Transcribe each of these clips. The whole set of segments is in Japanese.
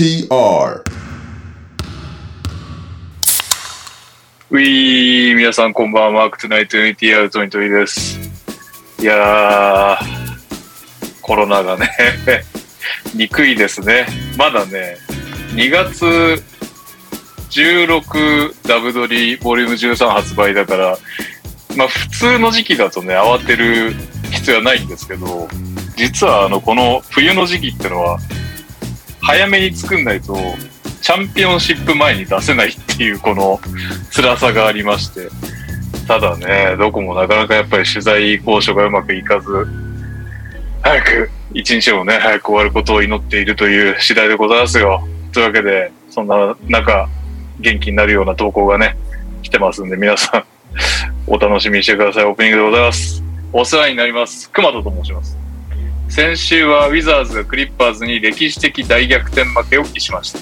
TR ウィー、皆さんこんばんは。マークトゥナイト NTR トニトリです。いやー、コロナがね、憎いですね。まだね、2月16ダブドリボリューム13発売だから、まあ普通の時期だとね、慌てる必要はないんですけど、実はあの、この冬の時期ってのは、早めに作んないと、チャンピオンシップ前に出せないっていうこの辛さがありまして、ただね、どこもなかなかやっぱり取材交渉がうまくいかず、早く、一日もね、早く終わることを祈っているという次第でございますよ。というわけで、そんな中、元気になるような投稿がね、来てますんで、皆さん、お楽しみにしてください。オープニングでございます。お世話になります。熊田と申します。先週はウィザーズがクリッパーズに歴史的大逆転負けを喫しました。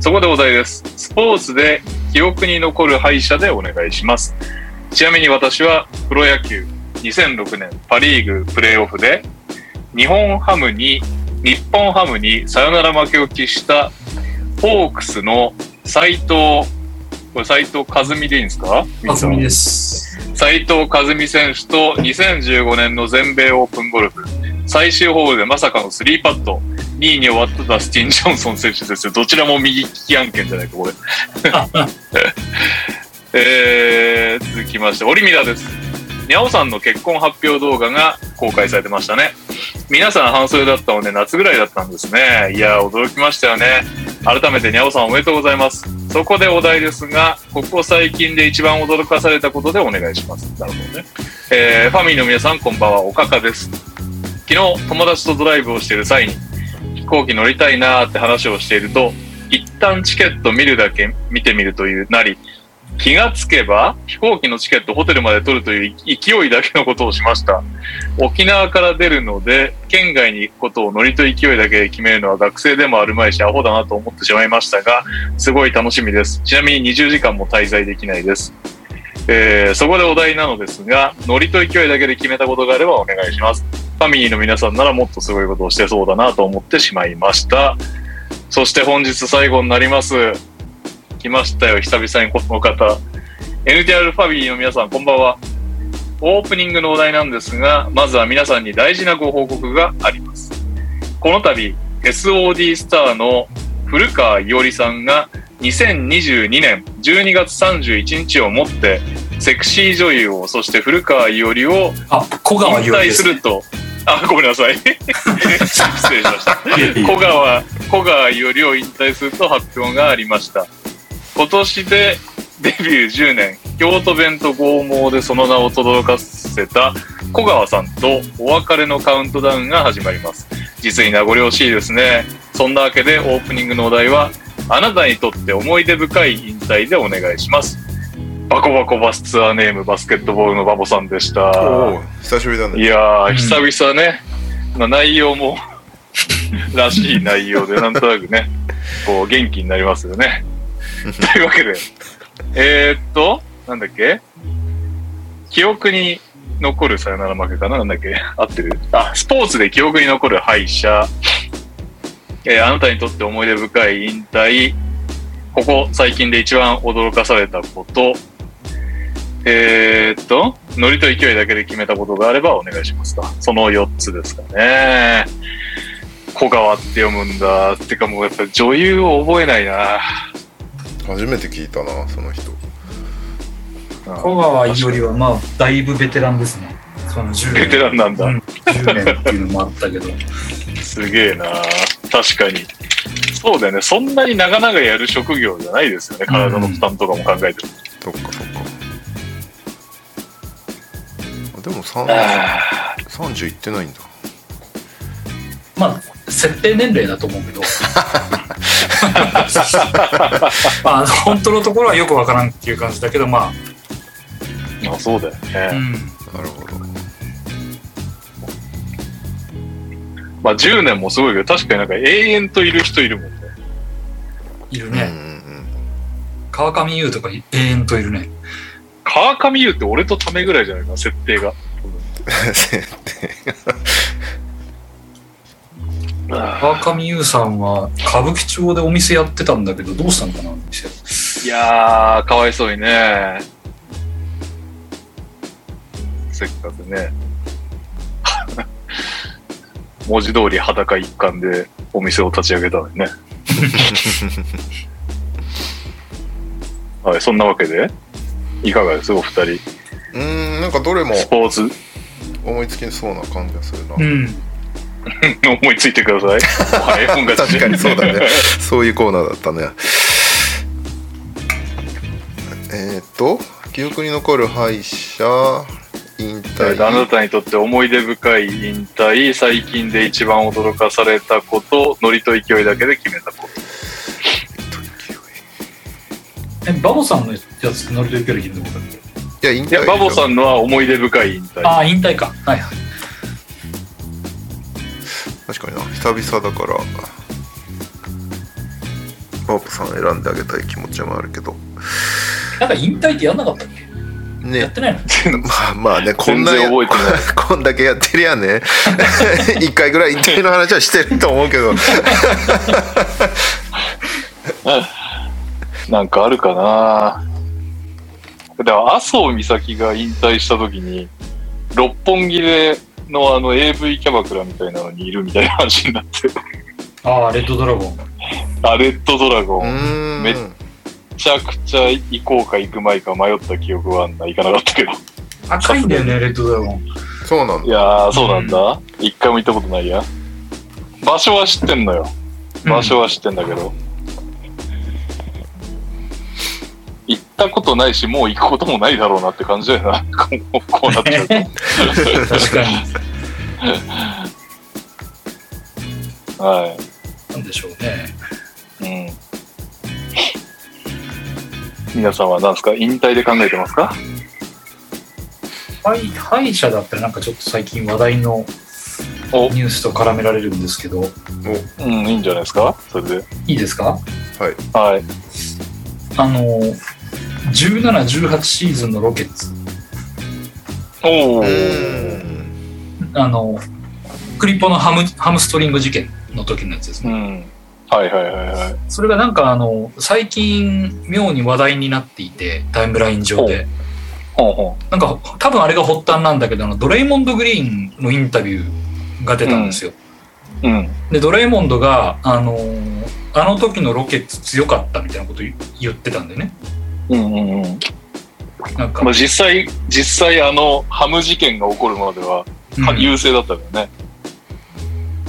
そこでお題です。スポーツで記憶に残る敗者でお願いします。ちなみに私はプロ野球2006年パリーグプレーオフで日本ハムに、日本ハムにサヨナラ負けを喫したホークスの斎藤、これ斎藤和美でいいんですか？あずみです。斉藤和美選手と2015年の全米オープンゴルフ。最終ホールでまさかの3パット。2位に終わったダスティン・ジョンソン選手ですよ。どちらも右利き案件じゃないかこれ。えー、続きましてオリミラです。にゃおさんの結婚発表動画が公開されてましたね皆さん半袖だったので夏ぐらいだったんですねいや驚きましたよね改めてにゃおさんおめでとうございますそこでお題ですが、ここ最近で一番驚かされたことでお願いします。なるほどね。えー、ファミリーの皆さんこんばんは、おかかです。昨日、友達とドライブをしている際に、飛行機乗りたいなーって話をしていると、一旦チケット見るだけ見てみるというなり、気がつけば飛行機のチケットホテルまで取るという勢いだけのことをしました。沖縄から出るので、県外に行くことをノリと勢いだけで決めるのは学生でもあるまいし、アホだなと思ってしまいましたが、すごい楽しみです。ちなみに20時間も滞在できないです。えー、そこでお題なのですが、ノリと勢いだけで決めたことがあればお願いします。ファミリーの皆さんならもっとすごいことをしてそうだなと思ってしまいました。そして本日最後になります。来ましたよ、久々にこの方。NTR ファミリーの皆さん、こんばんは。オープニングのお題なんですが、まずは皆さんに大事なご報告があります。この度、SOD スターの古川伊織さんが2022年12月31日をもって、セクシー女優を、そして古川伊織をあ、小川引退する。と、あ、ごめんなさい。失礼しました。小川、小川伊織を引退すると発表がありました。今年でデビュー10年、京都弁と剛毛でその名を轟かせた小川さんとお別れのカウントダウンが始まります。実に名残惜しいですね。そんなわけでオープニングのお題は、あなたにとって思い出深い引退でお願いします。バコバコバスツアーネームバスケットボールのバボさんでした。久しぶりだいねやー、うん久々ね、まあ、内容も らしい内容で、なんとなくね、こう、元気になりますよね。というわけで、えー、っと、なんだっけ？記憶に残るさよなら負けかな？なんだっけ？合ってる？あ、スポーツで記憶に残る敗者、えーあなたにとって思い出深い引退、ここ最近で一番驚かされたこと、えー、っと、ノリと勢いだけで決めたことがあればお願いしますか。その4つですかね。小川って読むんだ。ってかもうやっぱ女優を覚えないな。初めて聞いたなその人小川伊織は、まあ、だいぶベテランですね。その10年。ベテランなんだうん10年っていうのもあったけど。すげえな。確かに。そうだよね。そんなに長々やる職業じゃないですよね。体の負担とかも考えてる。そっかそっかあでも3あ30いってないんだまあ、設定年齢だと思うけど。まあ、本当のところはよくわからんっていう感じだけど、まーまあそうだよあ、うね。ん。なるほどまあ10年もすごいけど、確かになんか永遠といる人いるもんね。いるね。うんうん川上優とか永遠といるね。川上優って俺とためぐらいじゃないかな、設定が。川上優さんは歌舞伎町でお店やってたんだけど、どうしたのかな、お店。いやー、かわいそうにね。せっかくね。文字通り裸一貫でお店を立ち上げたのにね。はい、そんなわけで、いかがです？お二人。うーんなんかどれもスポーツ、思いつきそうな感じがするな、うん。思いついてください。はい、本が確かにそうだねそういうコーナーだったねえーっと記憶に残る敗者引退あなたにとって思い出深い引退、最近で一番驚かされたこと、ノリと勢いだけで決めたこと。え、バボさんのやつって乗りと勢いで聞いたこといや引退いや、バボさんのは思い出深い引退。ああ、引退か。はいはい。確かにな。久々だから。バボさん選んであげたい気持ちもあるけど。なんか引退ってやんなかったっけ？やっねてないの？まあまあねこんな覚えてない。こんだけやってりゃね。一回ぐらい引退の話はしてると思うけど。なんかあるかな。でも麻生美咲が引退した時に、六本木でのあの AV キャバクラみたいなのにいるみたいな話になって、ああ、レッドドラゴン。あ、レッドドラゴうン、めっちゃくちゃ行こうか行く前か迷った記憶はあんな、行かなかったけど。赤いんだよね、レッドドラゴン。そうなんだいやー、そうなんだ。一回も行ったことないや。場所は知ってんのよ。場所は知ってんだけど。行ったことないし、もう行くこともないだろうなって感じだよな。こ うこうなっちゃうと。確かに。はなんでしょうね。い。うん。皆さんは何ですか？引退で考えてますか？はい、歯医者だったらなんかちょっと最近話題のお、ニュースと絡められるんですけど、うん、いいんじゃないですか？それで。いいですか？はい。あの、17、18シーズンのロケッツ、おうー。ーんあの、クリポのハムハムストリング事件の時のやつですね。うん。はいはいはいはい。それがなんかあの、最近妙に話題になっていて、タイムライン上で。ほんほん。なんか多分あれが発端なんだけど、あのドレイモンド・グリーンのインタビューが出たんですよ。うん。で、ドレイモンドが、あのーあの時のロケッツ強かったみたいなこと言言ってたんだよね。うんうんうん。なんか、まあ、実際、実際あの、ハム事件が起こるまでは、うん優勢だったよね。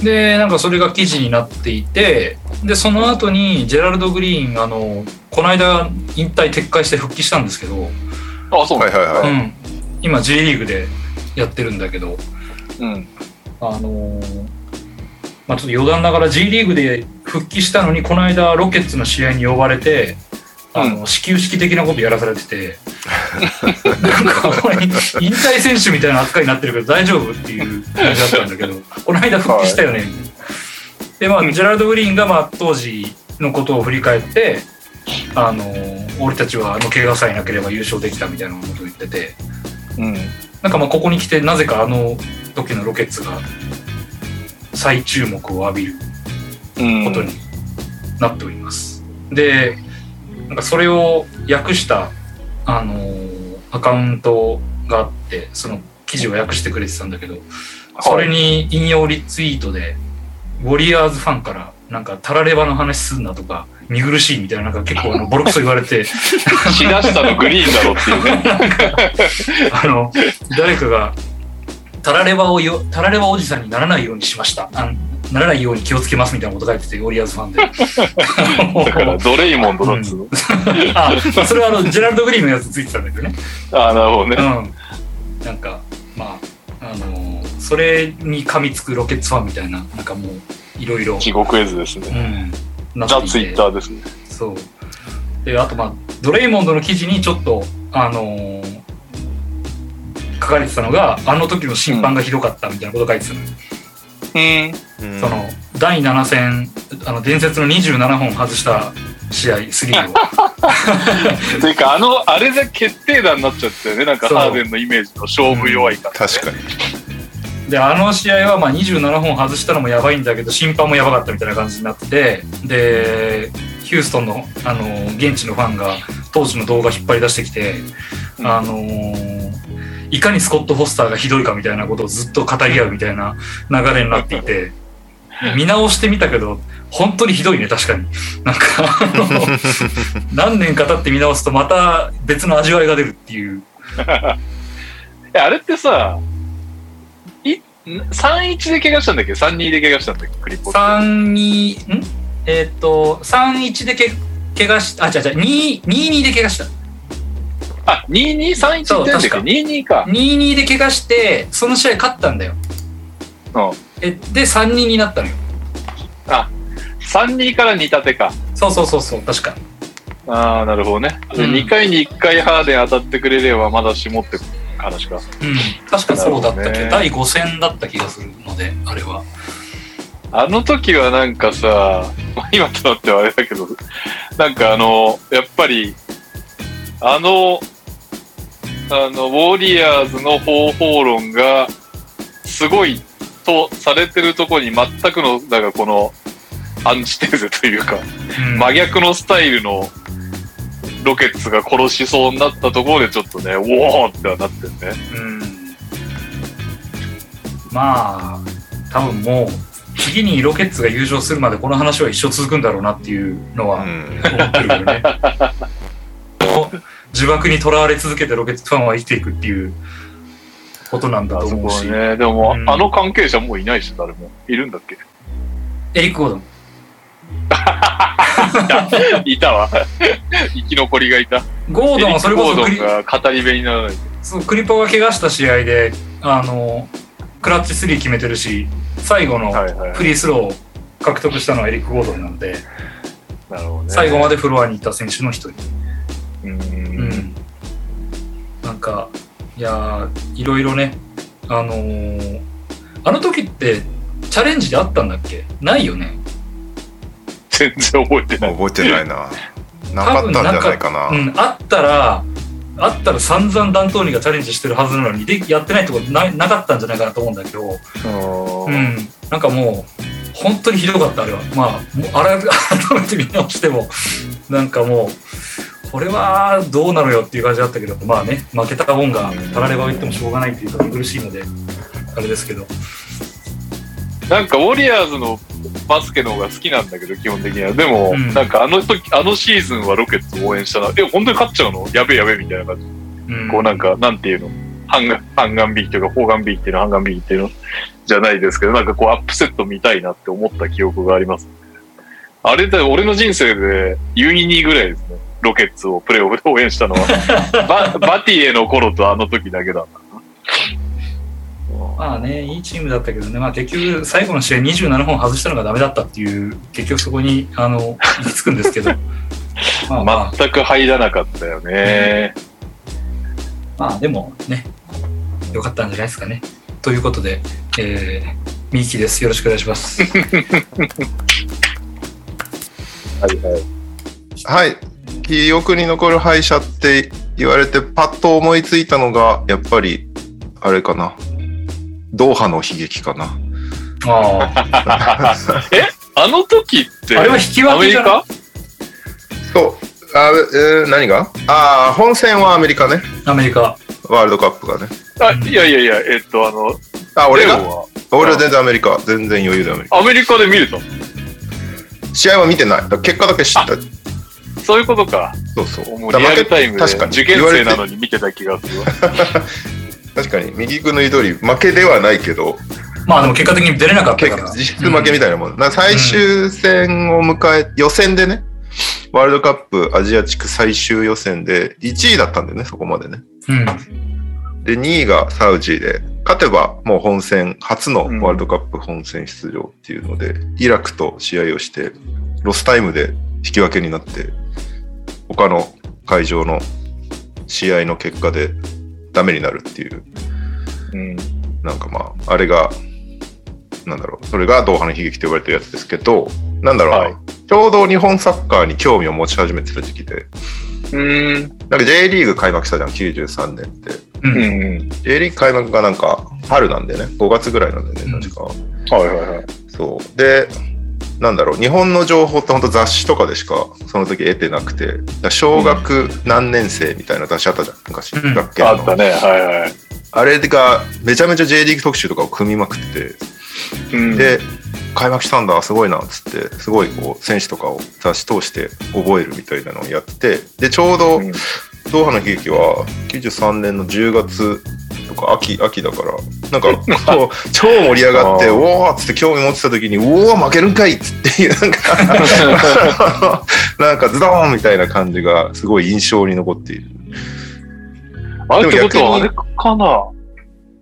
で、なんかそれが記事になっていて、で、その後にジェラルド・グリーン、あの、この間引退撤回して復帰したんですけど、あ、そう。はいはいはい、うん、今 J リーグでやってるんだけど、うん。あのーまあちょっと余談ながら G リーグで復帰したのに、この間ロケッツの試合に呼ばれて、あの、始球式的なことやらされてて、なんか、引退選手みたいな扱いになってるけど大丈夫っていう感じだったんだけど、この間復帰したよね、みたいな。で、まあ、ジェラルド・グリーンが、まあ、当時のことを振り返って、あのー俺たちはあの怪我さえなければ優勝できたみたいなことを言ってて、うん。なんかまあここに来てなぜかあの時のロケッツが再注目を浴びるうん。ことになっております。で、なんかそれを訳した、あのーアカウントがあって、その記事を訳してくれてたんだけど、それに引用リツイートで、ウォリアーズファンから、なんかタラレバの話すんなとか、見苦しいみたいな、なんか結構あの ボロクソ言われて、しだしたのグリーンだろっていうね。あの、誰かが、タラレバをよ、タラレバおじさんにならないようにしました。あならないように気をつけますみたいなこと書いてて、ウォリアーズファンで。だから、ドレイモンドだっつうの。あ、まあそれはあの、ジェラルド・グリーンのやつついてたんだけどね。ああ、なるほどね。うん。なんか、まあ、あのーそれに噛みつくロケッツファンみたいな、なんかもう、いろいろ、地獄絵図ですうね。ん、なザ・っていてツイッターですね。そう。で、あと、まあ、ドレイモンドの記事にちょっと、あのー書かれてたのが、あの時の審判がひどかったみたいなこと書いてたのよ。うん。うん。その、第7戦、あの、伝説の27本外した試合、スリーを。ていうか、あの、あれで決定打になっちゃったよね。なんか、ハーデンのイメージの勝負弱いから、確かに。であの試合はまあ27本外したのもやばいんだけど審判もやばかったみたいな感じになっててでヒューストンのあの現地のファンが当時の動画引っ張り出してきて、うん。あのいかにスコット・フォスターがひどいかみたいなことをずっと語り合うみたいな流れになっていて見直してみたけど本当にひどいね確かに。なんか何年か経って見直すとまた別の味わいが出るっていう。え、あれってさ、い、3-1で怪我したんだっけ ?3-2 で怪我したんだっけ？クリポって。3-2んえーっと3-1でけ怪我しあ違う違う2-2で怪我したあ、2-2-3-1って確か ?2-2 か。2-2で怪我してその試合勝ったんだようん。えで3-2になったのよ3-2から2立てか。そうそうそうそう確かああ、なるほどね。で、うん2回に1回ハーデン当たってくれればまだしもって話か。うん確かそうだったっけ、なるほどね第5戦だった気がするのであれはあの時はなんかさ、ま あ今となってはあれだけど、なんかあの、やっぱり、あの、あの、ウォリアーズの方法論が、すごいとされてるところに全くの、だからこの、アンチテーゼというか、うん真逆のスタイルのロケッツが殺しそうになったところでちょっとね、おおってはなってんね。うんまあ多分もう次にロケッツが優勝するまでこの話は一生続くんだろうなっていうのはうん思ってるよね。呪縛にとらわれ続けてロケッツファンは生きていくっていうことなんだと思うし。はね。でも、うんあの関係者もういないし、誰も。いるんだっけ？エリック・ゴードン。いたわ。生き残りがいた。ゴードンはそれこそゴードンが語り部にならない。そうクリポが怪我した試合であのクラッチ3決めてるし最後のはいはいフリースローを獲得したのはエリック・ゴードンなんで、なるほどね。最後までフロアにいた選手の一人。う。うんん、なんかいやーいろいろねあのーあの時ってチャレンジであったんだっけ？ないよね？全然覚えてない。覚えてないな。なかったんじゃないかな。うん、あったらあったら散々ダントーニがチャレンジしてるはずなのにでやってないとこななかったんじゃないかなと思うんだけど、う。うんん、なんかもう本当にひどかったあれはまああら 改めて見直してもなんかもうこれはどうなのよっていう感じだったけどまあね負けたもんがたらればを言ってもしょうがないっていうか苦しいのであれですけどなんか、ウォリアーズのバスケの方が好きなんだけど、基本的には。でも、うんなんかあの時、あのシーズンはロケッツ応援したな。え、本当に勝っちゃうの？やべえやべえみたいな感じ。うんこうなんか、なんていうの？半眼、半眼ビーキというか、方眼ビーキっていうの、半眼ビーキっていうのじゃないですけど、なんかこうアップセット見たいなって思った記憶があります。あれだ、俺の人生で、ユニニぐらいですね。ロケッツをプレーオフで応援したのは。ババティエの頃とあの時だけだな。まあねいいチームだったけどね、まあ、結局最後の試合27本外したのがダメだったっていう結局そこにあの行き着くんですけど まあまあ全く入らなかったよね。まあでもね、よかったんじゃないですかね。ということで、えー、みーきです。よろしくお願いします。はいはい。はい。記憶に残る敗者って言われてパッと思いついたのが、やっぱり、あれかな。ドーハの悲劇かな。あ え？あの時って、あれは引き分けアメリじゃそう。あえー何が？ああ、本戦はアメリカね。あ、アメリカ。ワールドカップがね。あ、いやいやいや、えっと、あの、あ、俺が？俺は？全然アメリカ。全然余裕でアメリカ。アメリカで見れた試合は見てない。結果だけ知った。そういうことか。そうそう。もうリアルタイムで確かに受験生なのに見てた気がするわ。確かに、右君の言う通り、負けではないけど、まあでも結果的に出れなかったから。結実質負けみたいなもん。な最終戦を迎え、予選でね、ワールドカップアジア地区最終予選で1位だったんだよね、そこまでね。うん。で、2位がサウジで、勝てばもう本戦、初のワールドカップ本戦出場っていうので、イラクと試合をして、ロスタイムで引き分けになって、他の会場の試合の結果でダメになるっていう、うん。なんかまあ、あれが、なんだろう、それがドーハの悲劇と呼ばれてるやつですけど、なんだろうな、はいちょうど日本サッカーに興味を持ち始めてた時期で、うん。なんか J リーグ開幕したじゃん、93年って。う。うんん。J リーグ開幕がなんか、春なんだよね。5月ぐらいなんだよね、確か。はいはいはい。そう。で、なんだろう、日本の情報って本当雑誌とかでしかその時得てなくて、小学何年生みたいな雑誌あったじゃん、昔、うん学研の。あったね。はいはい。あれがめちゃめちゃ J リーグ特集とかを組みまくってて、うん、で、開幕したんだ、すごいな、つって、すごいこう、選手とかを雑誌通して覚えるみたいなのをやってて、で、ちょうど、うんドーハの悲劇は93年の10月とか秋、秋だから、なんか、こう、超盛り上がって、おーっつって興味持ってた時に、おー負けるんかいっつっていう、なんか、なんかズドーンみたいな感じがすごい印象に残っている。あれってことは、あでれかな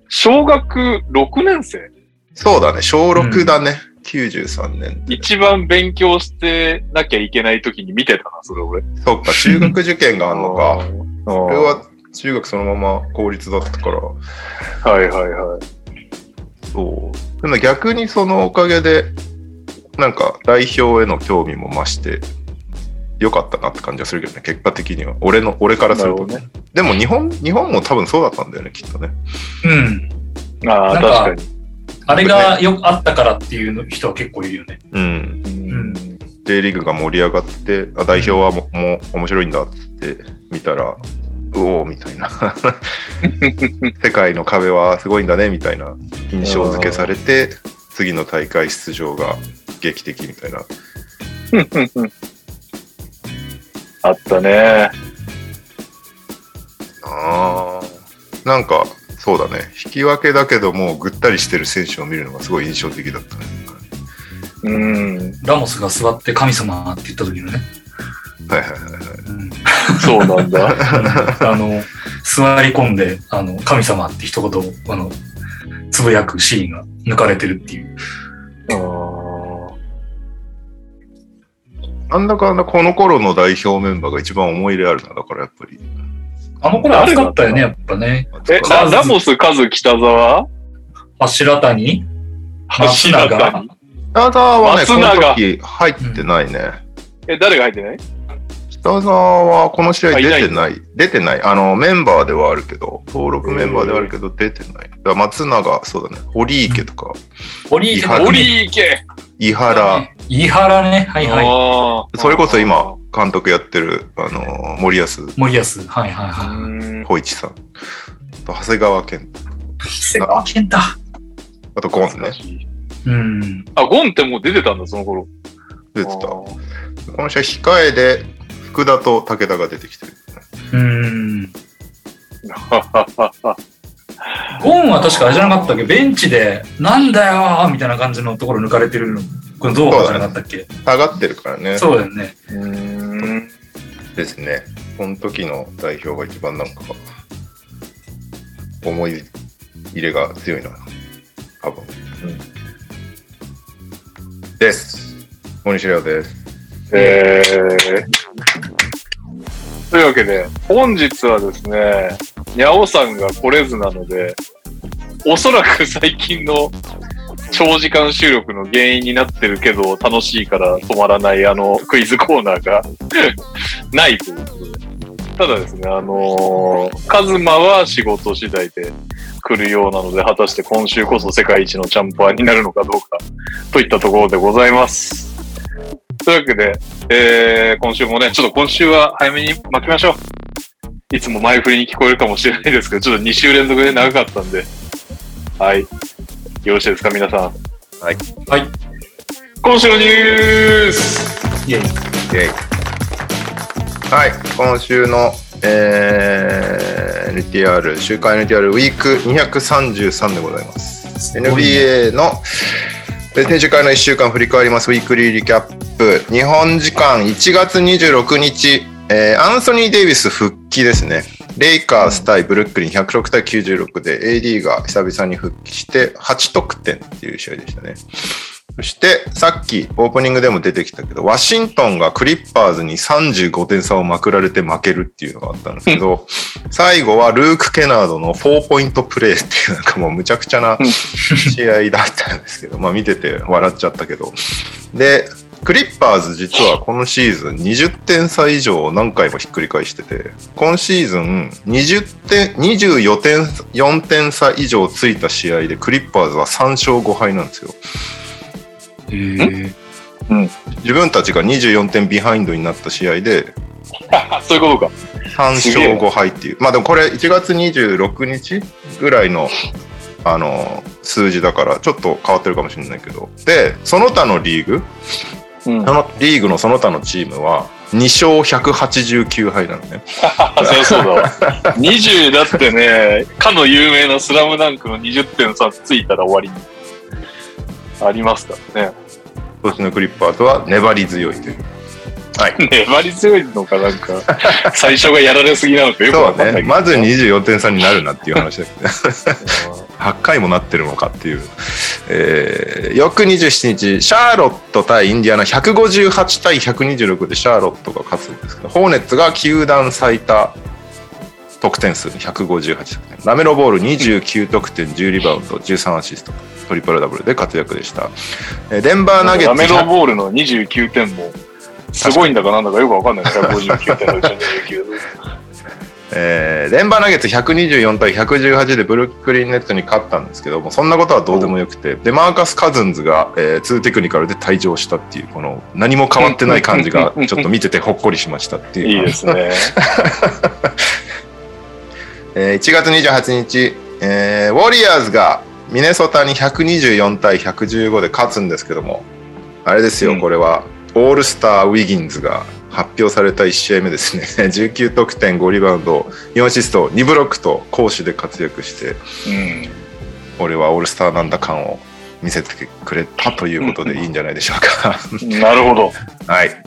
小学6年生そうだね、小6だね、93年。一番勉強してなきゃいけない時に見てたな、それ俺。そっか、中学受験があんのか。あこれは中学そのまま公立だったから、はいはいはい。そう。でも逆にそのおかげで、なんか代表への興味も増して、よかったなって感じがするけどね、結果的には。俺の、俺からするとね。でも日本、日本も多分そうだったんだよね、きっとね。うん。ああ、なんか確かに。あれがよくあったからっていう人は結構いるよね。うん。うん。J リーグが盛り上がって、あ代表はももう面白いんだって見たら、うおーみたいな。世界の壁はすごいんだね、みたいな印象付けされて、次の大会出場が劇的みたいな。あったね。あーなんか、そうだね。引き分けだけどもうぐったりしてる選手を見るのがすごい印象的だったね。うん。ラモスが座って神様って言った時のね。はいはいはいはい。うん そうなんだ。あの、座り込んで、あの、神様って一言を、あの、つぶやくシーンが抜かれてるっていう。なんだかんだこの頃の代表メンバーが一番思い入れあるな。だからやっぱり。あの頃熱かったよね、やっぱね。え、ララモス、カズ、北沢？柱谷？松柱永？谷北沢はね、こ松永の時入ってないね。え、誰が入ってない？北沢はこの試合出てない？出てない？あの、メンバーではあるけど、登録メンバーではあるけど出てない。だ松永、そうだね。堀池とか、堀池はい堀池井原、井原ね。はいはい。それこそ今、監督やってる、あの、森保森保。はいはいはうん小市さん。と長谷川健。い。瀬川健太。あとゴンね。うん。あ、ゴンってもう出てたんだ、その頃。出てた。あこの試合控えで、福田と武田が出てきてる。うん。ーゴンは確かあれじゃなかったっけ？ベンチで、なんだよーみたいな感じのところ抜かれてるの。これどうじゃなかったっけ？下がってるからね。そうだよね。うんですね。この時の代表が一番なんか、思い入れが強いな。多分。です。大西レオです。えーというわけで、本日はですね、にゃおさんが来れずなので、おそらく最近の長時間収録の原因になってるけど、楽しいから止まらないあのクイズコーナーが ないということで。ただですね、あのーカズマは仕事次第で来るようなので、果たして今週こそ世界一のチャンパーになるのかどうか、といったところでございます。というわけで、えー、今週もね、ちょっと今週は早めに巻きましょう。いつも前振りに聞こえるかもしれないですけど、ちょっと2週連続で長かったんで。はい。よろしいですか、皆さん。はい。はい。今週のニュースイェイ。イェイはい、今週の、えー、NTR、週刊 NTR ウィーク233でございます。NBA の展示会の1週間振り返りますウィークリーリキャップ。日本時間1月26日、えーアンソニー・デイビス復帰ですね。レイカース対ブルックリン106対96で AD が久々に復帰して8得点っていう試合でしたね。そして、さっきオープニングでも出てきたけど、ワシントンがクリッパーズに35点差をまくられて負けるっていうのがあったんですけど、最後はルーク・ケナードの4ポイントプレーっていうなんかもうむちゃくちゃな試合だったんですけど、まあ見てて笑っちゃったけど。で、クリッパーズ実はこのシーズン20点差以上何回もひっくり返してて、今シーズン20点、24点、4点差以上ついた試合でクリッパーズは3勝5敗なんですよ。えー、自分たちが24点ビハインドになった試合で そういうことか。3勝5敗っていう。まあでもこれ1月26日ぐらいのあの数字だからちょっと変わってるかもしれないけど。で、その他のリーグ、うんそ。のリーグのその他のチームは2勝189敗なのね。そりゃそうだわ。20だってね、かの有名なスラムダンクの20点差ついたら終わりに。ありますからね。今年のクリッパーズは粘り強いという。はい。粘り強いのかなんか、最初がやられすぎなのかよくわかんないけど。ね。まず24点差になるなっていう話だけど、8回もなってるのかっていう。えー、翌27日、シャーロット対インディアナ158対126でシャーロットが勝つんですけど、ホーネッツが球団最多得点数158得点。ラメロボール29得点、10リバウンド、13アシスト。トリプルダブルで活躍でした。えーデンバーナゲッツラメロボールの29点も、すごいんだかなんだかよくわかんない。159点のうちの29。えーデンバーナゲッツ124対118でブルックリンネットに勝ったんですけどもそんなことはどうでもよくてでマーカス・カズンズが、えー、2テクニカルで退場したっていうこの何も変わってない感じが ちょっと見ててほっこりしましたっていういいですね。えー1月28日、えーウォリアーズがミネソタに124対115で勝つんですけどもあれですよ、うんこれはオールスター・ウィギンズが発表された1試合目ですね 19得点5リバウンド4アシスト2ブロックと攻守で活躍してうん。俺はオールスターなんだ感を見せてくれたということでいいんじゃないでしょうか。なるほど。はい。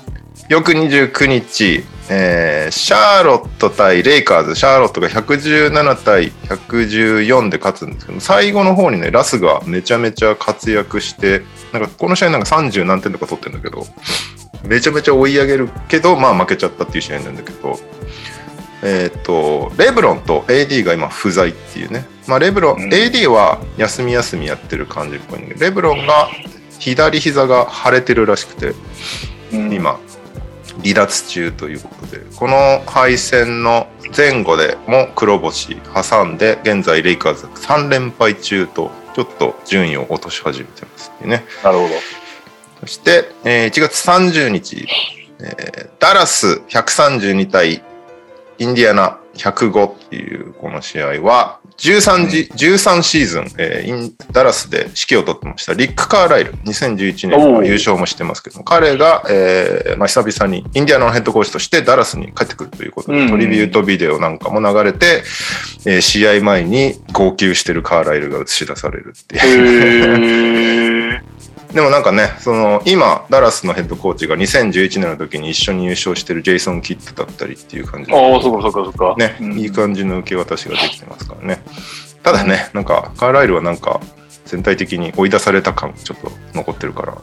翌29日、えーシャーロット対レイカーズ、シャーロットが117対114で勝つんですけど、最後の方にね、ラスがめちゃめちゃ活躍して、なんかこの試合なんか30何点とか取ってるんだけど、めちゃめちゃ追い上げるけど、まあ負けちゃったっていう試合なんだけど、えっ、と、レブロンと AD が今不在っていうね。まあレブロン、うん。AD は休み休みやってる感じっぽいんだけど、レブロンが左膝が腫れてるらしくて、うん、今離脱中ということでこの敗戦の前後でも黒星挟んで現在レイカーズ3連敗中とちょっと順位を落とし始めてますねなるほど。そして、えー1月30日、えーダラス132対インディアナ105っていうこの試合は 13, 時13シーズン、えーインダラスで指揮を取ってました。リック・カーライル2011年は優勝もしてますけど彼が、えーまあ、久々にインディアナのヘッドコーチとしてダラスに帰ってくるということで、うん。トリビュートビデオなんかも流れて、えー試合前に号泣してるカーライルが映し出されるっていう。でもなんかね、その今、ダラスのヘッドコーチが2011年の時に一緒に優勝してるジェイソン・キッドだったりっていう感じで、ああ、そっかそっかそっか。ね、うんいい感じの受け渡しができてますからね。ただね、なんか、カーライルはなんか、全体的に追い出された感ちょっと残ってるから、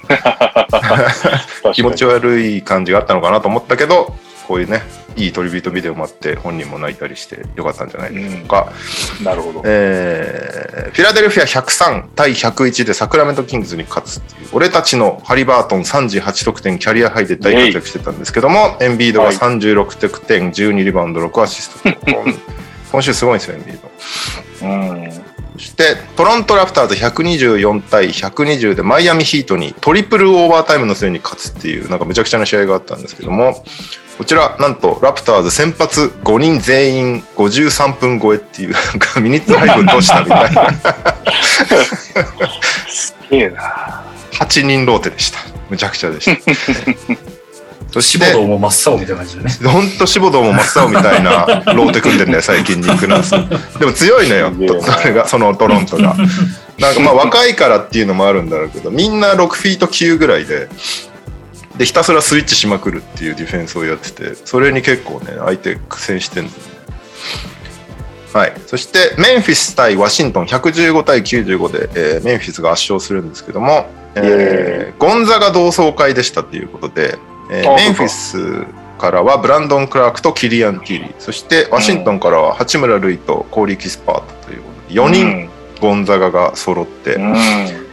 気持ち悪い感じがあったのかなと思ったけど、こういうね、いいトリビュートビデオもあって、本人も泣いたりしてよかったんじゃないでしょうか。なるほど。えーフィラデルフィア103対101でサクラメントキングズに勝つっていう、俺たちのハリバートン38得点、キャリアハイで大活躍してたんですけども、エンビードがはい36得点、12リバウンド、6アシスト。今今週すごいんですよ、エンビード。うん。そして、トロントラプターズ124対120でマイアミヒートにトリプルオーバータイムの末に勝つっていう、なんかめちゃくちゃな試合があったんですけども、こちら、なんと、ラプターズ先発5人全員53分超えっていう、なんかミニッツ配分どうしたみたいな。すげえな。8人ローテでした。むちゃくちゃでした。そし志望て、道も真っ青みたいな感じでね。ほんと志望道も真っ青みたいなローテ組んでんだよ、最近ニックナース。でも強いのよそれが、そのトロントが。なんかまあ若いからっていうのもあるんだろうけど、みんな6フィート9ぐらいで、で、ひたすらスイッチしまくるっていうディフェンスをやってて、それに結構ね、相手苦戦してんだよね。はい。そして、メンフィス対ワシントン115対95で、えーメンフィスが圧勝するんですけども、えーゴンザガ同窓会でしたということで、えーあメンフィスからはブランドン・クラークとキリアン・ティリー、そしてワシントンからは八村塁とコーリー・キスパートということで、4人ゴンザガが揃って、うん。うん。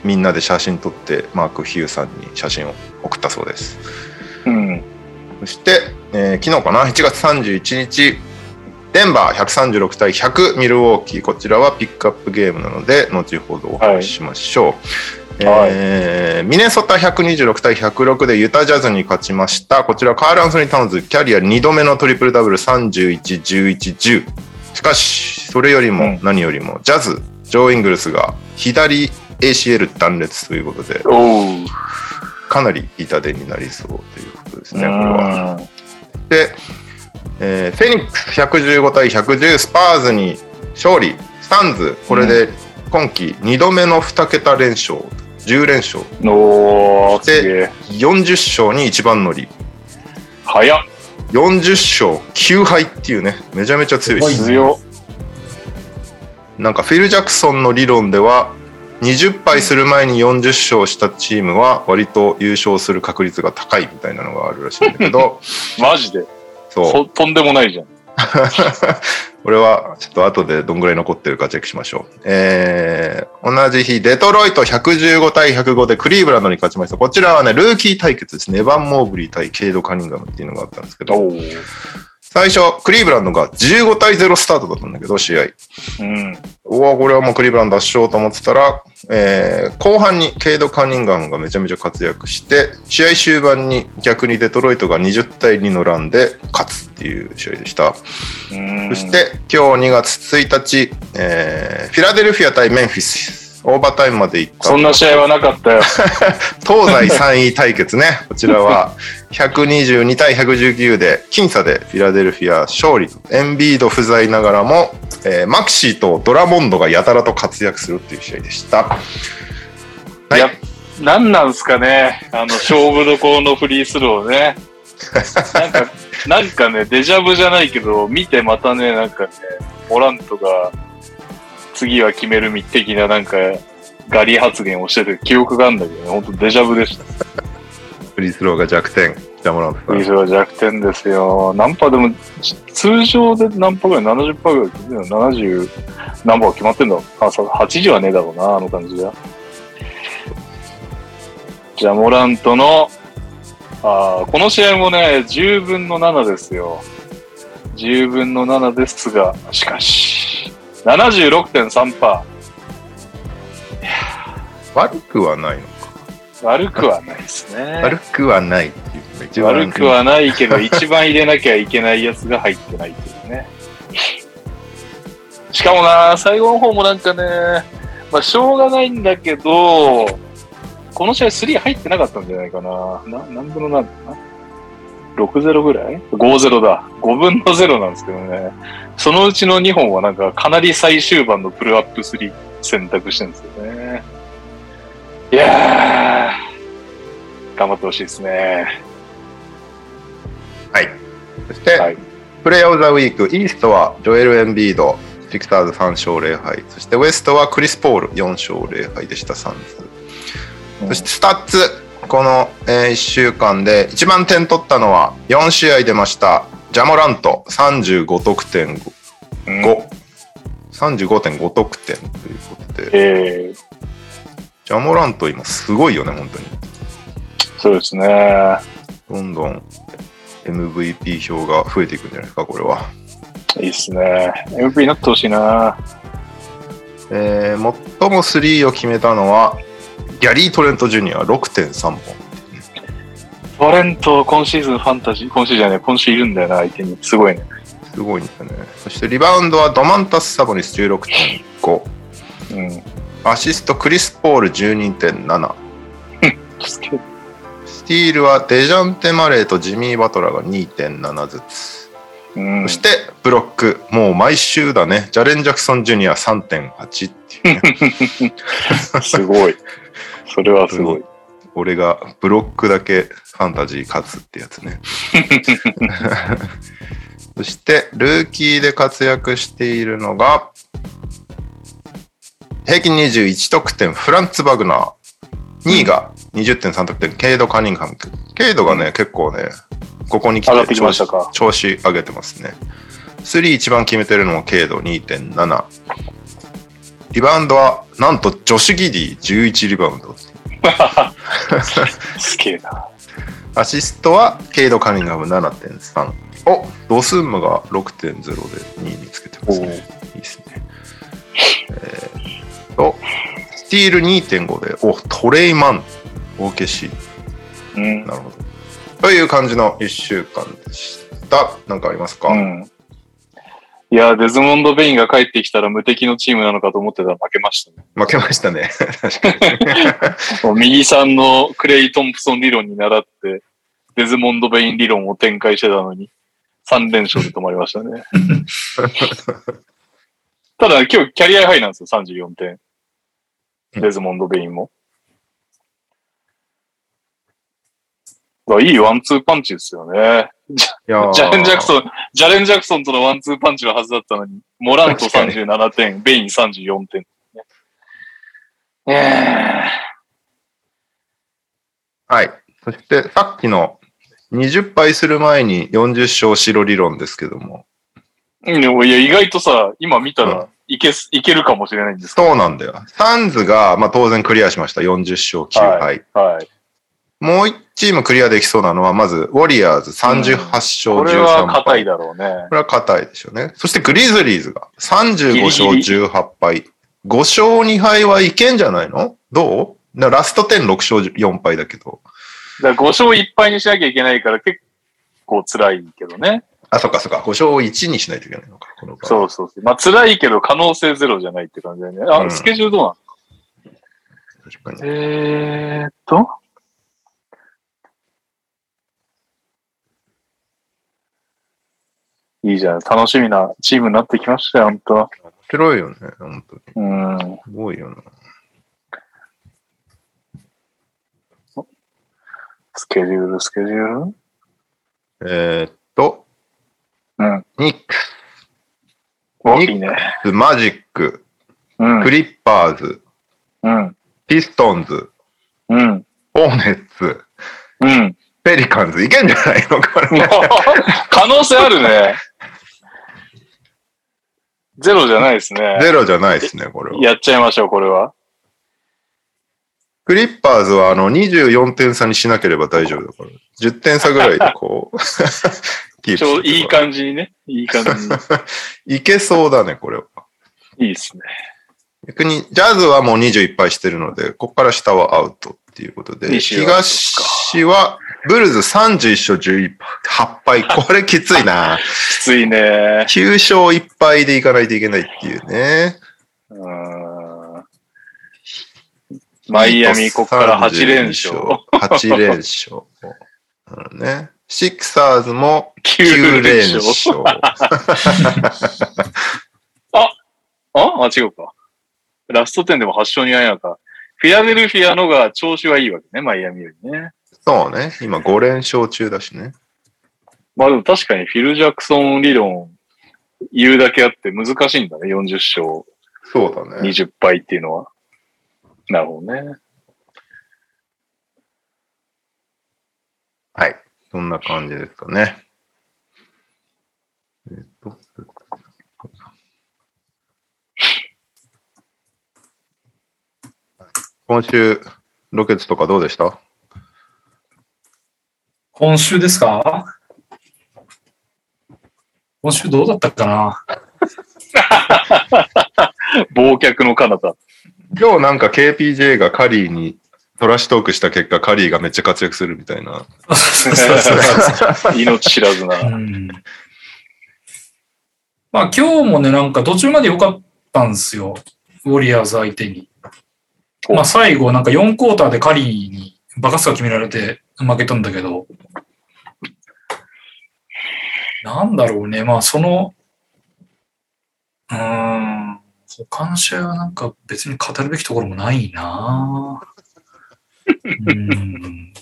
みんなで写真撮ってマーク・ヒューさんに写真を送ったそうです。うん。そして、えー昨日かな、1月31日、デンバー136対100ミルウォーキー。こちらはピックアップゲームなので、後ほどお話ししましょう。はいえーミネソタ126対106でユタジャズに勝ちました。こちらカール・アンソニー・タウンズ、キャリア2度目のトリプルダブル31、11、10。しかし、それよりもうん何よりも、ジャズ、ジョー・イングルスが左 ACL 断裂ということで。かなり痛手になりそうということですね、これは。は。で、えーフェニックス115対110スパーズに勝利スタンズこれで今季2度目の2桁連勝10連勝おー、すげえ。40勝に一番乗り早っ。40勝9敗っていうねめちゃめちゃ強いです強っ。なんかフィル・ジャクソンの理論では20敗する前に40勝したチームは割と優勝する確率が高いみたいなのがあるらしいんだけど マジで？そうととんでもないじゃん。これはちょっと後でどんぐらい残ってるかチェックしましょう。えー、同じ日、デトロイト115対105でクリーブランドに勝ちました。こちらはね、ルーキー対決ですね。エヴァン・モーブリー対ケイド・カニンガムっていうのがあったんですけど。最初、クリーブランドが15対0スタートだったんだけど、試合。うん。うわ、これはもうクリーブランド圧勝と思ってたら、えー後半にケイド・カニンガムがめちゃめちゃ活躍して、試合終盤に逆にデトロイトが20対2のランで勝つっていう試合でした。うんそし、て今日2月1日、えーフィラデルフィア対メンフィス。オーバータイムまで行った。そんな試合はなかったよ。東西3位対決ね。こちらは 122対119で僅差でフィラデルフィア勝利。エンビード不在ながらも、えーマクシーとドラモンドがやたらと活躍するっていう試合でした。はいいや、なんなんすかね。あの、勝負どころのフリースローね。なんか、なんかね、デジャブじゃないけど、見てまたね、なんかね、モラントが、次は決める的な、なんか、ガリ発言をしてて記憶があるんだけどね、本当デジャブでした。フリースローが弱点。北村さんフリースロー弱点ですよ。何パーでも、通常で何パーぐらい ?70 パーぐらい決めてるの ?70 何パー決まってんだろうあ、そう、80はねえだろうな、あの感じじゃ。じゃあ、モラントの、あーこの試合もね、10分の7ですよ。10分の7ですが、しかし、76.3%パ悪くはないのか。ー。悪くはないですね。悪くはないっていうのが一番悪くはないけど、一番入れなきゃいけないやつが入ってないっていうね。しかもな、最後の方もなんかね、まあ、しょうがないんだけど、この試合3入ってなかったんじゃないかな。な何分の何だ ?6-0 ぐらい ?5-0 だ。5分の0なんですけどね。そのうちの2本はなんかかなり最終盤のプルアップ3選択してるんですよね。いやー、頑張ってほしいですね。はい。そして、はいプレイヤーオブザウィーク、イーストはジョエル・エンビード、シクサーズ3勝0敗。そしてウエストはクリス・ポール4勝0敗でした、サンズ。そしてスタッツ、この、え1週間で一番点取ったのは4試合出ました。ジャモラント35得点5。うん35.5得点ということで、えー、ジャモラント今すごいよね、本当に。そうですね。どんどん MVP 票が増えていくんじゃないですか、これは。いいっすね。MVP になってほしいな。えー最もスリーを決めたのは、ギャリー・トレント・ジュニア6.3本。トレント、今シーズンファンタジー、今シーズンじゃね、今週いるんだよな、相手に。すごいね。すごいんだよね。そしてリバウンドはドマンタス・サボニス16.5。うん。アシストクリス・ポール12.7。すげえスティールはデジャンテ・マレーとジミー・バトラーが2.7ずつ。うんそしてブロック、もう毎週だね。ジャレン・ジャクソン・ジュニア3.8っていうね。すごい。それはすごい。俺がブロックだけファンタジー勝つってやつね。そして、ルーキーで活躍しているのが、平均21得点、フランツ・バグナー。2位が20.3得点、ケイド・カニングハム。ケイドがね、結構ね、ここに来て調子上げてますね。3一番決めてるのもケイド2.7。リバウンドは、なんとジョシュ・ギディ11リバウンド。すげえな。アシストはケイド・カニンガム7.3。おドスンムが6.0で2位につけてますね。いいですね。えー、と、スティール2.5で、おトレイマン、大消し。うん。なるほど。という感じの1週間でした。なんかありますか、うん。いや、デズモンド・ベインが帰ってきたら無敵のチームなのかと思ってたら負けましたね。負けましたね。確かに。右さんのクレイ・トンプソン理論に倣って、デズモンド・ベイン理論を展開してたのに、3連勝で止まりましたね。ただ、今日キャリアハイなんですよ、34点。デズモンド・ベインも。いいワンツーパンチですよね。ジャレン・ジャクソン、ジャレン・ジャクソンとのワンツーパンチのはずだったのに、モラント37点、ベイン34点。ええはい。そして、さっきの20敗する前に40勝白理論ですけども。うん、いや、意外とさ、今見たうらいけす、いけるかもしれないんです。そうなんだよ。サンズが、まあ、当然クリアしました。40勝9敗。はい。もう1チームクリアできそうなのは、ままず、ウォリアーズ38勝これ13は敗。硬いだろうね。これは硬いでしょうね。そしてグリズリーズが35勝ギリギ18敗。5勝2敗はいけんじゃないの？どう？ラスト10、6勝4敗だけど。だから5勝1敗にしなきゃいけないから結構辛いけどね。あ、そっかそっか。5勝1にしないといけないのか。このそうそうそう。まあ辛いけど可能性ゼロじゃないって感じだよね。あ、うんスケジュールどうなの？確かに。えーっと？いいじゃん。楽しみなチームになってきましたよ、本当面白いよね。本当に。うん。すごいよな。スケジュール、スケジュール？えーっと、うん。ニックお、ニックいいね。ス、マジック、うんク。リッパーズ、うん。ピストンズ、うん。オーネッツ、うん。ペリカンズ、いけんじゃないの？これ。可能性あるね。ゼロじゃないですね。ゼロじゃないですね、これは。やっちゃいましょう、これは。クリッパーズはあの24点差にしなければ大丈夫だから。10点差ぐらいでこう、キープちょうしていい感じにね。いい感じに。いけそうだね、これは。いいですね。逆に、ジャズはもう21敗してるので、ここから下はアウトっていうことで、西は東は、ブルズ31勝11敗、8敗。これきついな。きついね。9勝1敗でいかないといけないっていうね。マイアミ、ここから8連勝。8連勝。ね。シクサーズも9 9連連勝。勝。ああ、違うか。ラスト10でも8勝2敗なのか。フィアデルフィアのが調子はいいわけね、マイアミよりね。そうね。今5連勝中だしね。まあでも確かにフィル・ジャクソン理論言うだけあって難しいんだね、40勝そうだね。20敗っていうのは。なるほどね。はい。そんな感じですかね。えっと今週、ロケッツとかどうでした？今週ですか？今週どうだったかな？忘却の彼方。今日なんか KPJ がカリーにトラッシュトークした結果、カリーがめっちゃ活躍するみたいな。命知らずな。うんまあ今日もね、なんか途中まで良かったんですよ。ウォリアーズ相手に。おまあ最後なんか4クォーターでカリーにバカスカ決められて負けたんだけど。なんだろうね。まあその、うーん、他の試合はなんか別に語るべきところもないな うん。じ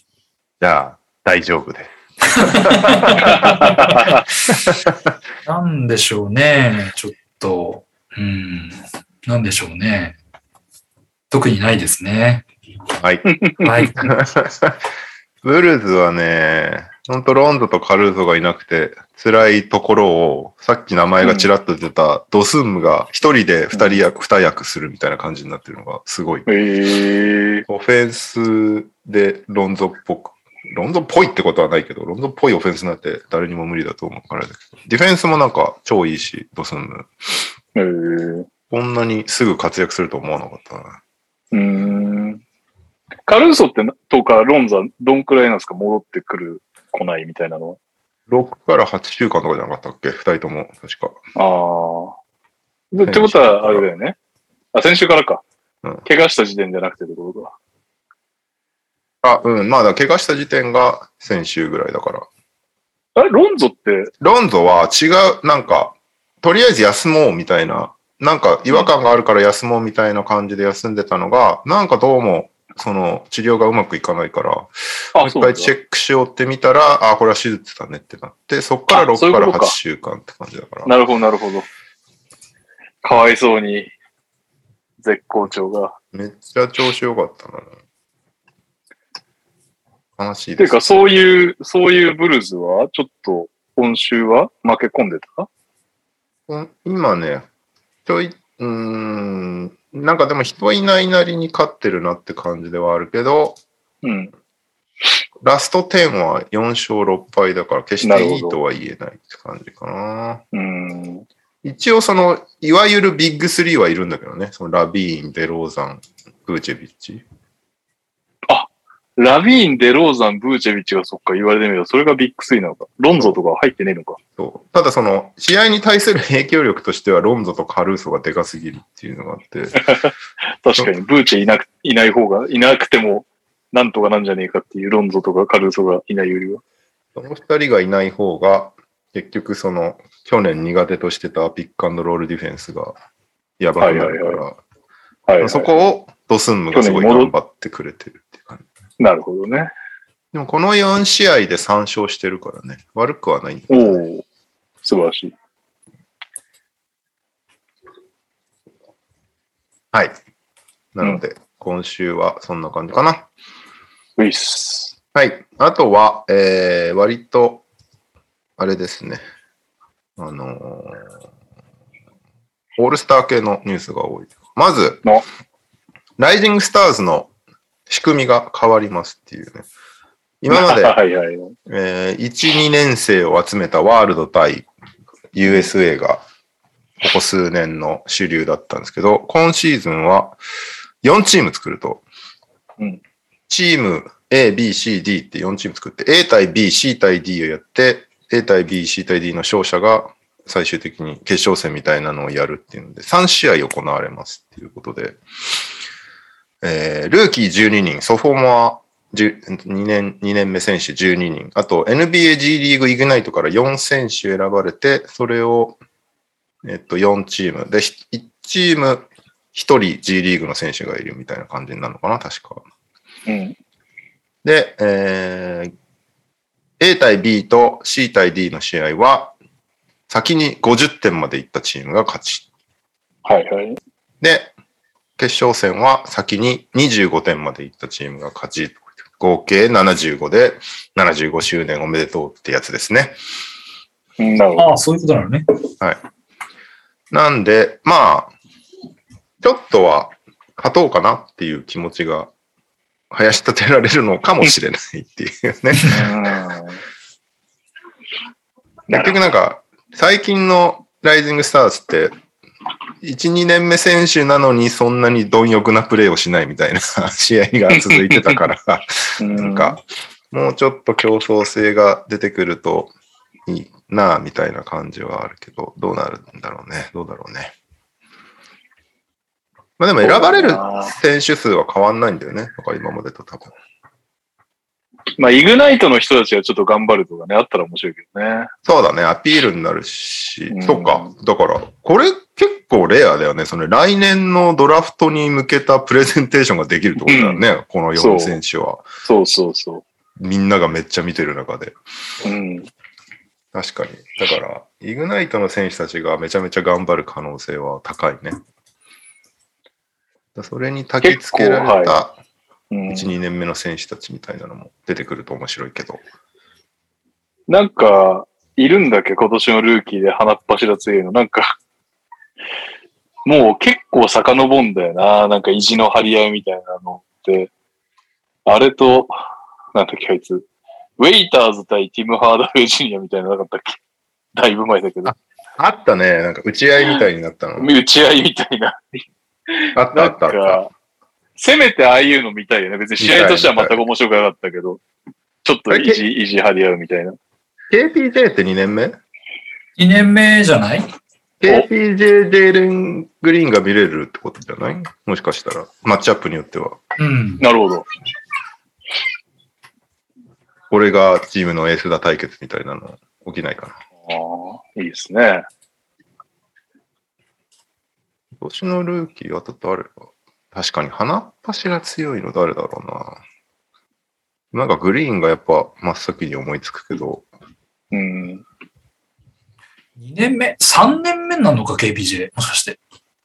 ゃあ、大丈夫です。なんでしょうね。ちょっと、うん。なんでしょうね。特にないですね。はい。はい。ブルーズはね、ほんとロンゾとカルーゾがいなくて、辛いところを、さっき名前がちらっと出たドスンムが一人で二人役、二役するみたいな感じになってるのがすごい。えー、オフェンスでロンゾっぽくロンドンっぽいってことはないけど、ロンドンっぽいオフェンスなんて誰にも無理だと思うからだけど、ディフェンスもなんか超いいし、ドスンム。えー、こんなにすぐ活躍すると思わなかったな。うーん。カルーソってなとかロンザ、どんくらいなんですか？戻ってくる、来ないみたいなのは？6から8週間とかじゃなかったっけ？二人とも、確か。ああ。でってことは、あれだよね。あ、先週からか。うん怪我した時点じゃなくてってことか。あ、うん、まあだ、怪我した時点が先週ぐらいだから。あれ、ロンゾって、ロンゾは違う、なんか、とりあえず休もうみたいな、なんか違和感があるから休もうみたいな感じで休んでたのが、なんかどうも、その治療がうまくいかないから、もうあ、一回チェックしようって見たら、あ、これは手術だねってなって、そっから6からあそういうことか8週間って感じだから。なるほど、なるほど。かわいそうに、絶好調が。めっちゃ調子良かったな。悲しいです。ていうか、そういう、そういうブルーズは、ちょっと、今週は負け込んでた？うん今ね、ちょい、うーん、なんかでも人いないなりに勝ってるなって感じではあるけど、うん。ラスト10は4勝6敗だから決していいとは言えないって感じかな。うん。一応その、いわゆるビッグ3はいるんだけどね。そのラビーン、デローザン、ブーチェビッチ。ラビーン、デローザン、ブーチェビッチがそっか言われてみると、それがビッグスリーなのか。ロンゾとかは入ってねえのか。そうただその、試合に対する影響力としてはロンゾとカルーソがでかすぎるっていうのがあって、確かに、ブーチェいなく、いない方が、いなくても、なんとかなんじゃねえかっていう、ロンゾとかカルーソがいないよりは。その二人がいない方が、結局その、去年苦手としてたピックアンドロールディフェンスがやばくなるから、はいはいはい、そこをドスンムがすごい頑張ってくれてるっていう感じ。なるほどね。でもこの4試合で3勝してるからね、悪くはないんだおお素晴らしい。はい。なので、今週はそんな感じかな。ウィス。はい。あとは、えー、割と、あれですね。あのーオールスター系のニュースが多い。まずの、ライジングスターズの仕組みが変わりますっていうね。今まで、はいはい。えー、1、2年生を集めたワールド対 USA が、ここ数年の主流だったんですけど、今シーズンは4チーム作ると、うんチーム A、B、C、D って4チーム作って、A 対 B、C 対 D をやって、A 対 B、C 対 D の勝者が最終的に決勝戦みたいなのをやるっていうので、3試合行われますっていうことで、えールーキー12人、ソフォーモア10 2年、2年目選手12人、あと NBA G リーグイグナイトから4選手選ばれて、それを、えっと、4チーム。で、1チーム1人 G リーグの選手がいるみたいな感じになるのかな、確か。うん。で、えー A 対 B と C 対 D の試合は、先に50点までいったチームが勝ち。はいはい。で、決勝戦は先に25点までいったチームが勝ち。合計75で75周年おめでとうってやつですね。うんなるほど。ああ、そういうことなのね。なんで、まあ、ちょっとは勝とうかなっていう気持ちが、林立てられるのかもしれないっていうね。結局なんか、最近のライジングスターズって、1、2年目選手なのにそんなに貪欲なプレーをしないみたいな試合が続いてたから、うんなんか、もうちょっと競争性が出てくるといいなあみたいな感じはあるけど、どうなるんだろうね。どうだろうね。まあでも選ばれる選手数は変わんないんだよね。なんか今までと多分。まあ、イグナイトの人たちがちょっと頑張るとかね、あったら面白いけどね。そうだね。アピールになるし。うんそっか。だから、これ結構レアだよね。その来年のドラフトに向けたプレゼンテーションができるってことだよね。この4選手は。そうそうそみんながめっちゃ見てる中で。う。うん。確かに。だから、イグナイトの選手たちがめちゃめちゃ頑張る可能性は高いね。だそれに焚き付けられ結たうん、1、2年目の選手たちみたいなのも出てくると面白いけど。なんか、いるんだっけ？今年のルーキーで鼻っ柱強いの。なんか、もう結構遡んだよな。なんか意地の張り合いみたいなのって。あれと、なんだっけあいつ。ウェイターズ対ティム・ハーダウェイジュニアみたいなのなかったっけ？だいぶ前だけど。あったね。なんか打ち合いみたいになったの。打ち合いみたいな。あったあったあった。か、せめてああいうの見たいよね。別に試合としては全く面白くなかったけど、ちょっと意地、意地張り合うみたいな。KPJ って2年目？2年目じゃない？?KPJ レン・グリーンが見れるってことじゃない？もしかしたら。マッチアップによっては。うん。なるほど。俺がチームのエースだ対決みたいなの起きないかな。ああ、いいですね。今年のルーキーは誰だ確かに鼻っ端が強いの誰だろうな。なんかグリーンがやっぱ真っ先に思いつくけど、うん。2年目 ?3 年目なのか、KPJ。もしかして。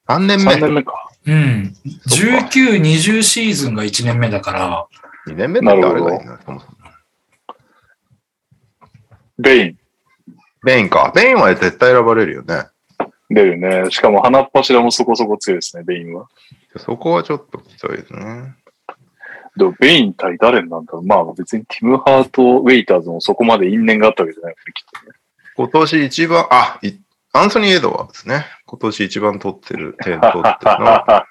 3年目3年目か。うん。そっか19、20シーズンが1年目だから、2年目って誰がいいな、そもそも。ベイン。ベインか。ベインは絶対選ばれるよね。出るね。しかも鼻っ柱もそこそこ強いですね、ベインは。そこはちょっときついですね。でも、ベイン対誰なんだろう。まあ別にティム・ハーダウェイ、ウェイターズもそこまで因縁があったわけじゃないよね、きっとね。今年一番、あ、いアンソニー・エドワーズね。今年一番取ってる、点取ってるのは。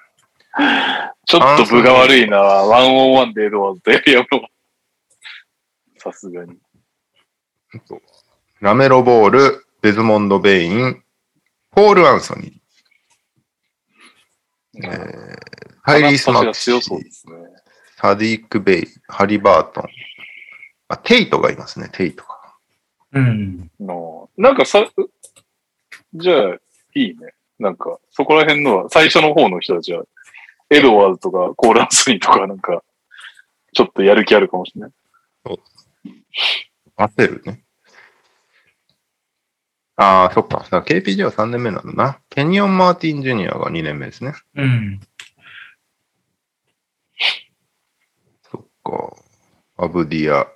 ちょっと分が悪いな。ワンオンワンでエドワーズとやるのは。さすがに。ラメロ・ボール、デズモンド・ベイン、コール・アンソニー、えー、タイリース・マクシー鼻っ柱強そうーで、すね。サディック・ベイ、ハリバートン。あ、テイトがいますね、テイトが。うん。のなんかさ、じゃあ、いいね。なんか、そこら辺のは、最初の方の人たちは、エドワーズとかコーランスニーとかなんか、ちょっとやる気あるかもしれない。焦るね。ああ、そっか。だから KPG は3年目なんだな。ケニオン・マーティン・ジュニアが2年目ですね。うん。そっか。アブディア、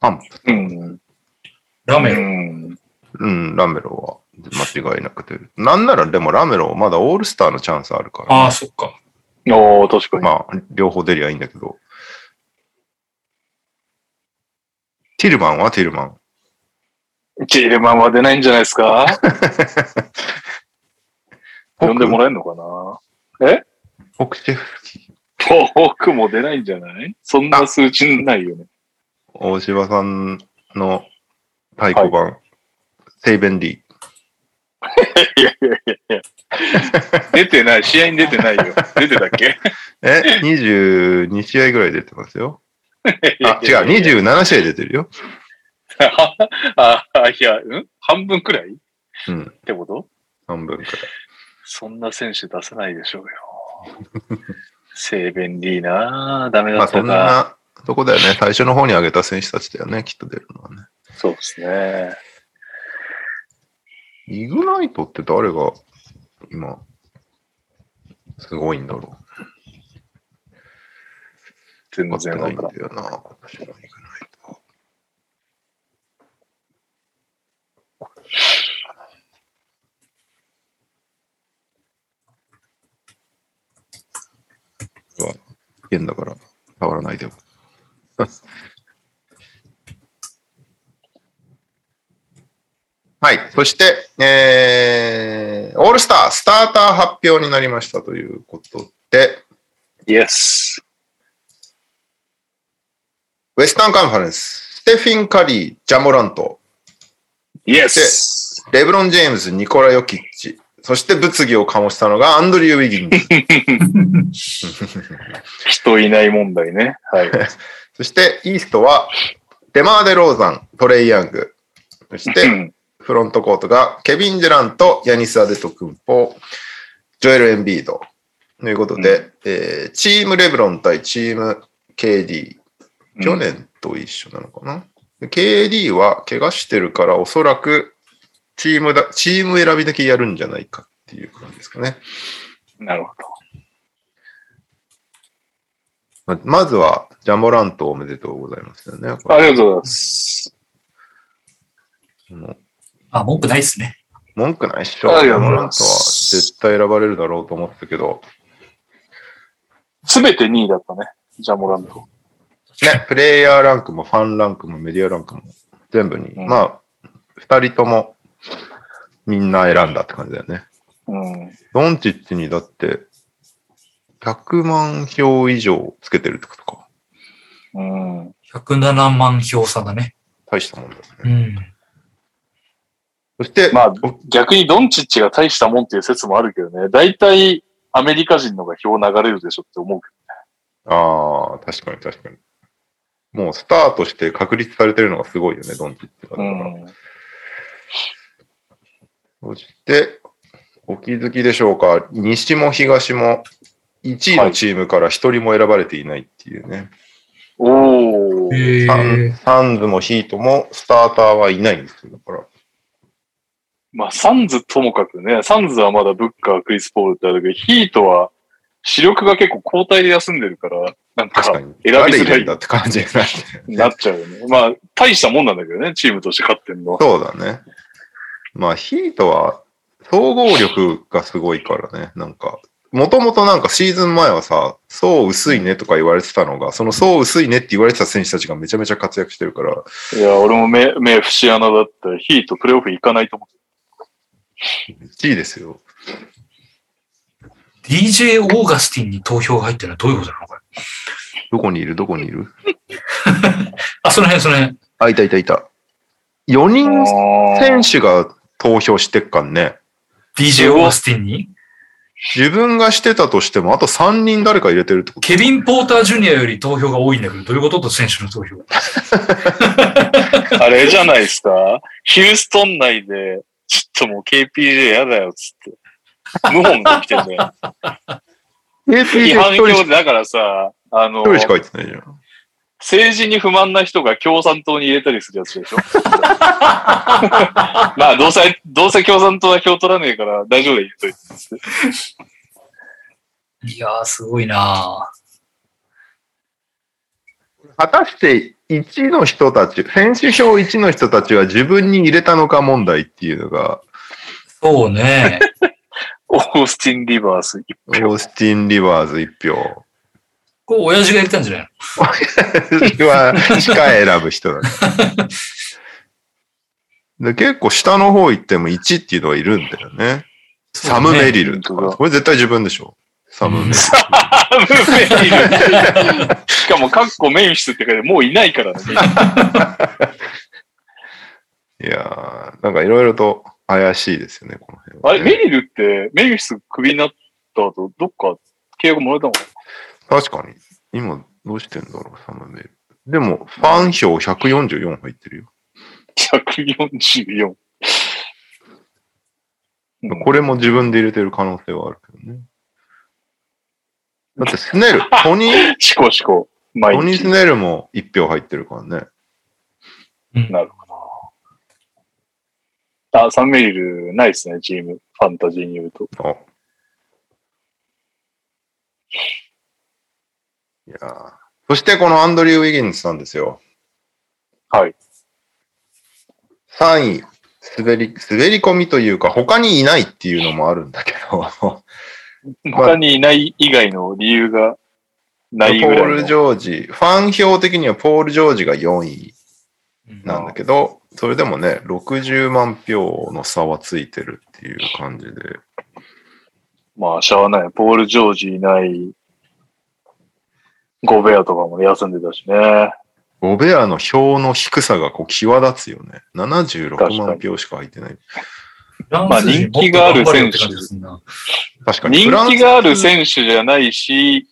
パンプ。うん。うラメロ。ん。うん、ラメロは間違いなくて。なんならでもラメロまだオールスターのチャンスあるから、ああ、そっか。おー、確かに。まあ、両方出りゃいいんだけど。ティルマンはティルマン。チールマンは出ないんじゃないですか？呼んでもらえるのかな？フォクシェフスキー。フォークも出ないんじゃない？そんな数値ないよね。大柴さんの太鼓判、セイベンディ。いやいやいやいや。出てない。試合に出てないよ。出てたっけ？え、22試合ぐらい出てますよ。あ、違う、27試合出てるよ。あ、あいや、ん？半分くらい？っうん、てこと？半分くらい。そんな選手出せないでしょうよ。セーベンディーなぁダメだまあそんったか。なとこだよね。最初の方に挙げた選手たちだよね、きっと出るのはね。そうですね。イグナイトって誰が今、すごいんだろ全う。然わからんないんだ。よな、今年のイグナイト。うわ、危険だから、触らないでよ。はい。そして、えー、オールスター、スターター発表になりましたということで、イエス。ウェスタンカンファレンス、ステフィン・カリー、ジャモラント、イエス。レブロン・ジェームズ、ニコラ・ヨキッチ、そして物議を醸したのがアンドリュー・ウィギンズ。人いない問題ね。はい。そして、イーストは、デマーデ・ローザン、トレイ・ヤング。そして、うんフロントコートが、ケビン・デュラント、ヤニス・アデト・クンポ、ジョエル・エンビード。ということで、えーチーム・レブロン対チーム KD。去年と一緒なのかな、で ?KD は怪我してるから、おそらく、チームだ、チーム選びだけやるんじゃないかっていう感じですかね。なるほど。ままずは、ジャモラントおめでとうございますよね。ありがとうございます。あ、文句ないっすね。文句ないっしょ。ジャありがとうございまモラントはす絶対選ばれるだろうと思ったけど、すべて2位だったね。ジャモラント。ね、プレイヤーランクもファンランクもメディアランクも全部に、うんまあ、二人ともみんな選んだって感じだよね。うん。ドンチッチにだって、100万票以上つけてるってことか。うん。107万票差だね。大したもんだようね。ん。そして、まあ、逆にドンチッチが大したもんっていう説もあるけどね。大体、アメリカ人のが票流れるでしょって思うけああ、確かに確かに。もうスタートして確立されてるのがすごいよね、ドンチッチが。そして、お気づきでしょうか、西も東も1位のチームから1人も選ばれていないっていうね。おー。へサンえ。サンズもヒートもスターターはいないんですよ。だから。まあ、サンズともかくね、サンズはまだブッカー、クリス・ポールってあるけど、ヒートは視力が結構交代で休んでるから、なんか。選び誰づらいだって感じになって。なっちゃうよね。まあ、大したもんなんだけどね、チームとして勝ってんのは。そうだね。まあ、ヒートは総合力がすごいからね。なんか、もともとなんかシーズン前はさ、層薄いねとか言われてたのが、その層薄いねって言われてた選手たちがめちゃめちゃ活躍してるから、いや、俺も目、目節穴だったら、ヒートプレイオフ行かないと思って1位ですよ。DJ オーガスティンに投票が入ってるのはどういうことなのこれ。どこにいる？どこにいる？あ、その辺、その辺。あ、いたいたいた。4人選手手が投票してっかんね。DJ オーガスティンに？自分がしてたとしても、あと3人誰か入れてるってこと？ケビン・ポーター・ジュニアより投票が多いんだけど、どういうこと？と選手の投票。あれじゃないですか？ヒューストン内で、ちょっともう KPJ やだよ、つって。謀反が来てんだよ。違 ?APJ 反一人し票で、だからさ、あの、一人しか入ってないじゃん。政治に不満な人が共産党に入れたりするやつでしょ まあ、どうせ、どうせ共産党は票取らねえから大丈夫で入れといて。いやー、すごいな果たして1の人たち、選手票1の人たちは自分に入れたのか問題っていうのが、そうね。オースティン・リバース一オー票。スティン・リバーズ1票。これ、親父が入れたんじゃないの？は、しか選ぶ人だね。で結構下の方行っても1っていうのはいるんだよね。サム・メリルとか。これ絶対自分でしょ。サム・メリル。サムメイル。しかも、カッコメイン室って書いてもういないからね。いやー、なんかいろいろと怪しいですよね、この辺は、あれ、ね。メリルって、メイン室クビになった後、どっか契約もらえたのか確かに。今、どうしてんだろう、サム・メリル。でも、ファン票144入ってるよ。な ?144。うんこれも自分で入れてる可能性はあるけどね。だってスネル、トニー、シコシコ。毎トニー・日ス。ネルも1票入ってるからね。なるほど。あ、サンメリル、ないですね、チーム。ファンタジーに言うと。あいやーそしてこのアンドリュー・ウィギンズなんですよ。はい。3位、滑り、滑り込みというか、他にいないっていうのもあるんだけど、他にいない以外の理由がないポール・ぐらいの。ジョージ、ファン票的にはポール・ジョージが4位なんだけど、それでもね、60万票の差はついてるっていう感じで。まあ、しゃあない。ポール・ジョージいない。ゴベアとかもね休んでたしね。ゴベアの票の低さがこう際立つよね。76確かに万票しか入ってない。まあ人気がある選手確かに。人気がある選手じゃないし、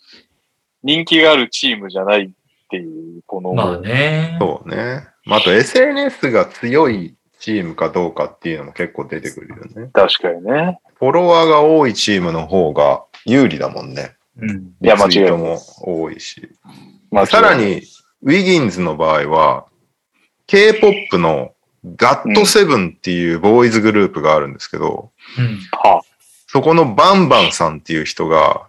人気があるチームじゃないっていう、この、まあね。そうね。まあ、あと SNS が強いチームかどうかっていうのも結構出てくるよね。確かにね。フォロワーが多いチームの方が有利だもんね。うん。いや間違いないリツイートも多いし。まあ、さら、に、ウィギンズの場合は、K-POP のガットセブンっていうボーイズグループがあるんですけど、うん。はそこのバンバンさんっていう人が、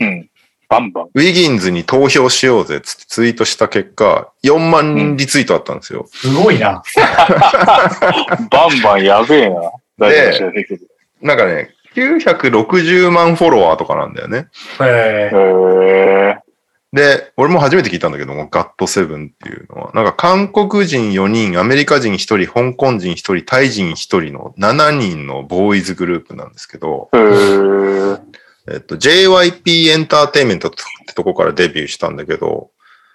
うん。バンバン。ウィギンズに投票しようぜっつってツイートした結果、4万人リツイートあったんですよ。すごいな。バンバンやべえな。大丈夫知らなんかね、960万フォロワーとかなんだよね。へへえ。で、俺も初めて聞いたんだけども、ガットセブンっていうのは、なんか韓国人4人、アメリカ人1人、香港人1人、タイ人1人の7人のボーイズグループなんですけど、えっと、JYP エンターテインメントってとこからデビューしたんだけど、こ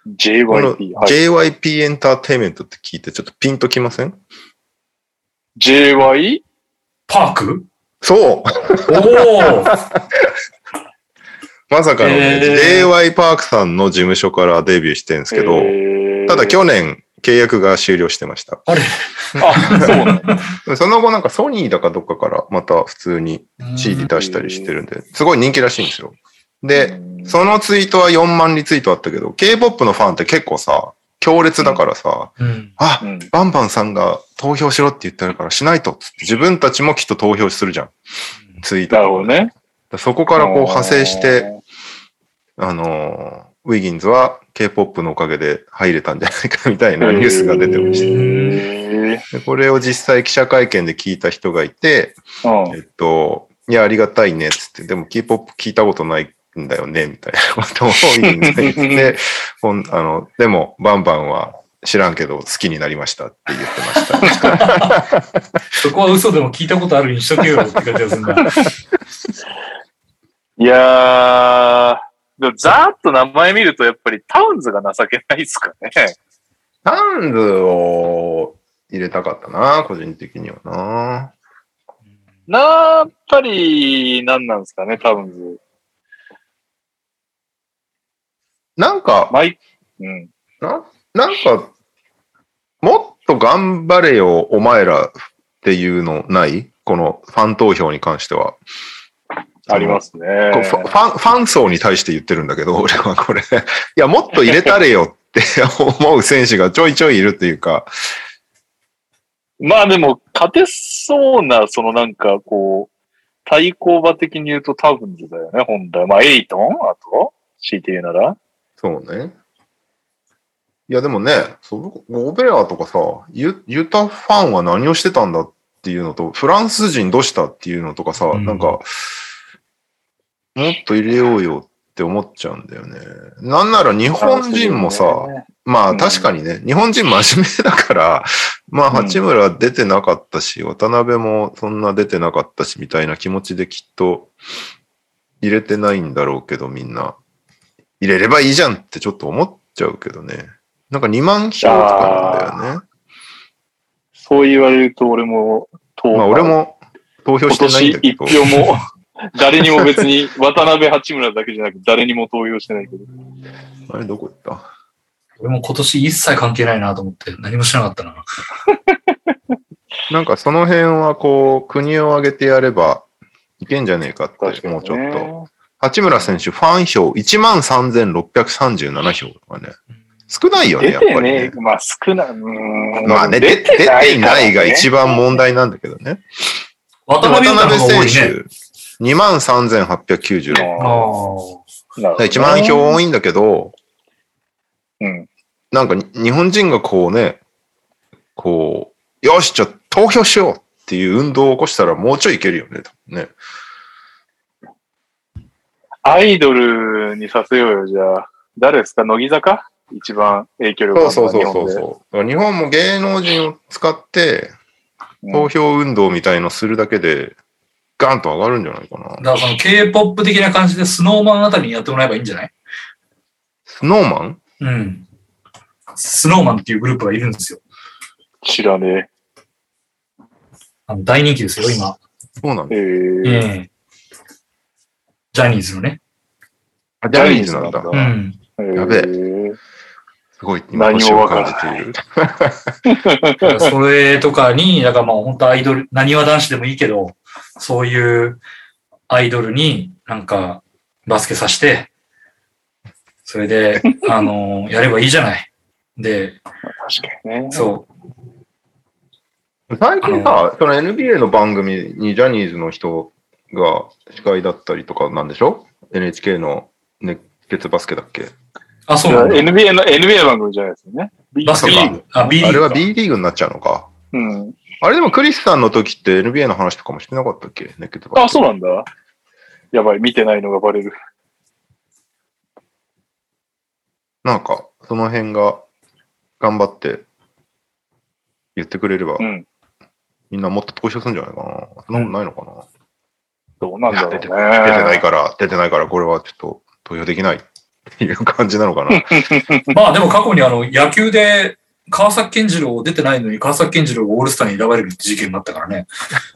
の JYP。はい。JYP エンターテインメントって聞いてちょっとピンときません？JY? パーク？そうおお まさかのね、へ JY パークさんの事務所からデビューしてるんですけど、どただ去年契約が終了してました。あれ？あ、そうなんだ。その後なんかソニーだかどっかからまた普通に CD 出したりしてるんで、すごい人気らしいんですよ。で、そのツイートは4万リツイートあったけど、K-POP のファンって結構さ、強烈だからさ、うん。あう、ん。バンバンさんが投票しろって言ってるからしないとっつって自分たちもきっと投票するじゃん。ツイートなとかでるほどね。そこからこう派生して、あのーウィギンズは K-POP のおかげで入れたんじゃないかみたいなニュースが出てました。これを実際記者会見で聞いた人がいて、うんえっと、いや、ありがたいねっつって、でも K-POP 聞いたことないんだよね、みたいなことをウィギンズが言って、ほんあの、でも、バンバンは知らんけど好きになりましたって言ってました。そこは嘘でも聞いたことあるにしとけよって感じがするんだ。いやー、でもざーっと名前見るとやっぱりタウンズが情けないですかね。タウンズを入れたかったな、個人的にはな。なやっぱり、何なんですかね、タウンズ。なんか、マイ、うん。ななんか、もっと頑張れよ、お前らっていうのない？このファン投票に関しては。ありますね。こうファファン、ファン層に対して言ってるんだけど、俺はこれ。いや、もっと入れたれよって 思う選手がちょいちょいいるっていうか、まあでも、勝てそうな、そのなんかこう、対抗馬的に言うとタウンズだよね、本来。まあ、エイトン？あと？強いて言うなら？そうね。いや、でもね、そうゴベアとかさ、ユユタファンは何をしてたんだっていうのと、フランス人どうしたっていうのとかさ、うんなんか、もっと入れようよって思っちゃうんだよね。なんなら日本人もさ、まあうん確かにね、日本人真面目だから、まあうん八村出てなかったし、渡辺もそんな出てなかったしみたいな気持ちできっと入れてないんだろうけどみんな。入れればいいじゃんってちょっと思っちゃうけどね。なんか2万票とかなんだよね。そう言われると俺も投まあ俺も投票今してないんだ年けど。一票も、誰にも別に、渡辺八村だけじゃなく誰にも投票してないけど。あれどこ行った？俺も今年一切関係ないなと思って何もしなかったな。なんかその辺はこう国を挙げてやればいけんじゃねえかって。もうちょっと。八村選手、ファン票13,637票とかね。少ないよね、出やっぱりてねね。、まあ少ない。うーんまあね、出ていないが一番問題なんだけどね。渡渡辺選。手、23,896。ああ。1万票多いんだけど、うん。なんかに日本人がこうね、こう、よし、じゃあ投票しようっていう運動を起こしたらもうちょいいけるよね。ねアイドルにさせようよ、じゃあ。誰ですか？乃木坂？一番影響力そうあるのそうそうそうそう。日本も芸能人を使ってうん投票運動みたいのするだけで、ガンと上がるんじゃないかな。だからその K-POP 的な感じでスノーマンあたりにやってもらえばいいんじゃない？スノーマン？うん。スノーマンっていうグループがいるんですよ。知らねあの大人気ですよ、今。え。そうなんだ。えーええジャニーズのね。あジャニーズなんだ。ううん。やべええすごい今何星を感じないている？それとかに、だからまあ本当アイドル、何は男子でもいいけど、そういうアイドルになんかバスケさせて、それで、あのやればいいじゃない。で、確かにね。そ最近さ、その NBA の番組にジャニーズの人が司会だったりとかなんでしょ ?NHK の熱血バスケだっけ？う。あ、そいうやなんだ。NBA の、NBA 番組じゃないですよね。バスケリーグ。あ、B リーグか。あれは B リーグになっちゃうのか。うん。あれでもクリスさんの時って NBA の話とかもしてなかったっけ？あ、そうなんだ。やばい、見てないのがバレる。なんか、その辺が頑張って言ってくれれば、うん。みんなもっと投票するんじゃないかな。そんなことないのかな。どうなんだろうね。出て出てないから、出てないから、これはちょっと投票できないっていう感じなのかな。まあでも過去にあの野球で川崎健次郎出てないのに川崎健次郎がオールスターに選ばれるって事件になったからね。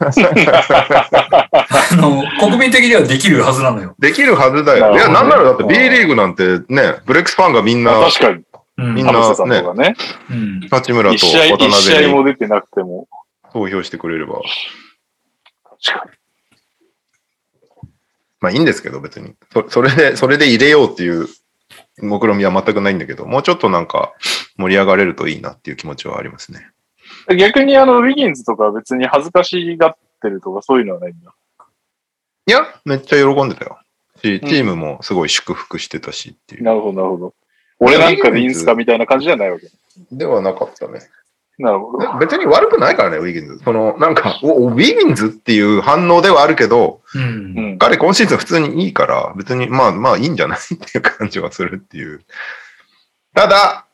あの、国民的にはできるはずなのよ。できるはずだよ。いや、なんならだって B リーグなんてね、ブレックスファンがみんな、確かに。うん。みんな田臥さんとかね。うん。八村と一試合、渡一試合辺にも出てなくても。投票してくれれば。確かに。まあいいんですけど、別に。そそれで、それで入れようっていう目論みは全くないんだけど、もうちょっとなんか盛り上がれるといいなっていう気持ちはありますね。逆にあの、ウィギンズとかは別に恥ずかしがってるとかそういうのはないんだ？いや、めっちゃ喜んでたよ。し、うんチームもすごい祝福してたしっていう。なるほど、なるほど。俺なんかでいいんすかみたいな感じじゃないわけ？ではなかったね。なるほど。別に悪くないからね、ウィギンズ。その、なんか、おウィギンズっていう反応ではあるけど、うんう。ん。彼今シーズン普通にいいから、別にまあまあいいんじゃないっていう感じはするっていう。ただ、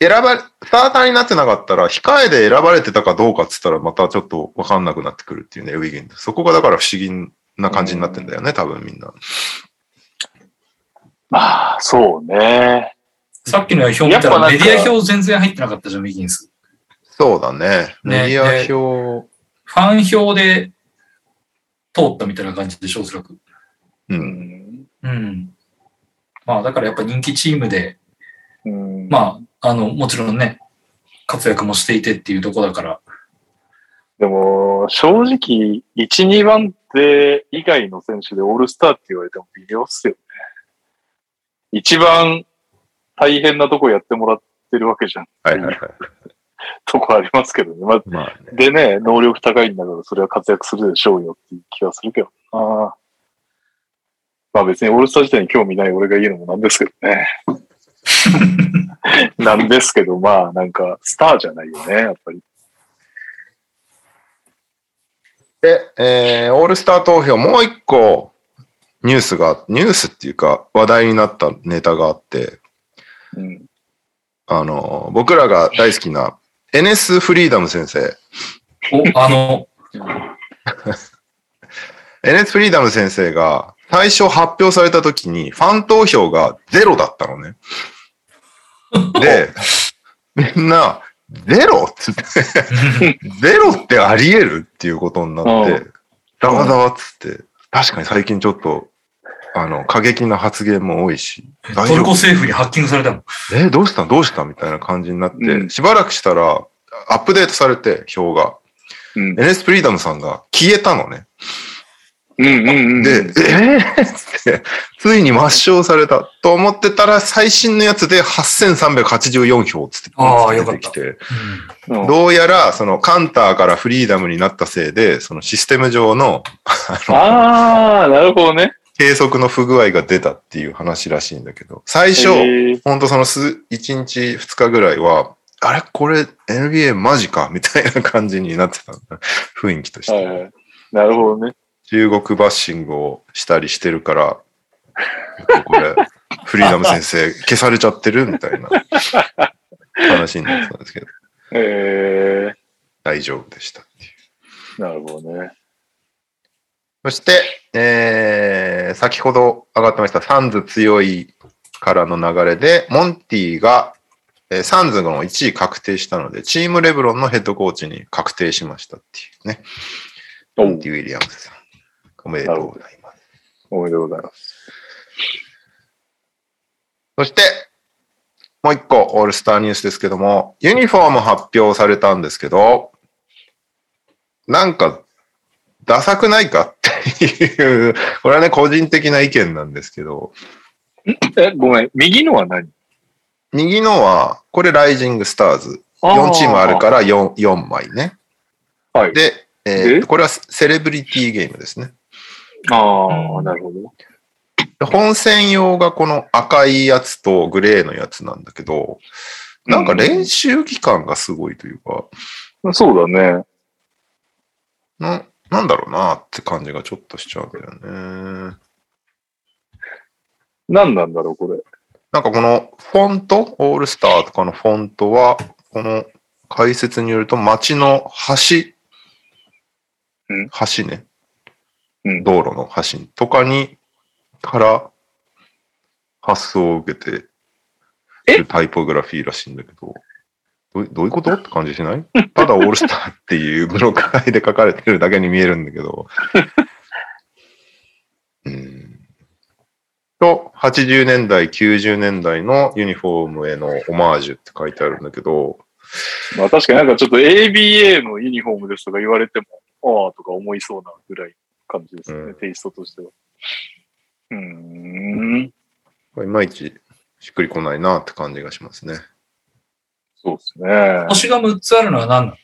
選ばれ、スターターになってなかったら、控えで選ばれてたかどうかっつったら、またちょっとわかんなくなってくるっていうね、ウィギンズ。そこがだから不思議な感じになってんだよね、多分みんな。まあ、そうね。さっきの表見たらメディア表全然入ってなかったじゃん、ウィギンス。そうだね。ねメディア表、ファン票で通ったみたいな感じでしょ、おそらく。う。うんん。うん。まあだからやっぱ人気チームで、うん、まあ、あの、もちろんね、活躍もしていてっていうとこだから、でも、正直、1、2番手以外の選手でオールスターって言われても微妙っすよね。一番大変なとこやってもらってるわけじゃん。はいはいはい。とこありますけどね。まあ、まあね。でね、能力高いんだから、それは活躍するでしょうよっていう気はするけどな。まあ別にオールスター自体に興味ない俺が言うのもなんですけどね。なんですけど、まあなんか、スターじゃないよね、やっぱり。で、えーオールスター投票、もう一個ニュースが、ニュースっていうか話題になったネタがあって、うん。あの、僕らが大好きな NS フリーダム先生。お、あの、NS フリーダム先生が最初発表された時にファン投票がゼロだったのね。で、みんな、ゼロ？っつって、ゼロってあり得る？っていうことになって、ざわざわっつって、確かに最近ちょっと、あの、過激な発言も多いし、大トルコ政府にハッキングされたの？え、どうした？どうした？みたいな感じになって、うんしばらくしたら、アップデートされて、表が。うん。NS フリーダムさんが消えたのね。うんうんうん。で、えー、つって、ついに抹消されたと思ってたら、最新のやつで8384票つってあー出てきて、うんどうやら、そのカンターからフリーダムになったせいで、そのシステム上のああ、なるほどね。計測の不具合が出たっていう話らしいんだけど、最初、えーほんとその数、1日2日ぐらいは、あれ？これ NBA マジか？みたいな感じになってたんだ。雰囲気として。はいはい。なるほどね。中国バッシングをしたりしてるから、これ、フリーダム先生 消されちゃってるみたいな話になってたんですけど、え大丈夫でしたっていう。ー、なるほどね。そして、えー、先ほど上がってました、サンズ強いからの流れで、モンティが、えーサンズの1位確定したので、チームレブロンのヘッドコーチに確定しましたっていうね。モンティ・ウィリアムズさん。おめでとうございます。おめでとうございます。そして、もう一個、オールスターニュースですけども、ユニフォーム発表されたんですけど、なんか、ダサくないかっていう、これはね、個人的な意見なんですけど、え、ごめん。右のは何？右のは、これライジングスターズ。あー4チームあるから 4, 4枚ね。はい。で、えーこれはセレブリティゲームですね。ああ、なるほど。で本戦用がこの赤いやつとグレーのやつなんだけど、なんか練習期間がすごいというか、そうだね。な、なんだろうなって感じがちょっとしちゃうんだよね。何なんだろう、これ。なんかこのフォント、オールスターとかのフォントは、この解説によると街の橋、うん。橋ね、うん。道路の橋とかに、から発想を受けてるタイポグラフィーらしいんだけど、どうどういうこと？って感じしない？ただオールスターっていうブロック牌で書かれてるだけに見えるんだけど。うんと、80年代、90年代のユニフォームへのオマージュって書いてあるんだけど、まあ確かになんかちょっと ABA のユニフォームですとか言われても、ああとか思いそうなぐらい感じですね、うんテイストとしては。うーん。いまいちしっくりこないなって感じがしますね。そうですね。星が6つあるのは何なの？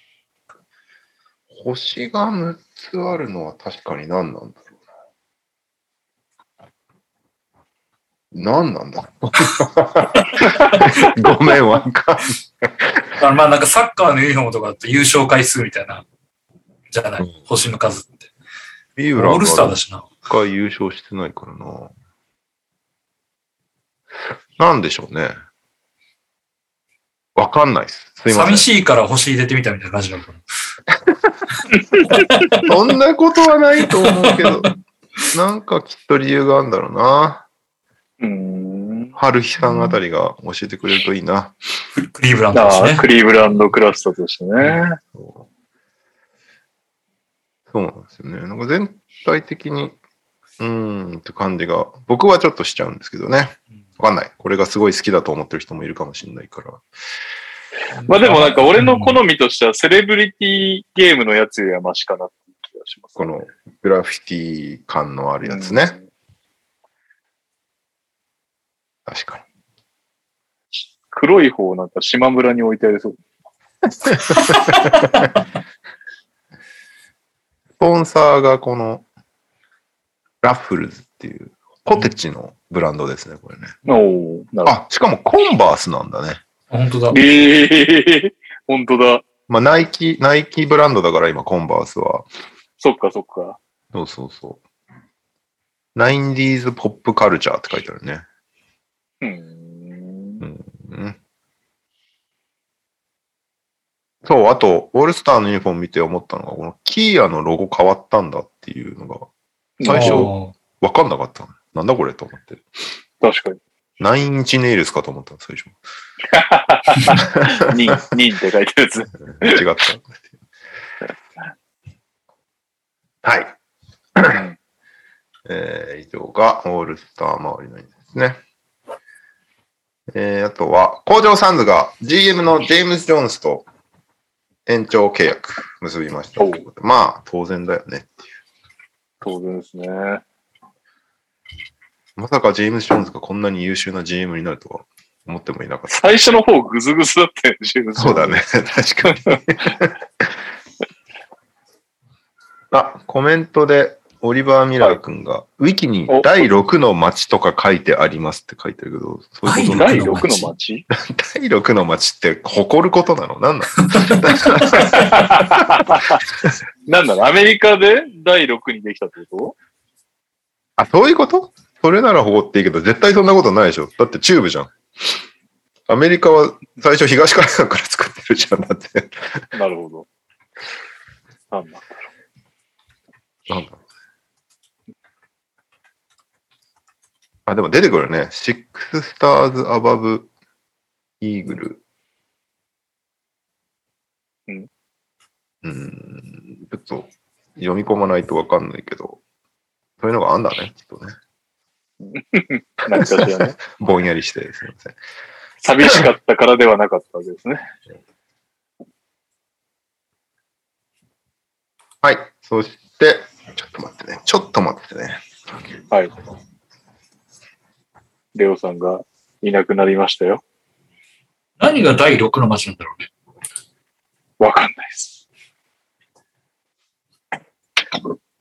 星が6つあるのは確かに何なんだろうな。何なんだろう ごめん、わかんない。あまあなんかサッカーのユニフォームとかだと優勝回数みたいな、じゃない、うん星の数って。ビーブランオールスターがだしな。一回優勝してないからな。なんでしょうね。わかんないです。すいません。寂しいから星入れてみたみたいな感じなのかな。そんなことはないと思うけど、なんかきっと理由があるんだろうな。うーん。春日さんあたりが教えてくれるといいな。クリーブランドだしね。クリーブランドクラスターとしてね。そうそうなんですよね。なんか全体的に、うーんって感じが、僕はちょっとしちゃうんですけどね。わかんない。これがすごい好きだと思ってる人もいるかもしれないから。まあでもなんか俺の好みとしてはセレブリティゲームのやつよりはマシかなっていう気がします、このグラフィティ感のあるやつね。確かに。黒い方なんか島村に置いてありそう。スポンサーがこの、ラッフルズっていう、ポテチのブランドですね、これね。おおなるほあ、しかもコンバースなんだね。本当だど。。ええー、本当だ。まあ、ナイキ、ナイキブランドだから今、コンバースは。そっかそっか。そうそうそう。ナインディーズポップカルチャーって書いてあるね。うーん。うん。そう、あと、オールスターのユニフォーム見て思ったのが、このキーアのロゴ変わったんだっていうのが、最初わかんなかったの。なんだこれと思って。確かに。ナインインチネイルスかと思ったの、最初。ニン、ニンって書いてるやつ。違った。はい。えー、以上がオールスター周りの意味ですね。えー、あとは、工場サンズが GM のジェームズ・ジョーンズと延長契約結びました。おまあ、当然だよね。当然ですね。まさかジェームズ・ジョーンズがこんなに優秀な GM になるとは思ってもいなかった。最初の方グズグズだったよね、自分そうだね。確かに。あ、コメントで、オリバー・ミラー君が、ウィキにお第6の街とか書いてありますって書いてるけど、そういうこと第第6六の街？第6の街って誇ることなの？何な なんだろう、アメリカで第6にできたってこあ、そういうこと？それなら誇っていいけど、絶対そんなことないでしょ。だってチューブじゃん。アメリカは最初東海岸から作ってるじゃん。だって。となるほど。なんだなんだ？ろうあ、でも出てくるね。Six Stars Above Eagle。うん。うん。ちょっと読み込まないとわかんないけど、そういうのがあんだね、きっとね。何かしらね。ぼんやりしてすみません。寂しかったからではなかったわけですね。はい。そして、ちょっと待ってね。ちょっと待ってね。はい。レオさんがいなくなりましたよ。何が第6の街なんだろうね。わかんないです。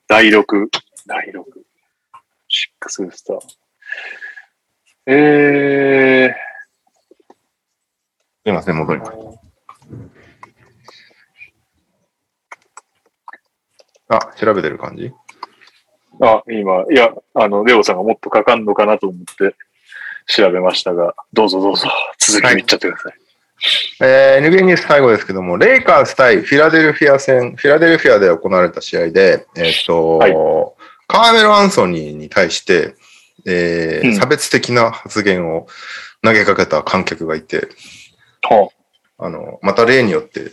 第6、第6、シックススター。えすみません、戻ります。ー、あ、調べてる感じ？あ、今、いや、あの、レオさんがもっとかかんのかなと思って調べましたが、どうぞどうぞ、続きを言っちゃってください。えー、NBA ニュース最後ですけども、レイカーズ対フィラデルフィア戦、フィラデルフィアで行われた試合で、えっ、と、はいカーメル・アンソニーに対して、えーうん差別的な発言を投げかけた観客がいて、はあの、また例によって、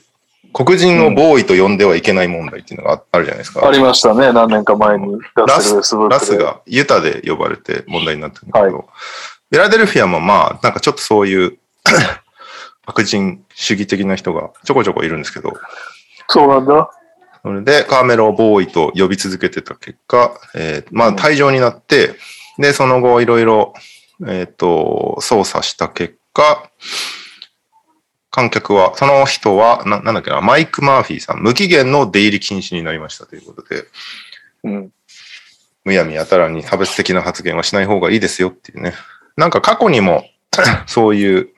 黒人をボーイと呼んではいけない問題っていうのがああるじゃないですか。あ、ありましたね、何年か前に。ラスラスがユタで呼ばれて問題になってるんだけど、はフィラデルフィアもまあ、なんかちょっとそういう 白人主義的な人がちょこちょこいるんですけど、そうなんだ。それでカーメルをボーイと呼び続けてた結果、えーまあ退場になって、で、その後いろいろ、えっ、と、操作した結果、観客は、その人は、ななんだっけな、マイク・マーフィーさん、無期限の出入り禁止になりましたということで、うん。むやみやたらに差別的な発言はしない方がいいですよっていうね。なんか過去にも そういう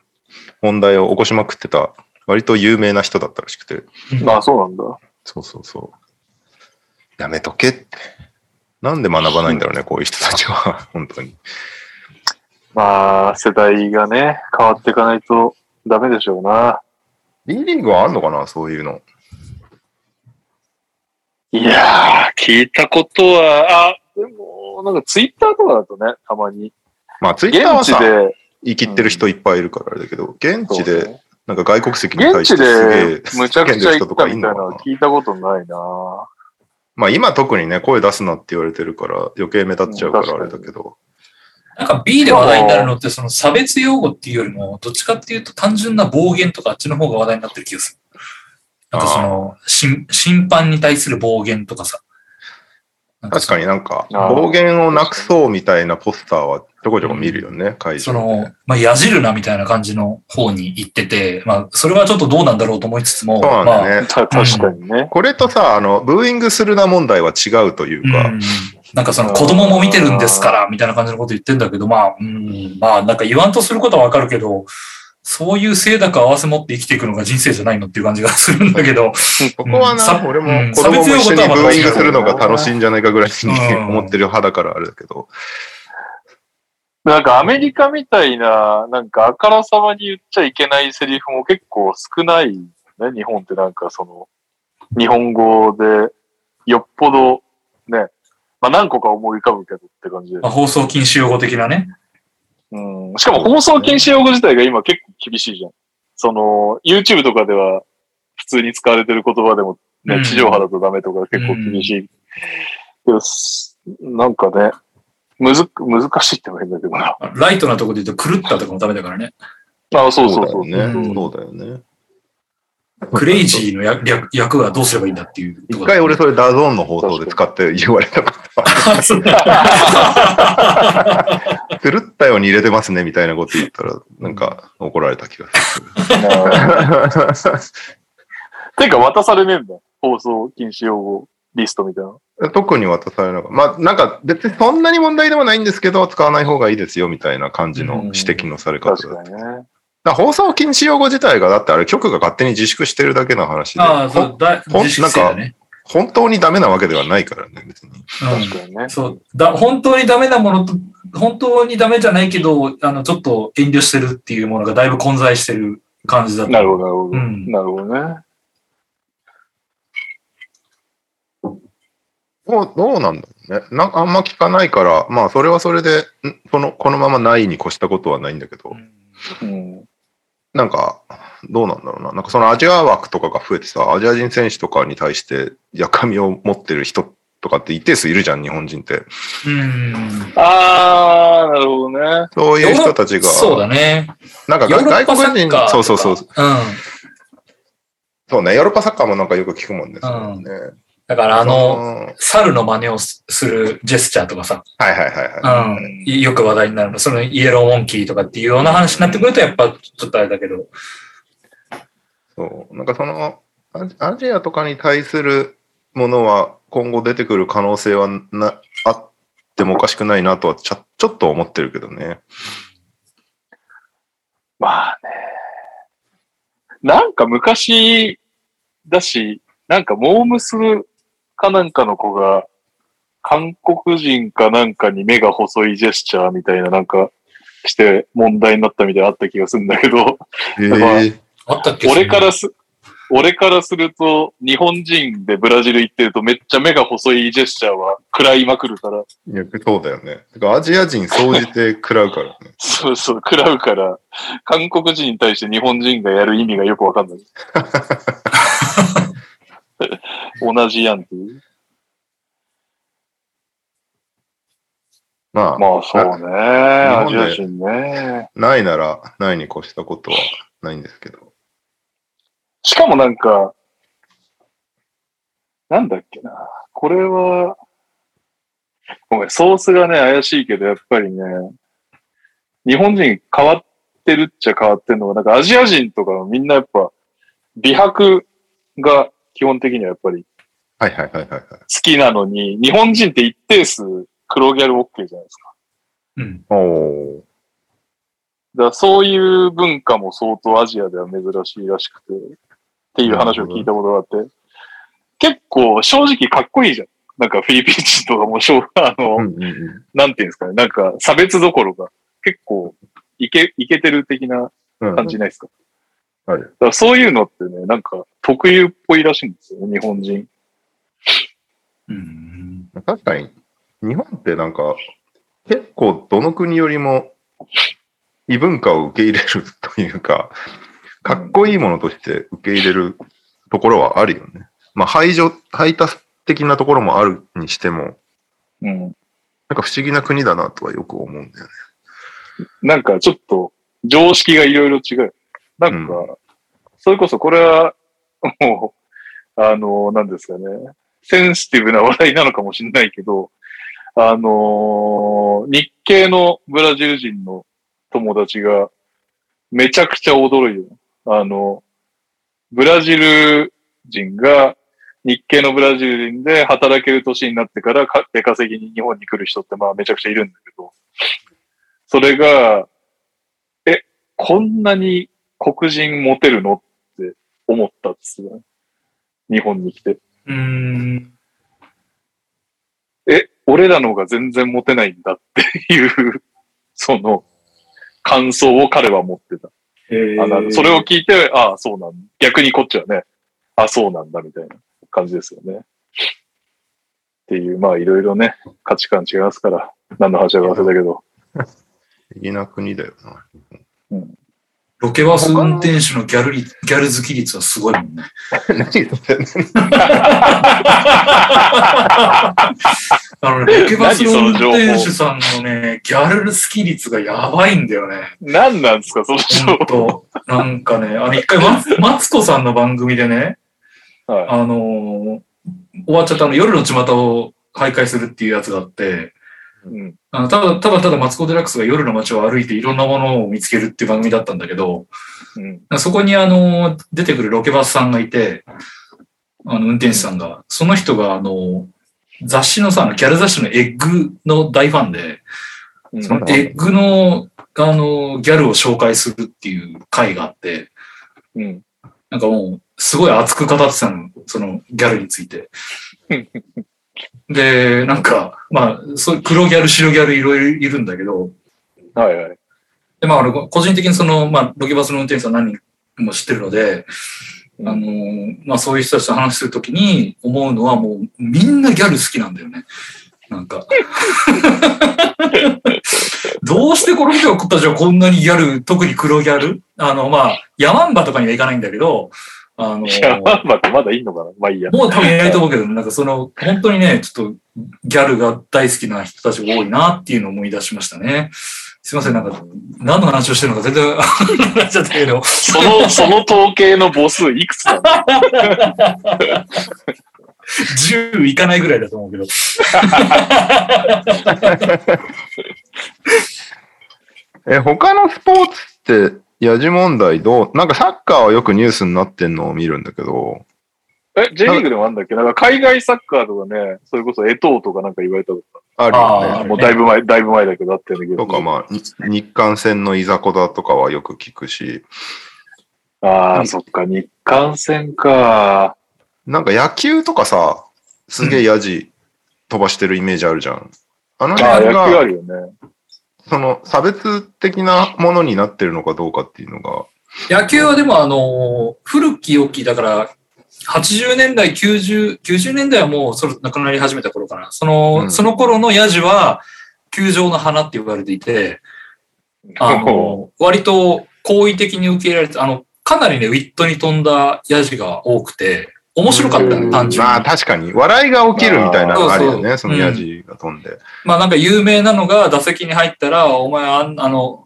問題を起こしまくってた割と有名な人だったらしくて。まあ、そうなんだ。そうそうそう。やめとけって。なんで学ばないんだろうね、こういう人たちは。本当に。まあ、世代がね、変わっていかないとダメでしょうな。B リーグはあんのかな、そういうの。いやー、聞いたことは、あ、でも、なんかツイッターとかだとね、たまに。まあ、ツイッターはさ、生きってる人いっぱいいるからあれだけど、現地で、なんか外国籍に対してすげえでむちゃくちゃ行ったみたいな聞いたことないなまあ今特にね、声出すなって言われてるから余計目立っちゃうからあれだけど。なんか B で話題になるのって、その差別用語っていうよりも、どっちかっていうと単純な暴言とかあっちの方が話題になってる気がする。なんかその、審審判に対する暴言とかさ。なん確かになんか、暴言をなくそうみたいなポスターはちょこちょこ見るよね、会場で。その、まあ、やじるなみたいな感じの方に行ってて、まあ、それはちょっとどうなんだろうと思いつつも、そうなんまあ、だよね。た確かにね。これとさ、あの、ブーイングするな問題は違うというか、うんなんかその子供も見てるんですから、みたいな感じのこと言ってんだけど、まあ、うん、まあ、なんか言わんとすることはわかるけど、そういう性高合わせ持って生きていくのが人生じゃないのっていう感じがするんだけど、ここはな、さ俺もうん子供も一緒に差別用語とはまたブーイングするのが楽しいんじゃないかぐらいにうん思ってる派だからあれだけど。なんかアメリカみたいな、なんかあからさまに言っちゃいけないセリフも結構少ないね。日本ってなんかその、日本語でよっぽどね、まあ何個か思い浮かぶけどって感じでまあ、。放送禁止用語的なね。うん。しかも放送禁止用語自体が今結構厳しいじゃん。その、YouTube とかでは普通に使われてる言葉でもね、うん地上波だとダメとか結構厳しい。けどすなんかね、むず、難しいって言えばいいんだけどな。ライトなところで言うと狂ったとかもダメだからね。あ、そうそうそう。だよね。うんそうだよね。クレイジーの訳訳訳はどうすればいいんだっていうところ。一回俺それダゾーンの放送で使って言われたことる。狂ったように入れてますねみたいなこと言ったら、なんか怒られた気がする。てか渡されねえんだ。放送禁止用語リストみたいな。特に渡されなかった。まあ、なんか別にそんなに問題でもないんですけど、使わない方がいいですよみたいな感じの指摘のされ方だった。確かにね。だ放送禁止用語自体が、だってあれ局が勝手に自粛してるだけの話で、ああ、そほう、だほん自粛性だね。本当にダメなわけではないからね、別に。うん確かにね。そう。だ、本当にダメなものと、本当にダメじゃないけど、あの、ちょっと遠慮してるっていうものがだいぶ混在してる感じだと。なるほど、なるほど。うんなるほどね。もうどうなんだろうね。なんかあんま聞かないから、まあそれはそれで、んこの、このままないに越したことはないんだけど、うん。なんか、どうなんだろうな。なんかそのアジア枠とかが増えてさ、アジア人選手とかに対して、やかみを持ってる人とかって一定数いるじゃん、日本人って。うん。あー、なるほどね。そういう人たちが、そうだね。なんか外国人。そうそうそう。うん。そうね、ヨーロッパサッカーもなんかよく聞くもんね。うんねだからあの、うん猿の真似をすするジェスチャーとかさ、はいはいはいはい。うん。よく話題になるの。そのイエローモンキーとかっていうような話になってくると、やっぱちょっとあれだけど。そう。なんかその、アジアジアとかに対するものは今後出てくる可能性はな、あってもおかしくないなとはちょちょっと思ってるけどね。まあね。なんか昔だし、なんかモームスかなんかの子が、韓国人かなんかに目が細いジェスチャーみたいななんかして問題になったみたいなあった気がするんだけど、俺からす、俺からすると、日本人でブラジル行ってるとめっちゃ目が細いジェスチャーは食らいまくるから、いや、そうだよね。てかアジア人総じて食らうからね。そうそう、食らうから、韓国人に対して日本人がやる意味がよくわかんない。同じやんっていう。まあ、まあそうね、日アジア人ね。ないならないに越したことはないんですけど。しかもなんか、なんだっけな。これは、ごめん、ソースがね、怪しいけど、やっぱりね、日本人変わってるっちゃ変わってるのが、なんかアジア人とかみんなやっぱ、美白が基本的にはやっぱりはいはいはいはいはい。好きなのに、日本人って一定数黒ギャル OK じゃないですか。うん。おおだそういう文化も相当アジアでは珍しいらしくて、っていう話を聞いたことがあって、結構正直かっこいいじゃん。なんかフィリピン人とかもしょう、あの、ー。うんうんうんなんていうんですかね、なんか差別どころが結構いけ、いけてる的なうん。感じないですか？はいだからそういうのってね、なんか特有っぽいらしいんですよね、日本人。うん。確かに、日本ってなんか、結構どの国よりも異文化を受け入れるというか、かっこいいものとして受け入れるところはあるよね。まあ排除、排他的なところもあるにしても、うん。なんか不思議な国だなとはよく思うんだよね。なんかちょっと常識がいろいろ違う。なんか、それこそこれは、もう、あの、なんですかね、センシティブな話題なのかもしれないけど、あの日系のブラジル人の友達がめちゃくちゃ驚いてる。あの、ブラジル人が日系のブラジル人で働ける年になってからか出稼ぎに日本に来る人ってまあめちゃくちゃいるんだけど、それが、え、こんなに黒人モテるの？って思ったっつってたね日本に来て。うん。え、俺らの方が全然モテないんだっていう、その、感想を彼は持ってた。えあなそれを聞いて、ああ、そうなんだ。逆にこっちはね、あそうなんだみたいな感じですよね。っていう、まあいろいろね、価値観違いますから、何の話だか忘れたけど。不思議な国だよな。ロケバス運転手のギャルリギャル好き率はすごいもんね。何言ってんのあのね、ロケバスの運転手さんのね、ギャル好き率がやばいんだよね。何なんですか、その情ほんと。なんかね、あの、一回、マツマツコさんの番組でね、報。はい。あのー終わっちゃったあの、夜の巷を徘徊するっていうやつがあって、うん。あのただ、ただただマツコ・デラックスが夜の街を歩いていろんなものを見つけるっていう番組だったんだけど、うん。そこにあの、出てくるロケバスさんがいて、あの、運転手さんが、その人があの、雑誌のさ、ギャル雑誌のエッグの大ファンで、うんそのエッグの、あの、ギャルを紹介するっていう回があって、うん。なんかもう、すごい熱く語ってたの、そのギャルについて。で、なんか、まあ、そう黒ギャル、白ギャルいろいろいるんだけど、はいはい。で、まあ、俺個人的にその、まあ、ロケバスの運転手さん何人も知ってるので、あのーまあ、そういう人たちと話するときに思うのはもう、みんなギャル好きなんだよね。なんか。どうしてこの人たちはこんなにギャル、特に黒ギャル？あの、まあ、ヤマンバとかには行かないんだけど、あのいや、まあまあ、まだいいのかな？まあいいや。もう多分いないと思うけど、なんかその、本当にね、ちょっとギャルが大好きな人たちが多いなっていうのを思い出しましたね。すいません、なんか、何の話をしてるのか全然わかんなっちゃったけど。その、その統計の母数いくつなの10いかないぐらいだと思うけど。え、他のスポーツって、ヤジ問題どう？なんかサッカーはよくニュースになってんのを見るんだけど、え、J リーグでもあんだっけ？なんか海外サッカーとかね、それこそエトーとかなんか言われたことあるよね。もうだいぶ前、だいぶ前だけどあったんだけど。とかまあ、に日韓戦のいざこだとかはよく聞くし、ああ、そっか、日韓戦か。なんか野球とかさ、すげえヤジ飛ばしてるイメージあるじゃん。あのああ、野球あ辺がるよね。その差別的なものになってるのかどうかっていうのが、野球はでもあの、古き良き、だから、80年代、90、90年代はもうそれ亡くなり始めた頃かな。その、うん。その頃のヤジは、球場の花って言われていて、あの、割と好意的に受け入れられて、あの、かなりね、ウィットに飛んだヤジが多くて、面白かったね、うん単純に。まあ確かに、笑いが起きるみたいなのがあるよね、そのヤジが飛んで。まあなんか有名なのが打席に入ったら、お前あんあの、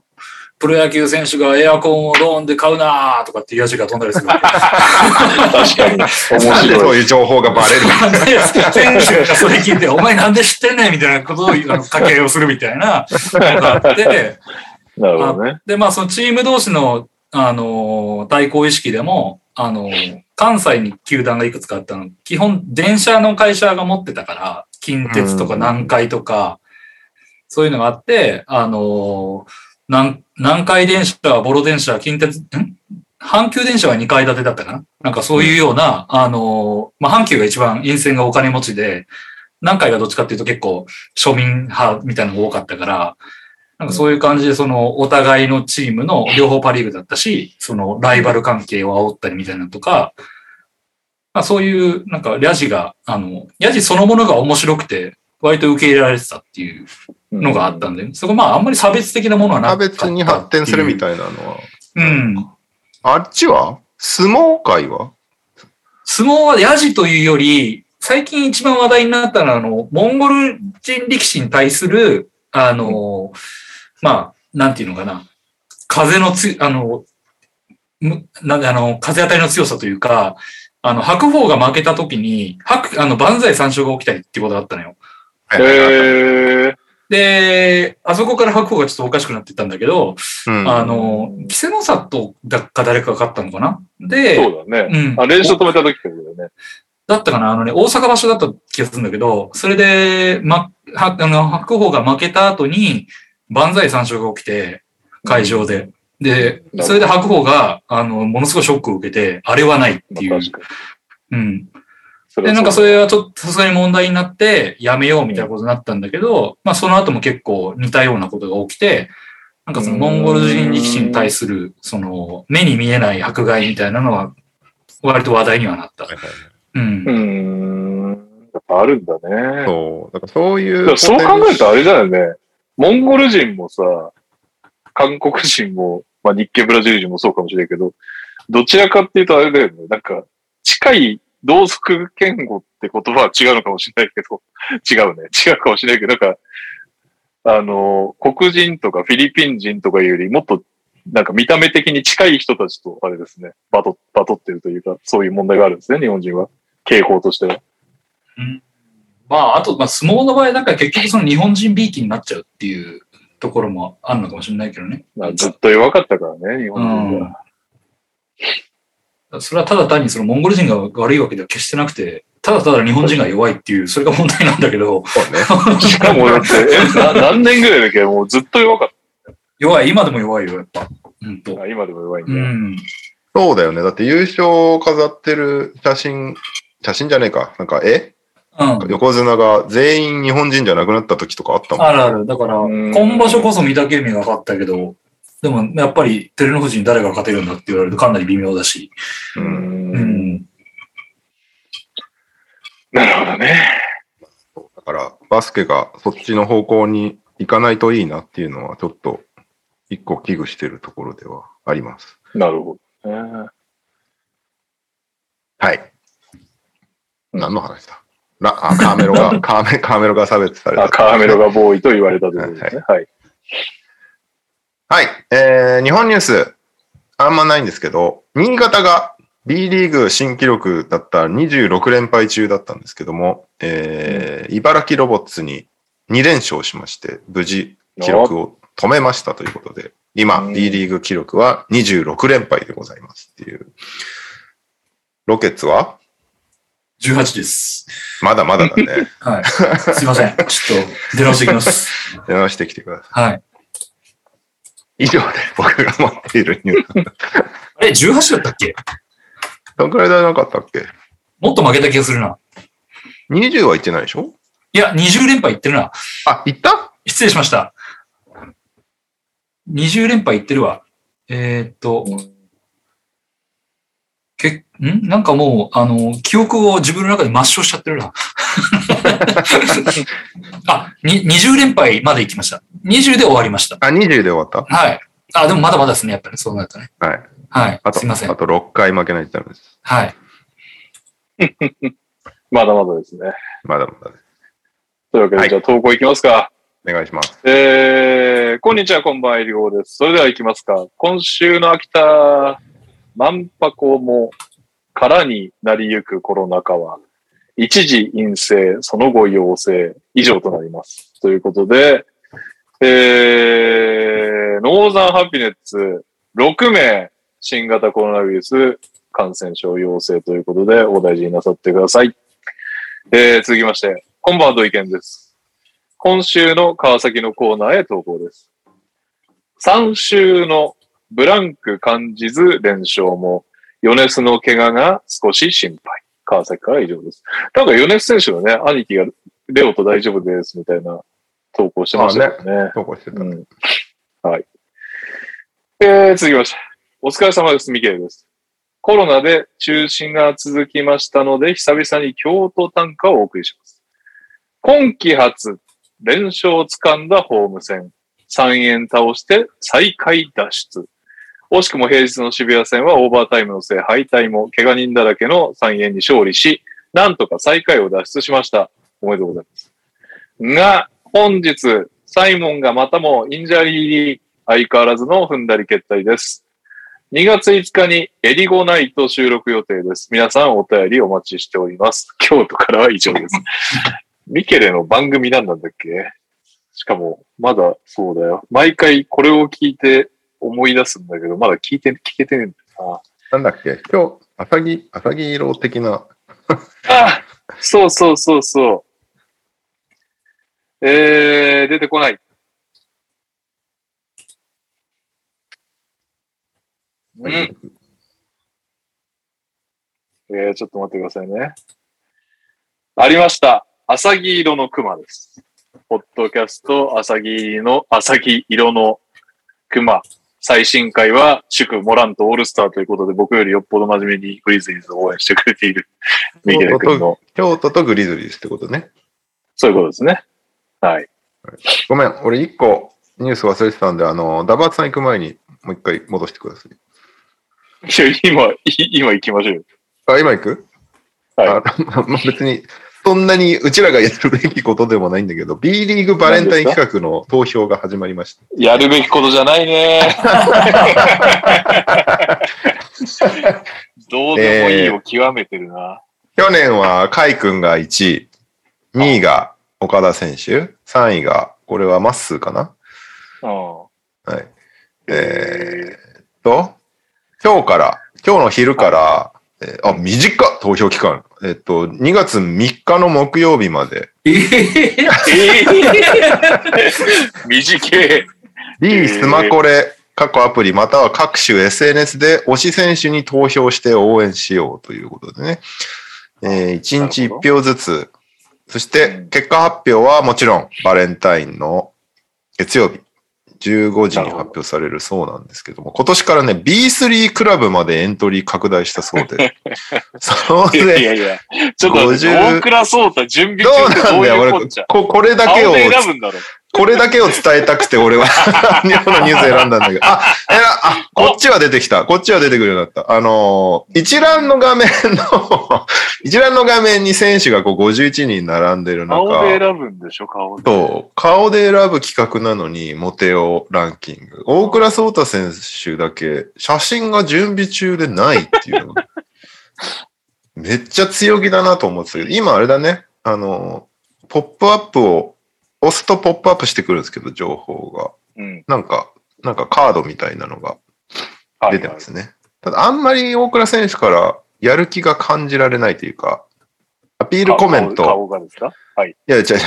プロ野球選手がエアコンをローンで買うなーとかっていうヤジが飛んだりする。確かに。面白い。そういう情報がバレる 選手がそれ聞いて、お前なんで知ってんねんみたいなことをあの掛け合いをするみたいなのがあって、なるほどね。で、まあそのチーム同士の、あの、対抗意識でも、あの、関西に球団がいくつかあったの、基本電車の会社が持ってたから、近鉄とかうん。南海とか、そういうのがあって、あの、南南海電車、ボロ電車、近鉄、ん？阪急電車は2階建てだったかな？なんかそういうような、あの、まあ、阪急が一番陰線がお金持ちで、南海がどっちかっていうと結構庶民派みたいなのが多かったから、なんかそういう感じで、その、お互いのチームの両方パリーグだったし、その、ライバル関係を煽ったりみたいなのとか、まあそういう、なんか、ヤジが、あの、ヤジそのものが面白くて、割と受け入れられてたっていうのがあったんで、そこまああんまり差別的なものはなか差ったっていう。別に発展するみたいなのは。うん。あっちは？相撲界は？相撲はヤジというより、最近一番話題になったのは、あの、モンゴル人力士に対する、あの、まあ、なんていうのかな、風のつ、あの、むなんで、あの、風当たりの強さというか、あの、白鵬が負けた時に、白、あの、万歳三唱が起きたりってことがあったのよ。へえ。で、あそこから白鵬がちょっとおかしくなってったんだけど、うんあの、稀勢の里だか誰かが勝ったのかなで、そうだね。うん。あ、練習止めた時ってことだよね。だったかなあのね、大阪場所だった気がするんだけど、それで、ま、は、あの、白鵬が負けた後に、万歳三唱が起きて、会場で。で、どそれで白鵬が、あの、ものすごいショックを受けて、あれはないっていう。うん。それで、なんかはそれはちょっとさすがに問題になって、やめようみたいなことになったんだけど、まあその後も結構似たようなことが起きて、なんかそのモンゴル人力士に対する、その、目に見えない迫害みたいなのは、割と話題にはなった。うんう。ーん。やっぱあるんだね。そう。だからそういう。そう考えるとあれだよね。モンゴル人もさ、韓国人も、まあ日系ブラジル人もそうかもしれんけど、どちらかっていうとあれだよね。なんか、近い同族言語って言葉は違うのかもしれないけど、違うね。違うかもしれないけど、なんか、あの、黒人とかフィリピン人とかよりもっと、なんか見た目的に近い人たちと、あれですね、バト、バトってるというか、そういう問題があるんですね、日本人は。傾向としては。まあ、あと、まあ、相撲の場合、なんか結局その日本人びいきになっちゃうっていうところもあるのかもしれないけどね。まあ、ずっと弱かったからね、日本人は。それはただ単にそのモンゴル人が悪いわけでは決してなくて、ただただ日本人が弱いっていう、それが問題なんだけど、ね。しかもだって、え、な何年ぐらいだっけもうずっと弱かっ弱い、今でも弱いよ、やっぱ。うんとた。。今でも弱いんうだ。ん。そうだよね。だって優勝を飾ってる写真、写真じゃねえか。なんか絵うん。横綱が全員日本人じゃなくなった時とかあったもん。あるある。だから、うん今場所こそ御嶽海が勝ったけど、でもやっぱり照ノ富士に誰が勝てるんだって言われるとかなり微妙だし。う。うんん。なるほどね。だから、バスケがそっちの方向に行かないといいなっていうのは、ちょっと、一個危惧してるところではあります。なるほどね。はい。何の話だ？ラあカーメロが、カーメカーメロが差別された。あ、カーメロがボーイと言われたということですね。はい。はい。えー、日本ニュース、あんまないんですけど、新潟が B リーグ新記録だった26連敗中だったんですけども、えー茨城ロボッツに2連勝しまして、無事記録を止めましたということで、今、うん B リーグ記録は26連敗でございますっていう。ロケッツは18です。まだまだだね。はい。すいません。ちょっと出直してきます。電話してきてくださはい。い。以上で僕が持っているニュース。あれ、18だったっけ？どんくらいだなかったっけ？もっと負けた気がするな。?20 は言ってないでしょ？いや、20連敗いってるな。あ、言った？失礼しました。20連敗いってるわ。えーっと、け、ん？なんかもう、あの、記憶を自分の中で抹消しちゃってるな。あ、に、20連敗まで行きました。20で終わりました。あ、20で終わった？はい。あ、でもまだまだですね、やっぱりそうなるとね。はい。はい。あと、すいませんあ。と6回負けないとダメです。はい。まだまだですね。まだまだです。というわけで、はいじゃあ投稿いきますか。お願いします。えー、こんにちは、こんばんは、えりごです。それでは行きますか。今週の秋田、万博も空になりゆくコロナ禍は、一時陰性、その後陽性、以上となります。ということで、えー、ノーザンハピネッツ、6名、新型コロナウイルス感染症陽性ということで、お大事になさってください。えー、続きまして、こんばんは、土井健です。今週の川崎のコーナーへ投稿です。3週のブランク感じず連勝も、ヨネスの怪我が少し心配。川崎から以上です。なんかヨネス選手のね、兄貴がレオと大丈夫ですみたいな投稿してましたけどね。投稿してた。うん。はい。えー、続きまして。お疲れ様です。ミケルです。コロナで中止が続きましたので、久々に京都短歌をお送りします。今季初、連勝をつかんだホーム戦。三遠倒して最下位脱出。惜しくも平日の渋谷戦はオーバータイムの末敗退も怪我人だらけの三遠に勝利し、なんとか最下位を脱出しました。おめでとうございます。が、本日、サイモンがまたもインジャリー相変わらずの踏んだり決体です。2月5日にエリゴナイト収録予定です。皆さんお便りお待ちしております。京都からは以上です。ミケレの番組なんなんだっけ？しかも、まだそうだよ。毎回これを聞いて思い出すんだけど、まだ聞いて、聞けてねえんだよなんだっけ？今日、朝木、朝木色的な、な。あそうそうそうそう。えー、出てこない。うん。えー、ちょっと待ってくださいね。ありました。朝木色の熊です。ポッドキャスト、朝木の、朝木色の熊。最新回は、祝モラントオールスターということで、僕よりよっぽど真面目にグリズリーズを応援してくれている ミゲル君の、京都とグリズリーズってことね。そういうことですね。はい。ごめん、俺一個ニュース忘れてたんで、あの、ダバーツさん行く前にもう一回戻してください。いや今、い今行きましょうよ。あ、今行く？はい。あ別に、そんなにうちらがやるべきことでもないんだけど、B リーグバレンタイン企画の投票が始まりました。やるべきことじゃないね。どうでもいいを極めてるな。去年はカイ君が1位、2位が岡田選手、3位が、これはマッスーかなうん。はい。えーっと、今日から、今日の昼から、えーあ、短っ投票期間。えっと、2月3日の木曜日まで、ええええ短い。B スマコレ、各アプリまたは各種 SNS で推し選手に投票して応援しようということでね。えー、1日1票ずつ。そして結果発表はもちろんバレンタインの月曜日15時に発表されるそうなんですけども、今年からね B3 クラブまでエントリー拡大したそうで。そういやいで、やいや、ちょっと待って、50大倉聡太準備中どうなんだよ。俺こ、これだけを。これだけを伝えたくて俺は 日本のニュース選んだんだけど。あ、えら、あ、こっちは出てきた。こっちは出てくるようになった。あのー一覧の画面の 一覧の画面に選手がこう51人並んでる顔中、で選ぶんでしょ、顔で。そう、顔で選ぶ企画なのに、モテオランキング。大倉聡太選手だけ、写真が準備中でないっていう めっちゃ強気だなと思ってたけど、今あれだね、あの、ポップアップを、押すとポップアップしてくるんですけど、情報が。うん。なんか、なんかカードみたいなのがはい出てますね。ただ、あんまり大倉選手からやる気が感じられないというか、アピールコメント。顔顔がですか？はい。いや、違う違う違う。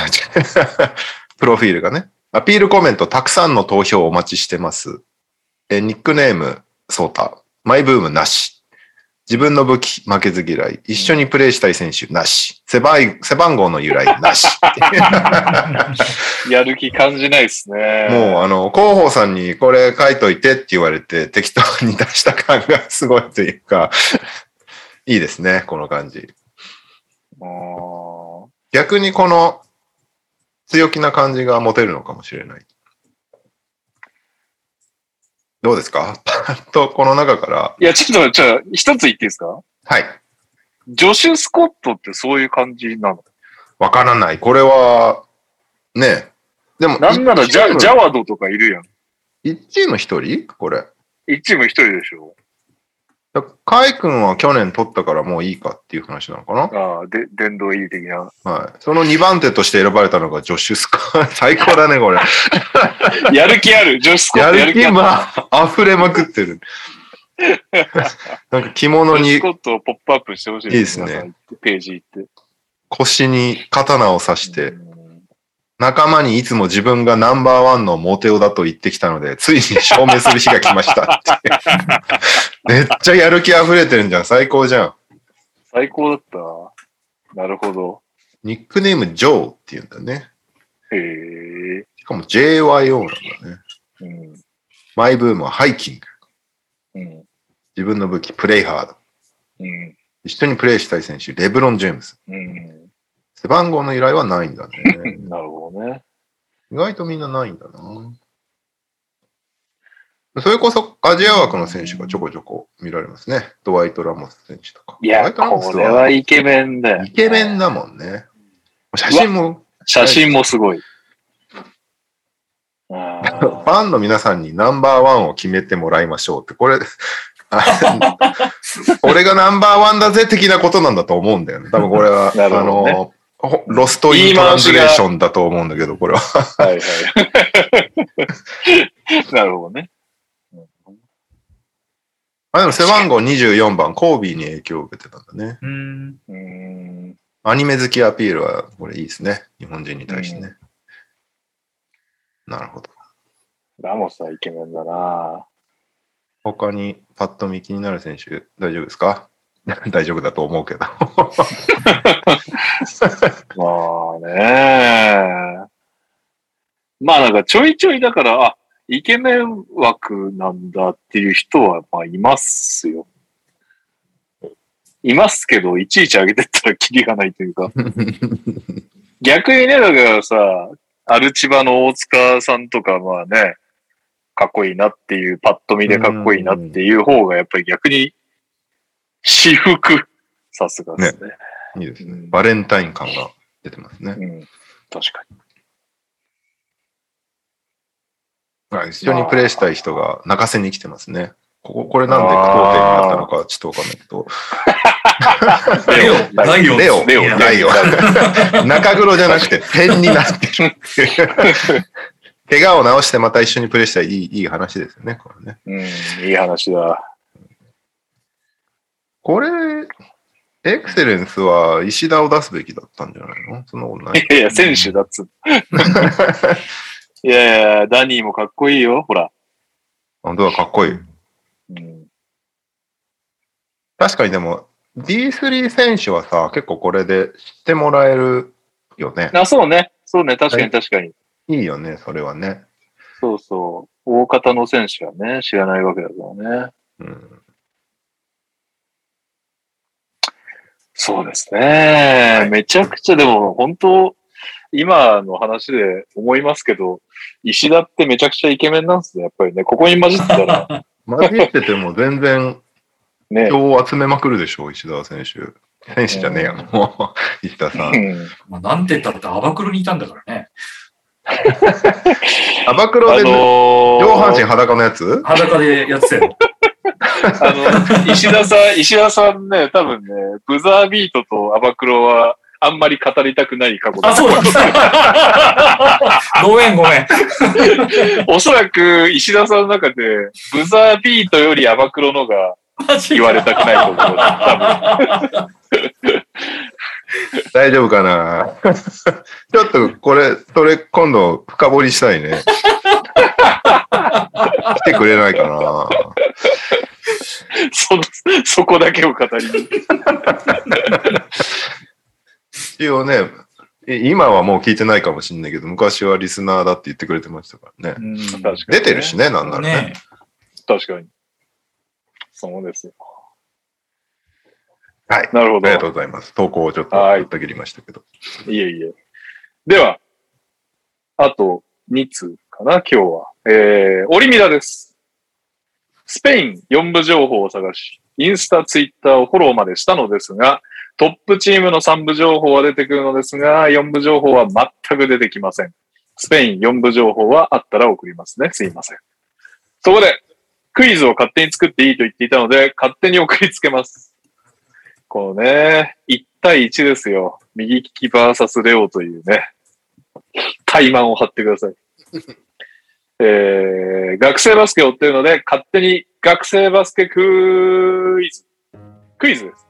プロフィールがね。アピールコメント、たくさんの投票をお待ちしてます。え、ニックネーム、ソータ。マイブームなし。自分の武器、負けず嫌い。一緒にプレイしたい選手、なし。背番背番号の由来、なし。やる気感じないですね。もう、あの、広報さんにこれ書いといてって言われて、適当に出した感がすごいというか、いいですね、この感じ。逆にこの強気な感じが持てるのかもしれない。どうですか？パッとこの中から。いや、ちょっとじゃあ、一つ言っていいですか？はい。ジョシュ・スコットってそういう感じなの？わからない。これは、ねでも、なんならジャ、ジャワドとかいるやん。一チーム一人？これ。一チーム一人でしょ。だカイ君は去年取ったからもういいかっていう話なのかな？ああ、で、殿堂入り的な。はい。その2番手として選ばれたのがジョシュ・スコ 最高だね、これ。やる気ある。ジョシュ・スコッやる気トやる気あ溢れまくってる。なんか着物にスコットをポップアップしてほしいいいですねページ行って。腰に刀を刺して、うん仲間にいつも自分がナンバーワンのモテオだと言ってきたので、ついに証明する日が来ました。めっちゃやる気溢れてるんじゃん。最高じゃん。最高だった。なるほど。ニックネームジョーっていうんだね。へえ。しかも JYO なんだね。うん。マイブームはハイキング。うん。自分の武器、プレイハード。うん。一緒にプレイしたい選手、レブロン・ジェームズ。うん。背番号の由来はないんだね。なるほどね。意外とみんなないんだな。それこそアジア枠の選手がちょこちょこ見られますね。ドワイト・ラモス選手とか。いや、これはイケメンだよ。イケメンだもんね。写真も、写真もすごい。フあァンの皆さんにナンバーワンを決めてもらいましょうって、これ、あ 俺がナンバーワンだぜ的なことなんだと思うんだよね。多分これは、なるあの、ほロストイントランスレーションだと思うんだけど、これは。ーはいはい。なるほどね。あ、でも背番号24番、コービーに影響を受けてたんだね。うん。うーん。アニメ好きアピールは、これいいですね。日本人に対してね。なるほど。ラモスはイケメンだな他にパッと見気になる選手、大丈夫ですか？大丈夫だと思うけど。まあねまあなんかちょいちょいだから、あ、イケメン枠なんだっていう人はまあいますよ。いますけど、いちいち上げてったらキリがないというか。逆にね、だからさ、アルチバの大塚さんとかまあね、かっこいいなっていう、パッと見でかっこいいなっていう方がやっぱり逆に私服。さすがですね。いいですね。うんバレンタイン感が出てますね。うん。確かに。はい一緒にプレイしたい人が泣かせに来てますね。ここ、これなんで句読点になったのかちょっとわかんないけど。レオ、ライオン。レオ、レオライオ。中黒じゃなくて点になってる。怪我を治してまた一緒にプレイしたいいいいい話ですよね、これね。うん、いい話だ。これ、エクセレンスは石田を出すべきだったんじゃないの？そんなことないい。やいや、選手だっつう。いやいや、ダニーもかっこいいよ、ほら。本当だ、かっこいい。うん、確かにでも、D3 選手はさ、結構これで知ってもらえるよね。あ、そうね。そうね、確かに確かに。いいよね、それはね。そうそう。大方の選手はね、知らないわけだからね。うん、そうですね。めちゃくちゃ、でも本当、今の話で思いますけど、石田ってめちゃくちゃイケメンなんですね、やっぱりね。ここに混じってたら、混じってても全然ね。票を集めまくるでしょ、石田選手。選手じゃねえや、もう。石田さ。うんんまあ、なんて言ったってアバクロにいたんだからね。アバクロあでのー上半身裸のやつ？裸でやってたよ。あの、石田さん、石田さんね、多分ね、ブザービートとアバクロは、あんまり語りたくない過去だあ、そうだ。ごめんごめん。おそらく石田さんの中で、ブザービートよりアバクロのが言われたくないと思う。多大丈夫かな？ちょっとこれ、それ今度深掘りしたいね。来てくれないかな？その、そこだけを語りに。一応ね、い今はもう聞いてないかもしれないけど、昔はリスナーだって言ってくれてましたからね。うん確かに、出てるしね、なんならね。ね確かに。そうですよ。はい。なるほど。ありがとうございます。投稿をちょっとはいぶった切りましたけど。いえいえ。では、あと2通かな、今日は。えー、オリミラです。スペイン4部情報を探し、インスタ、ツイッターをフォローまでしたのですが、トップチームの3部情報は出てくるのですが、4部情報は全く出てきません。スペイン4部情報はあったら送りますね。すいません。そこで、クイズを勝手に作っていいと言っていたので、勝手に送りつけます。このね、1対1ですよ。右利きバーサスレオというね、怠慢を張ってください。えー、学生バスケを追ってるので、勝手に学生バスケクイズ。クイズです。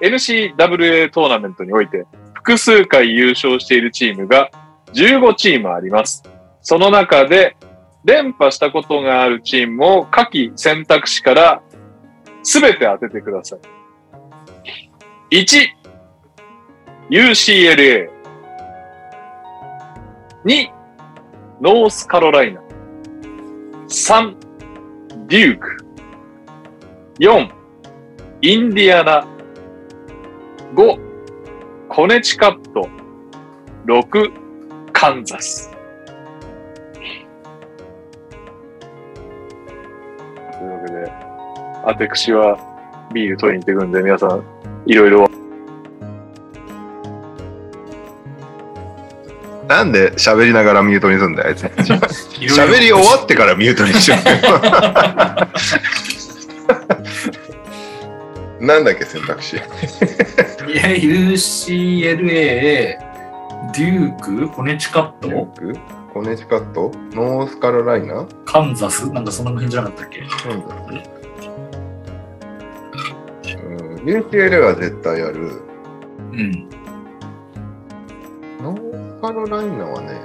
NCWA トーナメントにおいて、複数回優勝しているチームが15チームあります。その中で、連覇したことがあるチームを下記選択肢から全て当ててください。1、UCLA。2、ノースカロライナ。3、デューク。4、インディアナ。5、コネチカット。6、カンザス。というわけで、アテクシはビール取りに行ってくるんで、皆さん、いろいろなんで喋りながらミュートにすんだよ、あいつ。喋り終わってからミュートにしよう。なんだっけ、選択肢。いや UCLA、デューク、コネチカット、クコネチカット？ノースカロライナカンザスなんかそんな辺じゃなかったっけ？なんだうん、UCL は絶対ある。うん。ノースカロライナはね、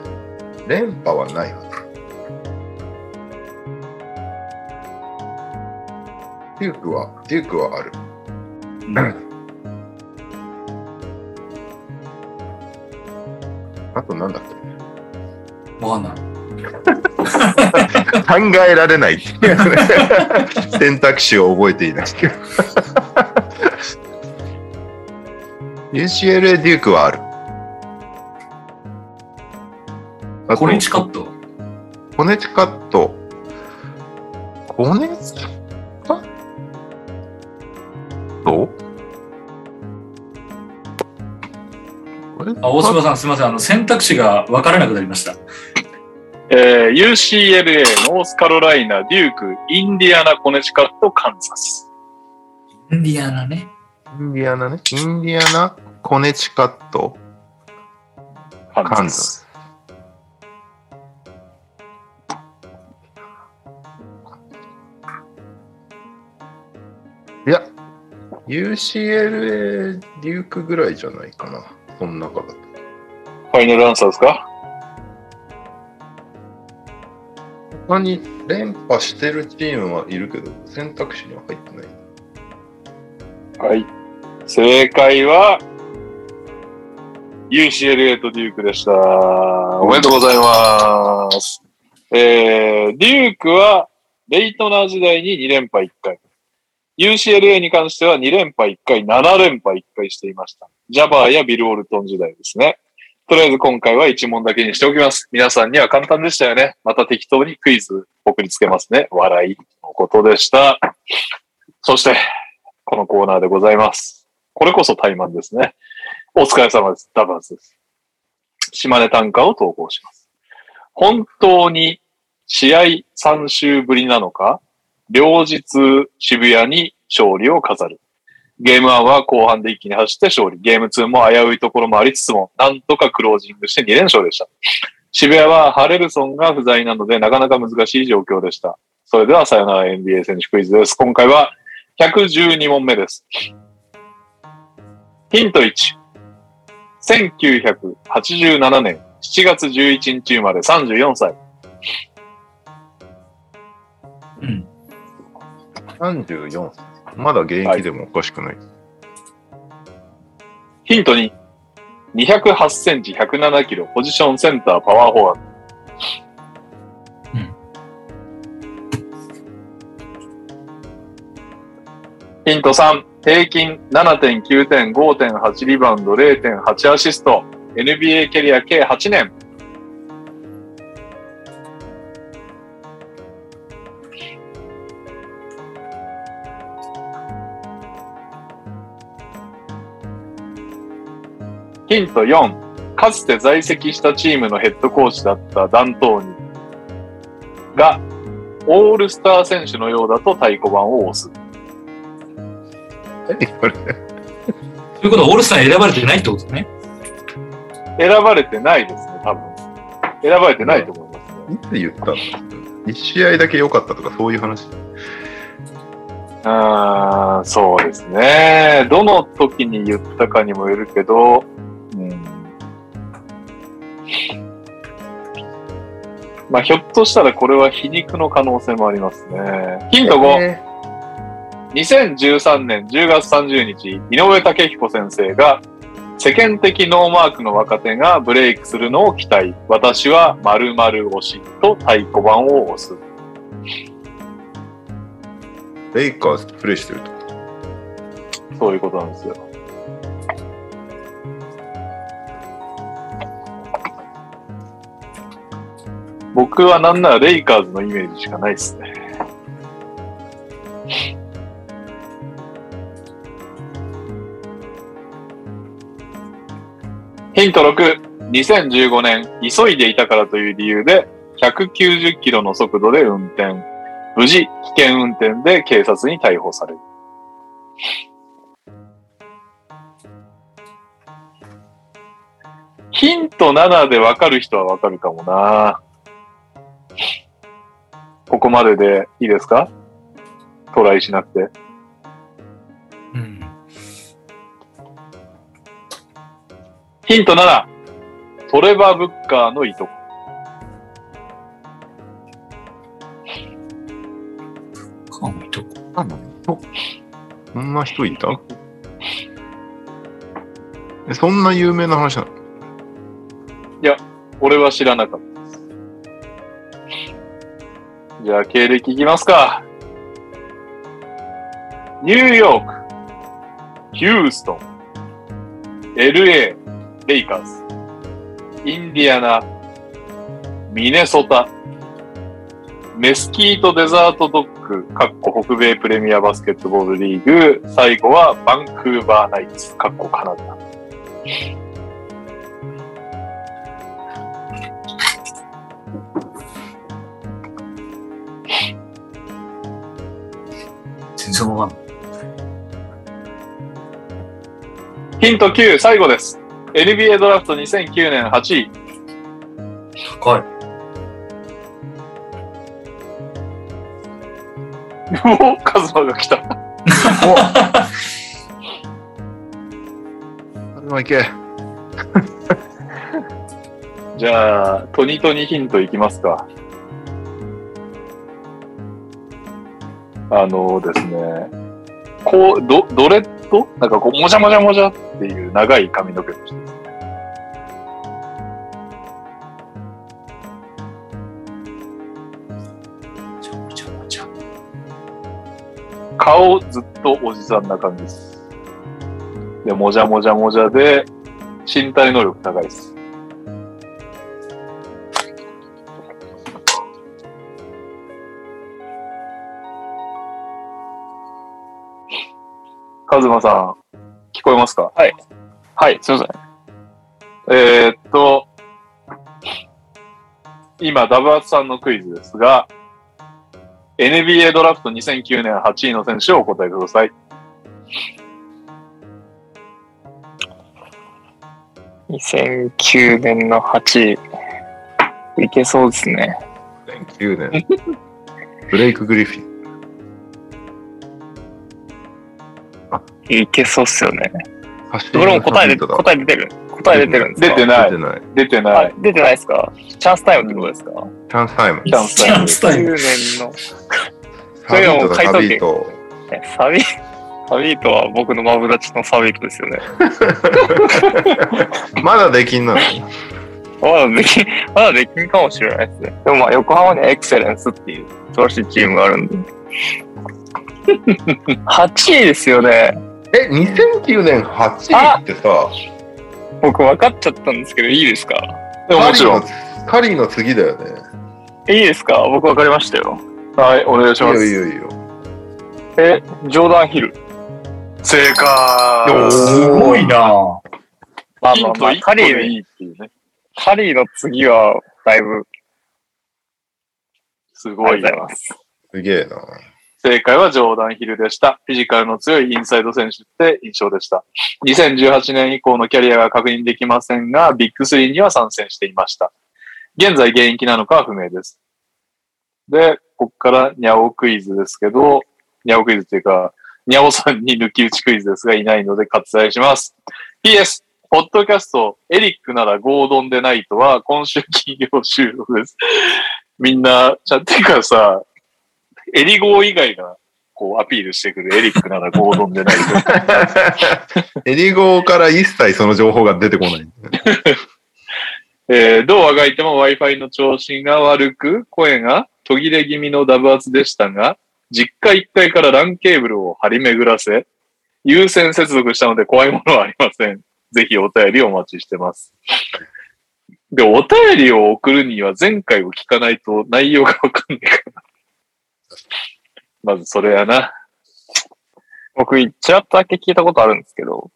連覇はないはず。デュークは、デュークはある。あとなんだっけ？わかんない。考えられない 選択肢を覚えていない。UCLA デュークはある。コネチカットコネチカット。コネチカットこれあ、大島さんすみません。あの、選択肢が分からなくなりました。えー UCLA、ノースカロライナ、デューク、インディアナ、コネチカット、カンザス。インディアナね。インディアナね。インディアナ、コネチカット、カンザス。UCLA デュークぐらいじゃないかな。その中だと。ファイナルアンサーですか？他に連覇してるチームはいるけど、選択肢には入ってない。はい。正解は、UCLA とデュークでした。おめでとうございます。えー、デュークは、レイトナー時代に2連覇1回。UCLA に関しては2連覇1回、7連覇1回していました。ジャバーやビル・オルトン時代ですね。とりあえず今回は1問だけにしておきます。皆さんには簡単でしたよね。また適当にクイズ送りつけますね。笑いのことでした。そして、このコーナーでございます。これこそ怠慢ですね。お疲れ様です。ダバーズです。島根短歌を投稿します。本当に試合3週ぶりなのか、両日渋谷に勝利を飾る。ゲーム1は後半で一気に走って勝利。ゲーム2も危ういところもありつつも、なんとかクロージングして2連勝でした。渋谷はハレルソンが不在なので、なかなか難しい状況でした。それではさよなら NBA 選手クイズです。今回は112問目です。ヒント1。1987年7月11日生まれ34歳。34。まだ現役でもおかしくない。ヒント2。208センチ、107キロ、ポジションセンター、パワーフォワード。うんヒント3。平均7.9点、5.8リバウンド、0.8アシスト。NBA キャリア計8年。ヒント4。かつて在籍したチームのヘッドコーチだったダントーニが、オールスター選手のようだと太鼓判を押す。何これということは、オールスターに選ばれてないってことですね。選ばれてないですね、多分。選ばれてないと思いますね。いつ言った？の一試合だけ良かったとかそういう話？あーそうですね。どの時に言ったかにもよるけど、うん。まあ、ひょっとしたらこれは皮肉の可能性もありますね。ヒント5。え2013年10月30日、井上武彦先生が、世間的ノーマークの若手がブレイクするのを期待。私は〇〇推しと太鼓判を押す。ーレイカーズプレイしてると。そういうことなんですよ。僕はなんならレイカーズのイメージしかないですね。ヒント6。2015年、急いでいたからという理由で、190キロの速度で運転。無事、危険運転で警察に逮捕される。ヒント7でわかる人はわかるかもな。ここまででいいですか？トライしなくて。うん。ヒント7。トレバー・ブッカーのいとこ。かもいとこ？そんな人いた？えそんな有名な話なの？俺は知らなかった。じゃあ、経歴いきますか。ニューヨーク、ヒューストン、LA、レイカーズ、インディアナ、ミネソタ、メスキートデザートドッグ、かっこ北米プレミアバスケットボールリーグ、最後はバンクーバーナイツ、かっこカナダ。全然わかんない。ヒント9、最後です。NBA ドラフト2009年8位。高い。おカズマが来た。あれはいけ。じゃあ、トニトニヒントいきますか。あのですね、こう、ドドレッドなんかこう、もじゃもじゃもじゃっていう長い髪の毛の人ですね。ちゃもちゃもちゃ。顔ずっとおじさんな感じです。で、もじゃもじゃもじゃで、身体能力高いです。カズマさん、聞こえますか？はい、すいません。えーっと、今、ダブアツさんのクイズですが、NBA ドラフト2009年8位の選手をお答えください。2009年の8位。いけそうですね。2009年。ブレイク・グリフィン。いけそうっすよね。走どれも答えで、だ答え出てる？答え出てるんですか？出てない出てない。出てない。あ出てないですか？チャンスタイムってことですか？チャンスタイム。チャンスチャンスタイム。?9 年の、それはもうサビー書いとトけだ、サビート。えサビ、サビートは僕のマブダチのサビートですよね。まだできんなのまだできん、まだできんかもしれないですね。でもまあ、横浜にはエクセレンスっていう素晴らしいチームがあるんで。8位ですよね。え、2009年8位ってさ、僕分かっちゃったんですけど、いいですか？でももちろん。カリーのカリーの次だよね。いいですか？僕分かりましたよ。はい、お願いしいいます。よいいよいいよ。え、ジョーダンヒル。正解すごいなまあヒントまあまあ、1個でカリー、いいっていうね。カリーの次は、だいぶ、すごいなありがとうござい。ます。すげえな。正解はジョーダン・ヒルでした。フィジカルの強いインサイド選手って印象でした。2018年以降のキャリアが確認できませんが、ビッグ3には参戦していました。現在現役なのかは不明です。で、ここからニャオクイズですけど、ニャオクイズっていうか、ニャオさんに抜き打ちクイズですがいないので割愛します。PS、ポッドキャスト、エリックならゴードンでないとは今週金曜収録です。みんな、ちゃんていうかさ、エリゴー以外がこうアピールしてくるエリックならゴードンでないと。エリゴから一切その情報が出てこない。えーどうあがいても Wi-Fi の調子が悪く、声が途切れ気味のダブ圧でしたが、実家1階から LAN ケーブルを張り巡らせ、優先接続したので怖いものはありません。ぜひお便りお待ちしてます。で、お便りを送るには前回を聞かないと内容がわかんないから。まずそれやな。僕、ちらっとだけ聞いたことあるんですけど、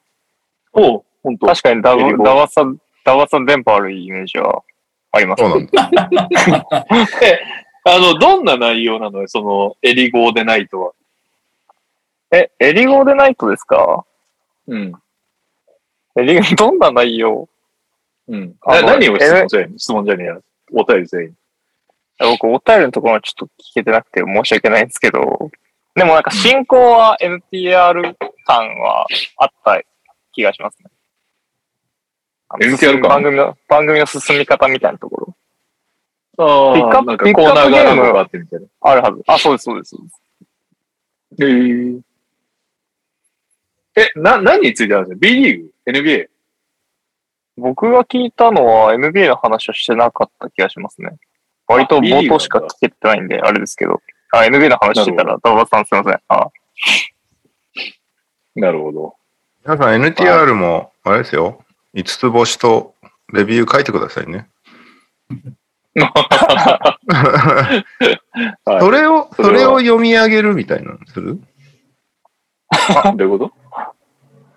おう、本当。確かにダエリゴワダワさん、ダワさん電波悪いイメージはありますそうなんだ。あの、どんな内容なのよ、その、エリゴーでないとは。え、エリゴーでナイトですか？うん。エリゴー、どんな内容？うん。あ何を質問じゃねえ質問じゃねえや。お便り全員。僕、お便りのところはちょっと聞けてなくて申し訳ないんですけど、でもなんか進行は NTR 感はあった気がしますね。NTR 感？番組の、番組の進み方みたいなところ。あピックアップコーナーがあってみたいな。あるはず。あ、そうです、そうです。そうですへえ。え、な、何についてあるんですか ?B リーグ ?NBA? 僕が聞いたのは NBA の話はしてなかった気がしますね。割と冒頭しか聞けてないんで、あれですけど。あ、NBA の話してたら、ダバさんすいません。あ、なるほど。皆さん NTR も、あれですよ。5つ星とレビュー書いてくださいね。はいそれを、それはそれを読み上げるみたいなのする？あ どういうこと？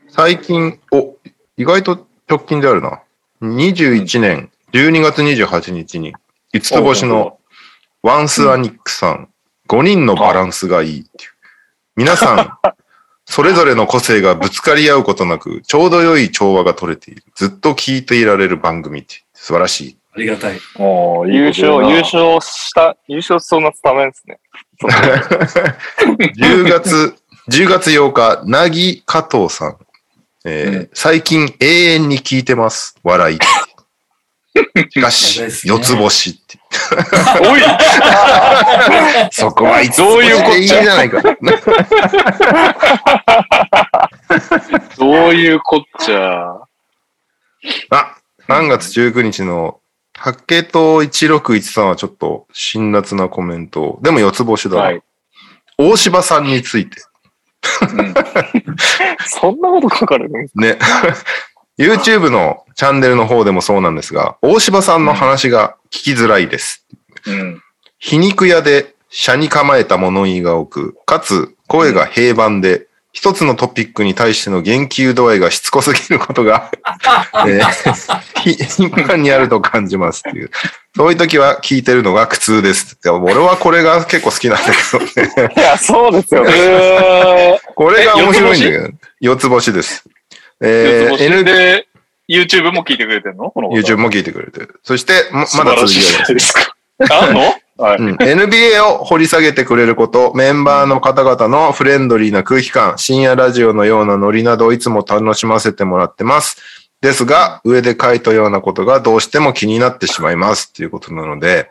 最近、お、意外と直近であるな。21年12月28日に、5つ星のワンスアニックさん、5人のバランスがいいっていう。皆さん、それぞれの個性がぶつかり合うことなく、ちょうど良い調和が取れている。ずっと聞いていられる番組って、素晴らしい。ありがたい。おーいい優勝、優勝した、優勝しそうなスタメンですね。10月、10月8日、なぎ加藤さん。えーうん最近永遠に聞いてます。笑い。しかし四つ星って。おいそこはいつどういうこっちゃでいいじゃないか。どういうこっちゃ。あ、3月19日の竹と1613はちょっと辛辣なコメント。でも四つ星だな。はい。大柴さんについて。うん そんなこと書かれるんですね。YouTube のチャンネルの方でもそうなんですが、大柴さんの話が聞きづらいです。うん。皮肉屋で車に構えた物言いが多く、かつ声が平板で、一つのトピックに対しての言及度合いがしつこすぎることが、えーひ頻繁にあると感じますっていう。そういう時は聞いてるのが苦痛です。俺はこれが結構好きなんだけどね。いや、そうですよね。えこれが面白いんだけど、四つ星です。ー、えー、N、で、YouTube も聞いてくれてんの？この方 YouTube も聞いてくれてる。そして、ままだ続きがあります素晴らしいじゃないですか。あんの？はい。うん、NBA を掘り下げてくれること、メンバーの方々のフレンドリーな空気感、深夜ラジオのようなノリなどいつも楽しませてもらってます。ですが、上で書いたようなことがどうしても気になってしまいますっていうことなので、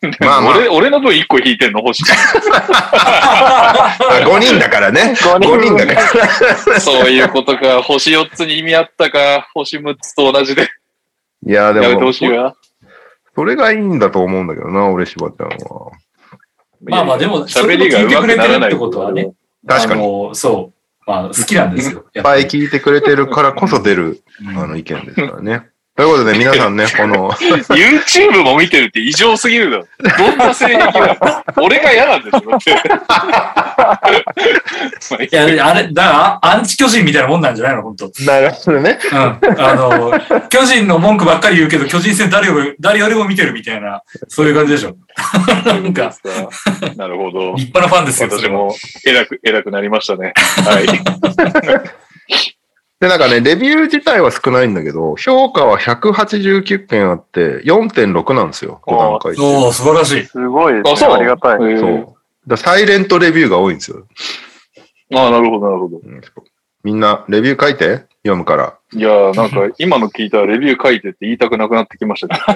まあまあ俺、俺の分1個引いてんの、星。あ5人だからね。5 5人だから。そういうことか。星4つに意味あったか。星6つと同じで。いや、でやめてもほしいわ。それがいいんだと思うんだけどな、俺、柴ちゃんは。まあまあでも喋りが上手くならないそれも聞いてくれてるってことはね。確かにそう。まあ好きなんですよ。いっぱい聞いてくれてるからこそ出る、あの、意見ですからね。ということで、皆さんね、この、YouTube も見てるって異常すぎるだろ。どんな性癖だ俺が嫌なんですよ。だっていや、あれ、だから、アンチ巨人みたいなもんなんじゃないの？本当。なるほどね。うん。あの、巨人の文句ばっかり言うけど、巨人戦誰より、誰よりも見てるみたいな、そういう感じでしょ。なんか、なるほど。立派なファンですよ。私も偉く、偉くなりましたね。はい。で、なんかね、レビュー自体は少ないんだけど、評価は189件あって、4.6なんですよ、5段階中。おー、素晴らしい。すごいですね。あそうありがたい。そう。だサイレントレビューが多いんですよ。ああ、なるほど、なるほど。うんみんな、レビュー書いて？読むから。いやー、なんか、今の聞いたらレビュー書いてって言いたくなくなってきましたね。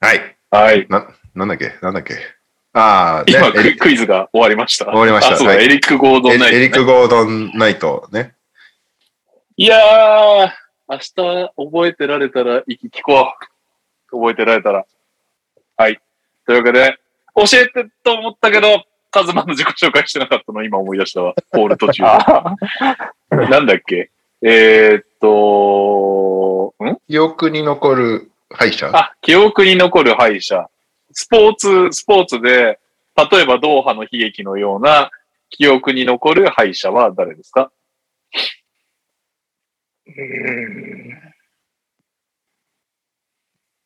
はい。はい。な、なんだっけ？なんだっけ？ああ、ね今、ククイズが終わりました。終わりましたあ、そうだ、はいエリック・ゴードン・ナイト、エリック・ゴードン・ナイトね。いやー、明日覚えてられたら、聞こう。覚えてられたら。はい。というわけで、教えてと思ったけど、カズマの自己紹介してなかったの今思い出したわ。ポール途中なんだっけ？えー、っと、ん？記憶に残る敗者あ、記憶に残る敗者。スポーツ、スポーツで、例えばドーハの悲劇のような記憶に残る敗者は誰ですか？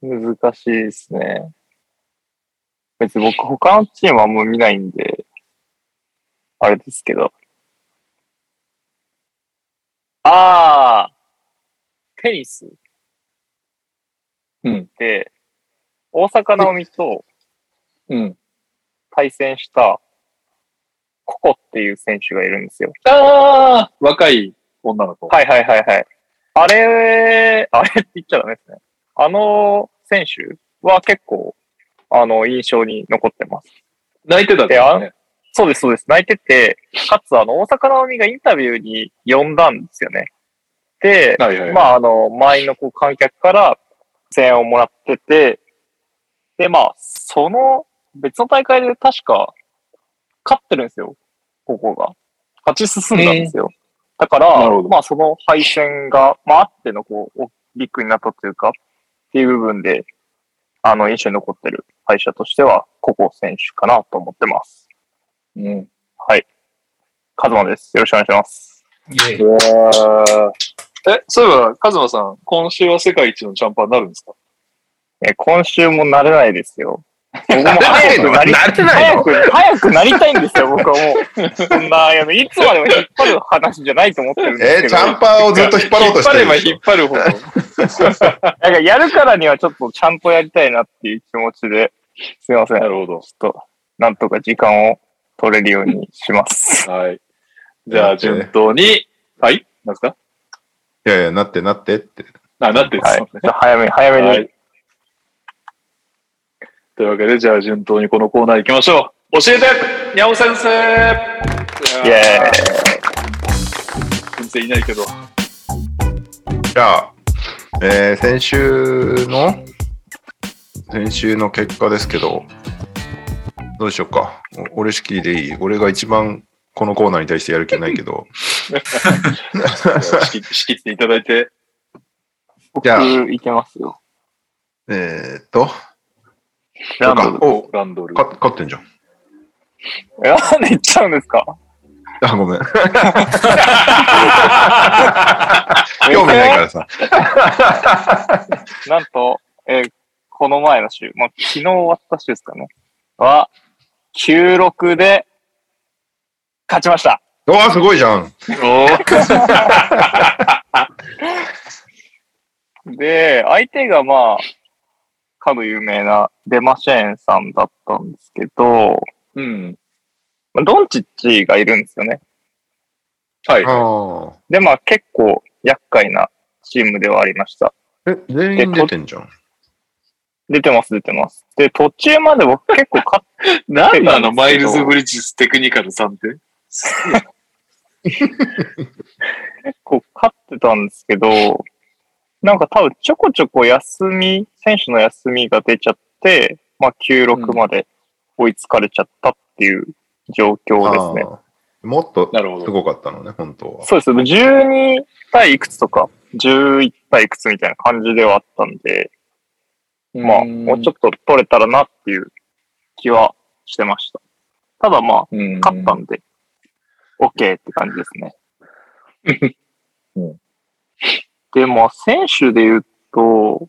難しいですね。別に僕他のチームはあんま見ないんで、あれですけど。あー、テニスうんで、大阪なおみとうん。対戦したココっていう選手がいるんですよ。ああ若い女の子。はいはいはいはい。あれ、あれって言っちゃダメですね。あの選手は結構、あの、印象に残ってます。泣いてたんだよね。そうです、そうです。泣いてて、かつ、あの、大阪なおみがインタビューに呼んだんですよね。で、はいはい。まあ、あの、満員のこう観客から声援をもらってて、で、まあ、その別の大会で確か勝ってるんですよ。ここが。勝ち進んだんですよ。だから、まあ、その敗戦が、まあ、あっての、こう、ビッグになったというか、っていう部分で、あの、印象に残ってる敗者としては、ココ選手かなと思ってます。うん。はい。カズマです。よろしくお願いします。イエえ、そういえば、カズマさん、今週は世界一のチャンパーになるんですか？え、今週もなれないですよ。僕も早くなり なれないの？早く、早くなりたいんですよ、僕はもう。そんな、あのいつまでも引っ張る話じゃないと思ってるんですえけど。チャンパーをずっと引っ張ろうとしてるでしょ引っ張れば引っ張るほど。なんかやるからにはちょっとちゃんとやりたいなっていう気持ちで、すいません。なるほど。ちょっと、なんとか時間を取れるようにします。はい。じゃあ、順当に、はいなんですか？いやいや、なってなってって。あ、なってですはい。じゃあ早めに、早めに。はい。というわけで、じゃあ順当にこのコーナー行きましょう。教えてにゃお先生イェーイ。先生いないけど。じゃあ、えー先週の、先週の結果ですけど、どうしようか。お俺式でいい？俺が一番このコーナーに対してやる気ないけど。仕切っていただいて。じゃあ僕、いけますよ。えーっと、ランドル。おランドル。か勝ってんじゃん。えなんで言っちゃうんですか？あ、ごめん。興味ないからさ。なんと、えーこの前の週、まあ、昨日終わった週ですかね。は、9-6で、勝ちました。うわ、すごいじゃん。おー で、相手がまあ、かの有名なデマシェーンさんだったんですけど、うん。まあドンチッチがいるんですよね。はい。あで、まあ結構厄介なチームではありました。え、全員出てんじゃん。出てます、出てます。で、途中まで僕結構勝っなん なのマイルズ・ブリッジステクニカルさんって？結構勝ってたんですけど、なんか多分ちょこちょこ休み、選手の休みが出ちゃって、まあ96まで追いつかれちゃったっていう状況ですね。あーもっとなるほど。すごかったのね、本当は。そうです。12対いくつとか、11対いくつみたいな感じではあったんで、まあ、もうちょっと取れたらなっていう気はしてました。ただまあ、うん勝ったんで、OK って感じですね。うんで、まあ、選手で言うと、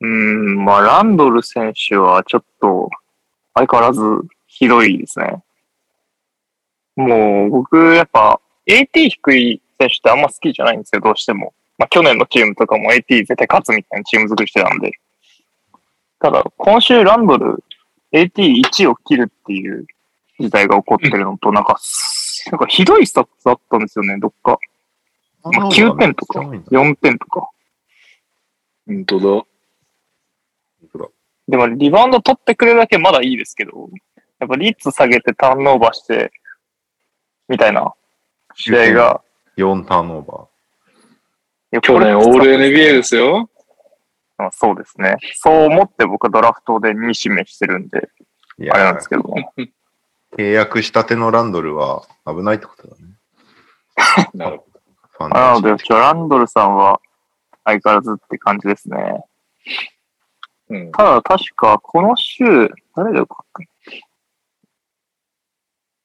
うん、まあ、ランドル選手はちょっと、相変わらずひどいですね。もう、僕、やっぱ、AT 低い選手ってあんま好きじゃないんですよ、どうしても。まあ、去年のチームとかも AT 絶対勝つみたいなチーム作りしてたんで。ただ、今週ランドル AT1 を切るっていう事態が起こってるのと、なんか、なんかひどいスタッツだったんですよね、どっか。まあ、9点とか、4点とか。本当だ。でも、リバウンド取ってくれるだけまだいいですけど、やっぱリッツ下げてターンオーバーして、みたいな試合が、4ターンオーバいや去年オール NBA ですよ。まあそうですね。そう思って僕はドラフトで2指名してるんで、あれなんです、けども。契約したてのランドルは危ないってことだね。なるほファンなので、たちちょランドルさんは相変わらずって感じですね。ど。うんただ確かこの週、誰が良かったの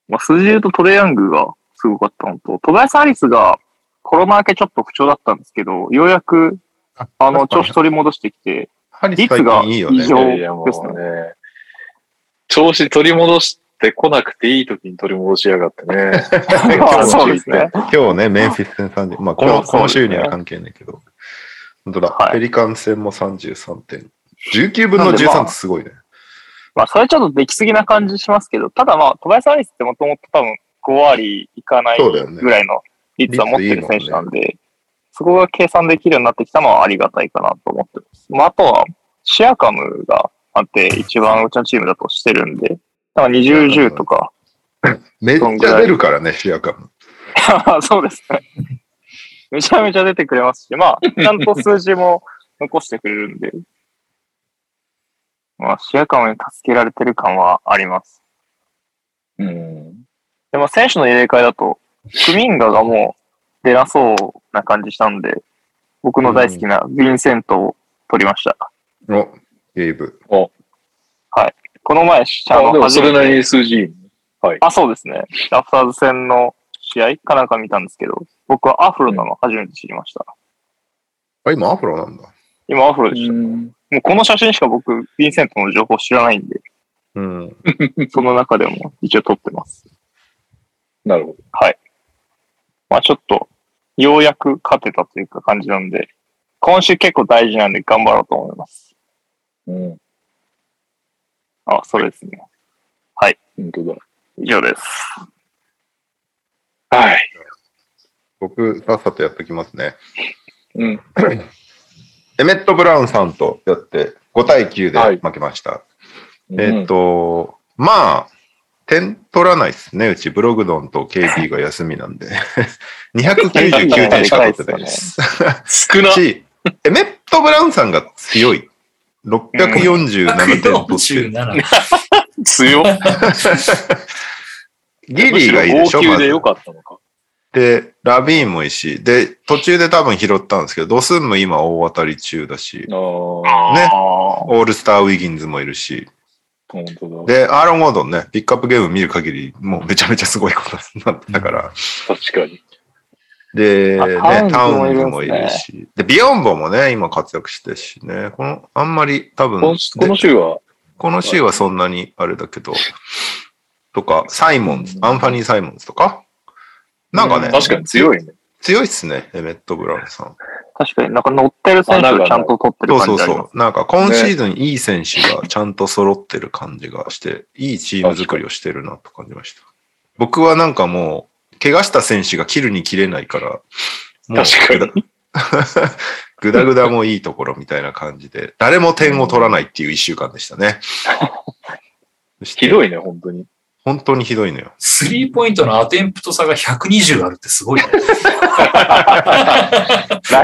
まあ、数字で言うとトレイヤングがすごかったのと、トバヤス・ハリスがコロナ明けちょっと不調だったんですけど、ようやく、あの、調子取り戻してきて、率が近いいよね。異常ですうね。調子取り戻してこなくていい時に取り戻しやがってね。ま あそうですね。今日ね、メンフィス戦30、まあこのこの週には関係ないけど、本当だ、はいペリカン戦も33点。19分のなんでま13あってすごいね。まあ、それちょっとできすぎな感じしますけど、ただまあ、トバヤス・ハリスってもともと多分5割いかないぐらいの率は持ってる選手なんで、そこが計算できるようになってきたのはありがたいかなと思ってます。まあ、あとは、シアカムがあって、一番うちのチームだとしてるんで、だから20、10とか、めっちゃ出るからね、シアカム。そうですね。めちゃめちゃ出てくれますし、まあ、ちゃんと数字も残してくれるんで、まあ、シアカムに助けられてる感はあります。うん。でも選手の入れ替えだと、クミンガがもう出なそうな感じしたんで、僕の大好きなヴィンセントを取りました。お、ゲイブ。この前、ああ、での、もそれなりに。に数字いいね。あ、そうですね。ラプターズ戦の試合かなんか見たんですけど、僕はアフロなの初めて知りました。あ、今アフロなんだ。今アフロでした。うん。もうこの写真しか僕、ヴィンセントの情報知らないんで、うん。その中でも一応撮ってます。なるほど。はい。まあちょっと、ようやく勝てたというか感じなんで、今週結構大事なんで頑張ろうと思います。うん。あ、それですね。本当だ。以上です。はい。僕、さっさとやっときますね。うん。エメット・ブラウンさんとやって、5対9はいで負けました。えっ、と、まあ、点取らないですね。うち、ブログドンと KD が休みなんで。299点しか取ってないです。少な。し、エメット・ブラウンさんが強い。647点取ってる。147。強。ギディーがいいでしょ、でよかったのか。で、ラビーンもいいし、で、途中で多分拾ったんですけど、ドスンムも今大当たり中だし、ねあオールスター・ウィギンズもいるし、本当だ。で、アーロン・ゴードンね、ピックアップゲーム見る限り、もうめちゃめちゃすごいことになってたから、確かに。で、ね、あタウンズもいるし、で、ビヨンボもね、今活躍してるしね、この、あんまり多分、この週は、この週はそんなにあれだけど、とか、サイモンズ、アンファニー・サイモンズとか、なんかね、確かに強いね。強いっすね、エメット・ブラウンさん。確かになんか乗ってる選手がちゃんと取ってるそうそう感じあります。そう。なんか今シーズンいい選手がちゃんと揃ってる感じがして、いいチーム作りをしてるなと感じました。僕はなんかもう、怪我した選手が切るに切れないから、もう確かに。グダグダもいいところみたいな感じで、誰も点を取らないっていう一週間でしたね。ひどいね、本当に。本当にひどいのよ。スリーポイントのアテンプト差が120あるってすごいね。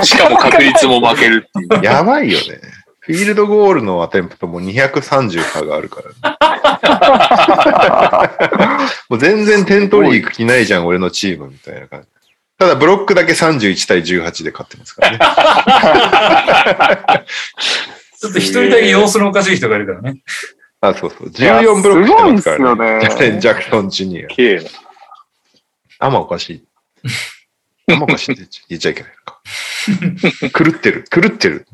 しかも確率も負けるっていう。やばいよね。フィールドゴールのアテンプトも230差があるからね。もう全然点取りに行く気ないじゃん、俺のチームみたいな感じ。ただブロックだけ31対18で勝ってますからね。ちょっと一人だけ様子のおかしい人がいるからね。あ、そうそう。14ブロックしてますからすごいっすよねジャレン・ジャクソン・ジュニア。けえな。あんまおかしい。あんまおかしいって言っちゃいけないのか。狂ってる。狂ってる。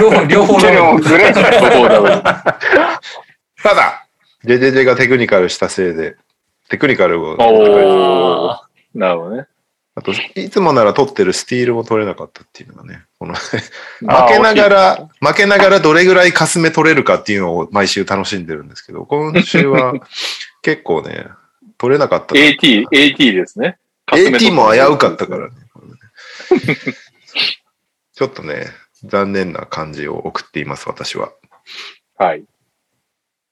両方、両方でもグレーなそうだろうただ、JJJ がテクニカルしたせいで、テクニカルを。なるほどね。あと、いつもなら取ってるスティールも取れなかったっていうのがね、この 負けながら、負けながらどれぐらいかすめ取れるかっていうのを毎週楽しんでるんですけど、今週は結構ね、取れなかったな。AT、AT ですね。AT も危うかったからね。ちょっとね、残念な感じを送っています、私は。はい。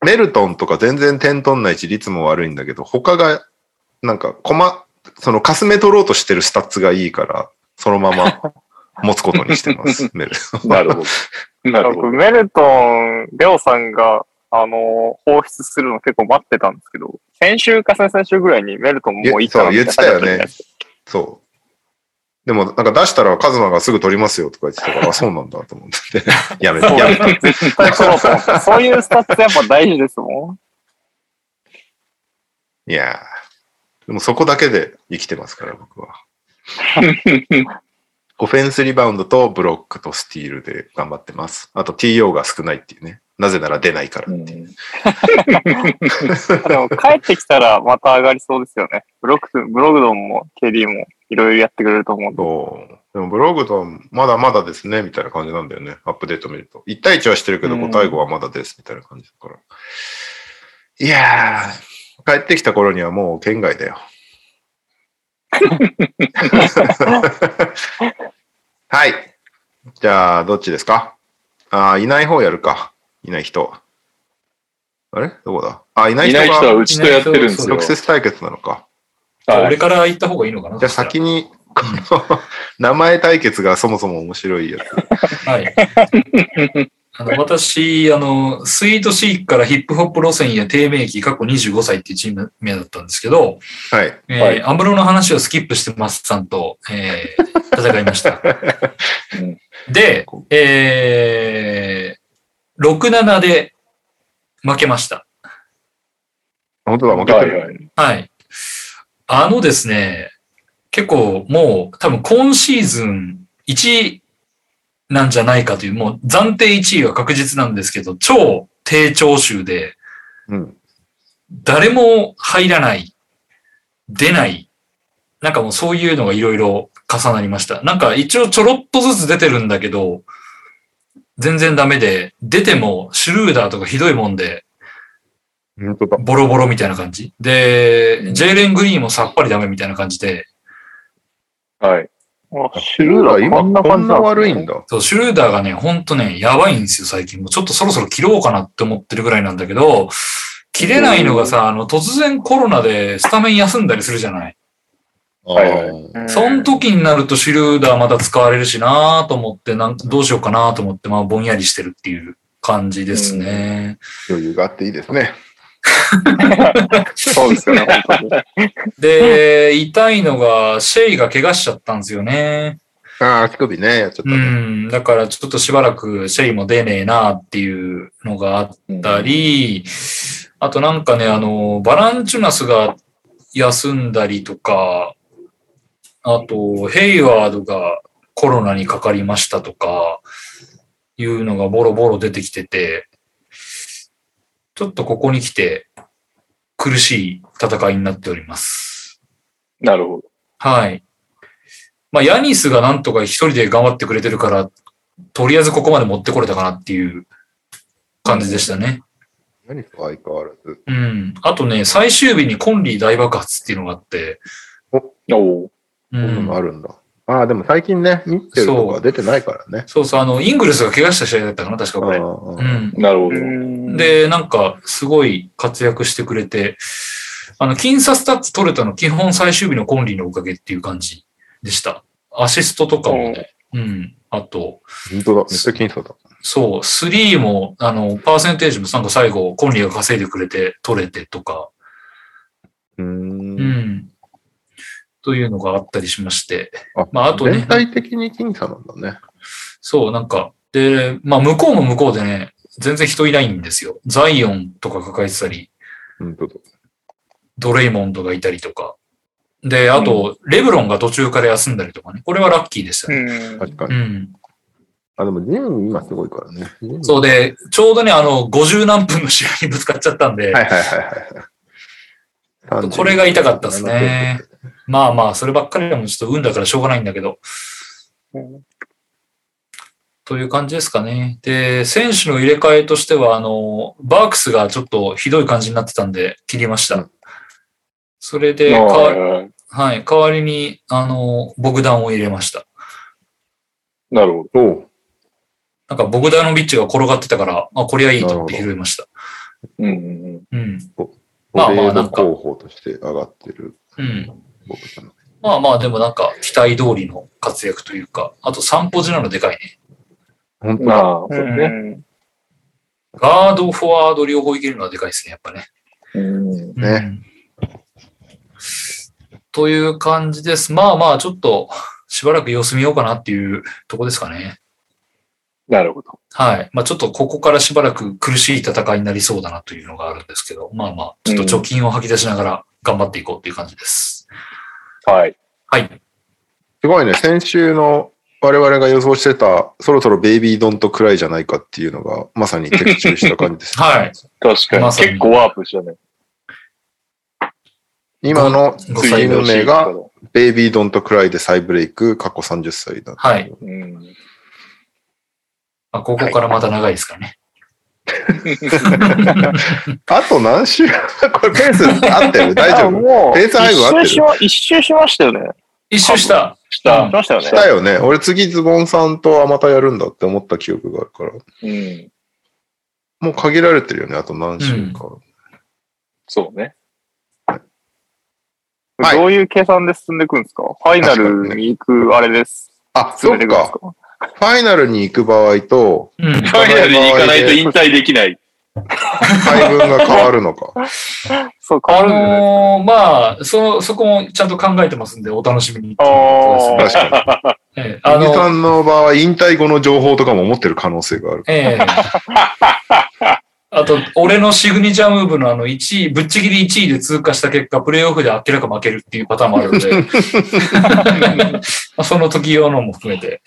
メルトンとか全然点取んないし、率も悪いんだけど、他が、なんか、コマ、その、かすめ取ろうとしてるスタッツがいいから、そのまま 持つことにしてます、メルトン。なるほど。なるほど。僕メルトン、レオさんが、あの、放出するの結構待ってたんですけど、先週か先々週ぐらいにメルトンもういいかなそう言ってたよねそう。でも、なんか出したらカズマがすぐ取りますよとか言ってたから、あ、そうなんだと思って。やめた、そうやめた。絶対取ろうと思って。そういうスタッツやっぱ大事ですもん。いやーでもそこだけで生きてますから、僕は。オフェンスリバウンドとブロックとスティールで頑張ってます。あと TO が少ないっていうね。なぜなら出ないからっていう。でも帰ってきたらまた上がりそうですよね。ブロック、ブログドンも KD もいろいろやってくれると思う。そう。でもブログドンまだまだですね、みたいな感じなんだよね。アップデート見ると。1対1はしてるけど、うん5対5はまだです、みたいな感じだから。いやー、帰ってきた頃にはもう県外だよ。はい。じゃあ、どっちですか？あーいない方やるか。いない人。あれ？どこだ？あ、いないい人がない人はうちとやってるんですよ直。接対決なのか。はい俺から言った方がいいのかな？じゃあ先に、この 名前対決がそもそも面白いやつ。はい。あの私、あの、スイートシークからヒップホップ路線や低迷期、過去25歳っていうチーム名だったんですけど、はい。えーはいアムロの話をスキップしてますさんと、えー 戦いました。うんで、えー、6-7で負けました。本当だ、負けてる。はいはい。はい。あのですね、結構もう多分今シーズン1位なんじゃないかという、もう暫定1位は確実なんですけど、超低調集で、うん。誰も入らない、出ない、なんかもうそういうのがいろいろ重なりました。なんか一応ちょろっとずつ出てるんだけど、全然ダメで、出てもシュルーダーとかひどいもんで。ボロボロみたいな感じ。で、ジェイレン・グリーンもさっぱりダメみたいな感じで、はい。あシュルーダー今こんな感じな悪いんだ。そう、シュルーダーがね、ほんとね、やばいんですよ、最近。もうちょっとそろそろ切ろうかなって思ってるぐらいなんだけど、切れないのがさ、あの、突然コロナでスタメン休んだりするじゃない。はいその時になるとシュルーダーまた使われるしなと思って、なんどうしようかなと思って、まあ、ぼんやりしてるっていう感じですね。余裕があっていいですね。そうですよね、本当に。で、痛いのが、シェイが怪我しちゃったんですよね。ああ、足首ね、やっちゃったうね。ん。だからちょっとしばらくシェイも出ねえなっていうのがあったり、あとなんかね、あの、バランチュナスが休んだりとか、あと、ヘイワードがコロナにかかりましたとか、いうのがボロボロ出てきてて、ちょっとここに来て苦しい戦いになっております。なるほど。はい。まあ、ヤニスがなんとか一人で頑張ってくれてるから、とりあえずここまで持ってこれたかなっていう感じでしたね。何と相変わらず。うん。あとね、最終日にコンリー大爆発っていうのがあって、おお。うこん。あるんだ。ああ、でも最近ね、ミッチェルとか出てないからね。そうそう、あの、イングルスが怪我した試合だったかな、確かこれ。あうあん。なるほど。で、なんか、すごい活躍してくれて、あの、僅差スタッツ取れたの基本最終日のコンリーのおかげっていう感じでした。アシストとかも、うん。あと、本当だ、めっちゃ僅差だ。そう、スリーも、あの、パーセンテージもなんか最後、コンリーが稼いでくれて取れてとか、うー。うんん。というのがあったりしまして。あ、まああとね全体的に僅差なんだね。そう、なんか、で、まあ、向こうも向こうでね、全然人いないんですよ。ザイオンとか抱えてたり、本当だ。ドレイモンドがいたりとか。で、あと、レブロンが途中から休んだりとかね。これはラッキーでしたうね。ん。確かに。うん。あ、でもジム今すごいからね。そうで、ちょうどね、あの、50何分の試合にぶつかっちゃったんで、はいはいはいはい。これが痛かったですね30。まあまあ、そればっかりでもちょっと運だからしょうがないんだけど、うんという感じですかね。で、選手の入れ替えとしては、あの、バークスがちょっとひどい感じになってたんで、切りました。うんそれで、はい、代わりに、あの、ボグダンを入れました。なるほど。なんか、ボグダノビッチが転がってたから、あ、これはいいと思って拾いました。うんうんうん。まあまあトレードなんか候補として上がってる。うん。まあまあ、でもなんか、期待通りの活躍というか、あと散歩時なのでかいね。うん。本当だ。まあ、そううね。んガード、フォワード両方いけるのはでかいですね、やっぱね。うんねうんという感じです。まあまあ、ちょっと、しばらく様子見ようかなっていうとこですかね。なるほど。はい。まあちょっとここからしばらく苦しい戦いになりそうだなというのがあるんですけど、まあまあ、ちょっと貯金を吐き出しながら頑張っていこうっていう感じです。はい。はい。すごいね。先週の我々が予想してた、そろそろベイビードンとくらいじゃないかっていうのが、まさに的中した感じです、はい。確かに。まさに結構ワープしたね。今のごチーム名が、ベイビードンとくらいで再ブレイク、過去30歳だ。はい。うん。まあ、ここからまた長いですからね。あと何週これペース合ってる？大丈あ夫？もう、ペース配分合ってる？一周しま、一周しましたよね。一周した。した。しましたよね。したよね。俺次ズボンさんとはまたやるんだって思った記憶があるから。うん。もう限られてるよね。あと何週か。そうね。はいどういう計算で進んでいくんですか？ファイナルに行くあれです。あ、そっ進めていくんですか？かファイナルに行く場合と、うん。ファイナルに行かないと引退できない。配分が変わるのか。そう、変わあるんだまあ、そ、そこもちゃんと考えてますんで、お楽しみにっていうことですね。確かに。ええあ小木さの、んの場合、引退後の情報とかも持ってる可能性がある。ええあと、俺のシグニチャームーブのあの1位、ぶっちぎり1位で通過した結果、プレイオフで明らか負けるっていうパターンもあるので、まあその時用のも含めて、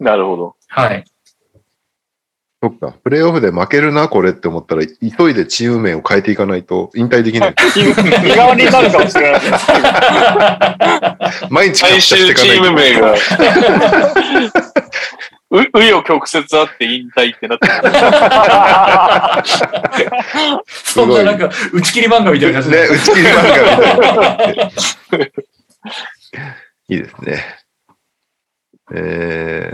なるほど。はい。そっか。プレイオフで負けるな、これって思ったら、急いでチーム名を変えていかないと引退できない。身身代わりになるかもしれない。毎日最終チーム名が、う、う余曲折あって引退ってなってる。そんななんか、打ち切り漫画みたいな感じね、で。打ち切り漫画みたいな。いいですね。え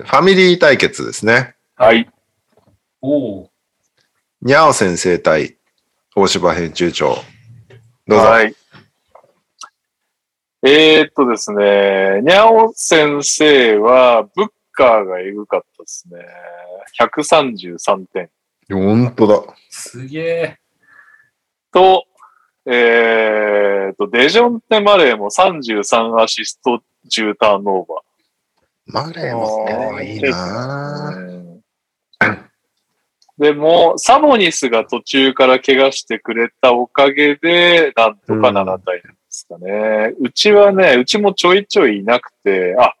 ー、ファミリー対決ですね。はい。おお。にゃお先生対大柴編集長。どうぞ。はい。えー、っとですね、にゃお先生は、ブッカーがエグかったですね。133点。本当だ。すげえ。と、えー、っと、デジョンテ・マレーも33アシスト10ターンオーバマレーいいいなー。うんでも、サボニスが途中から怪我してくれたおかげで、なんとか7位タイなんですかね。うちはね、うちもちょいちょいいなくて、あ、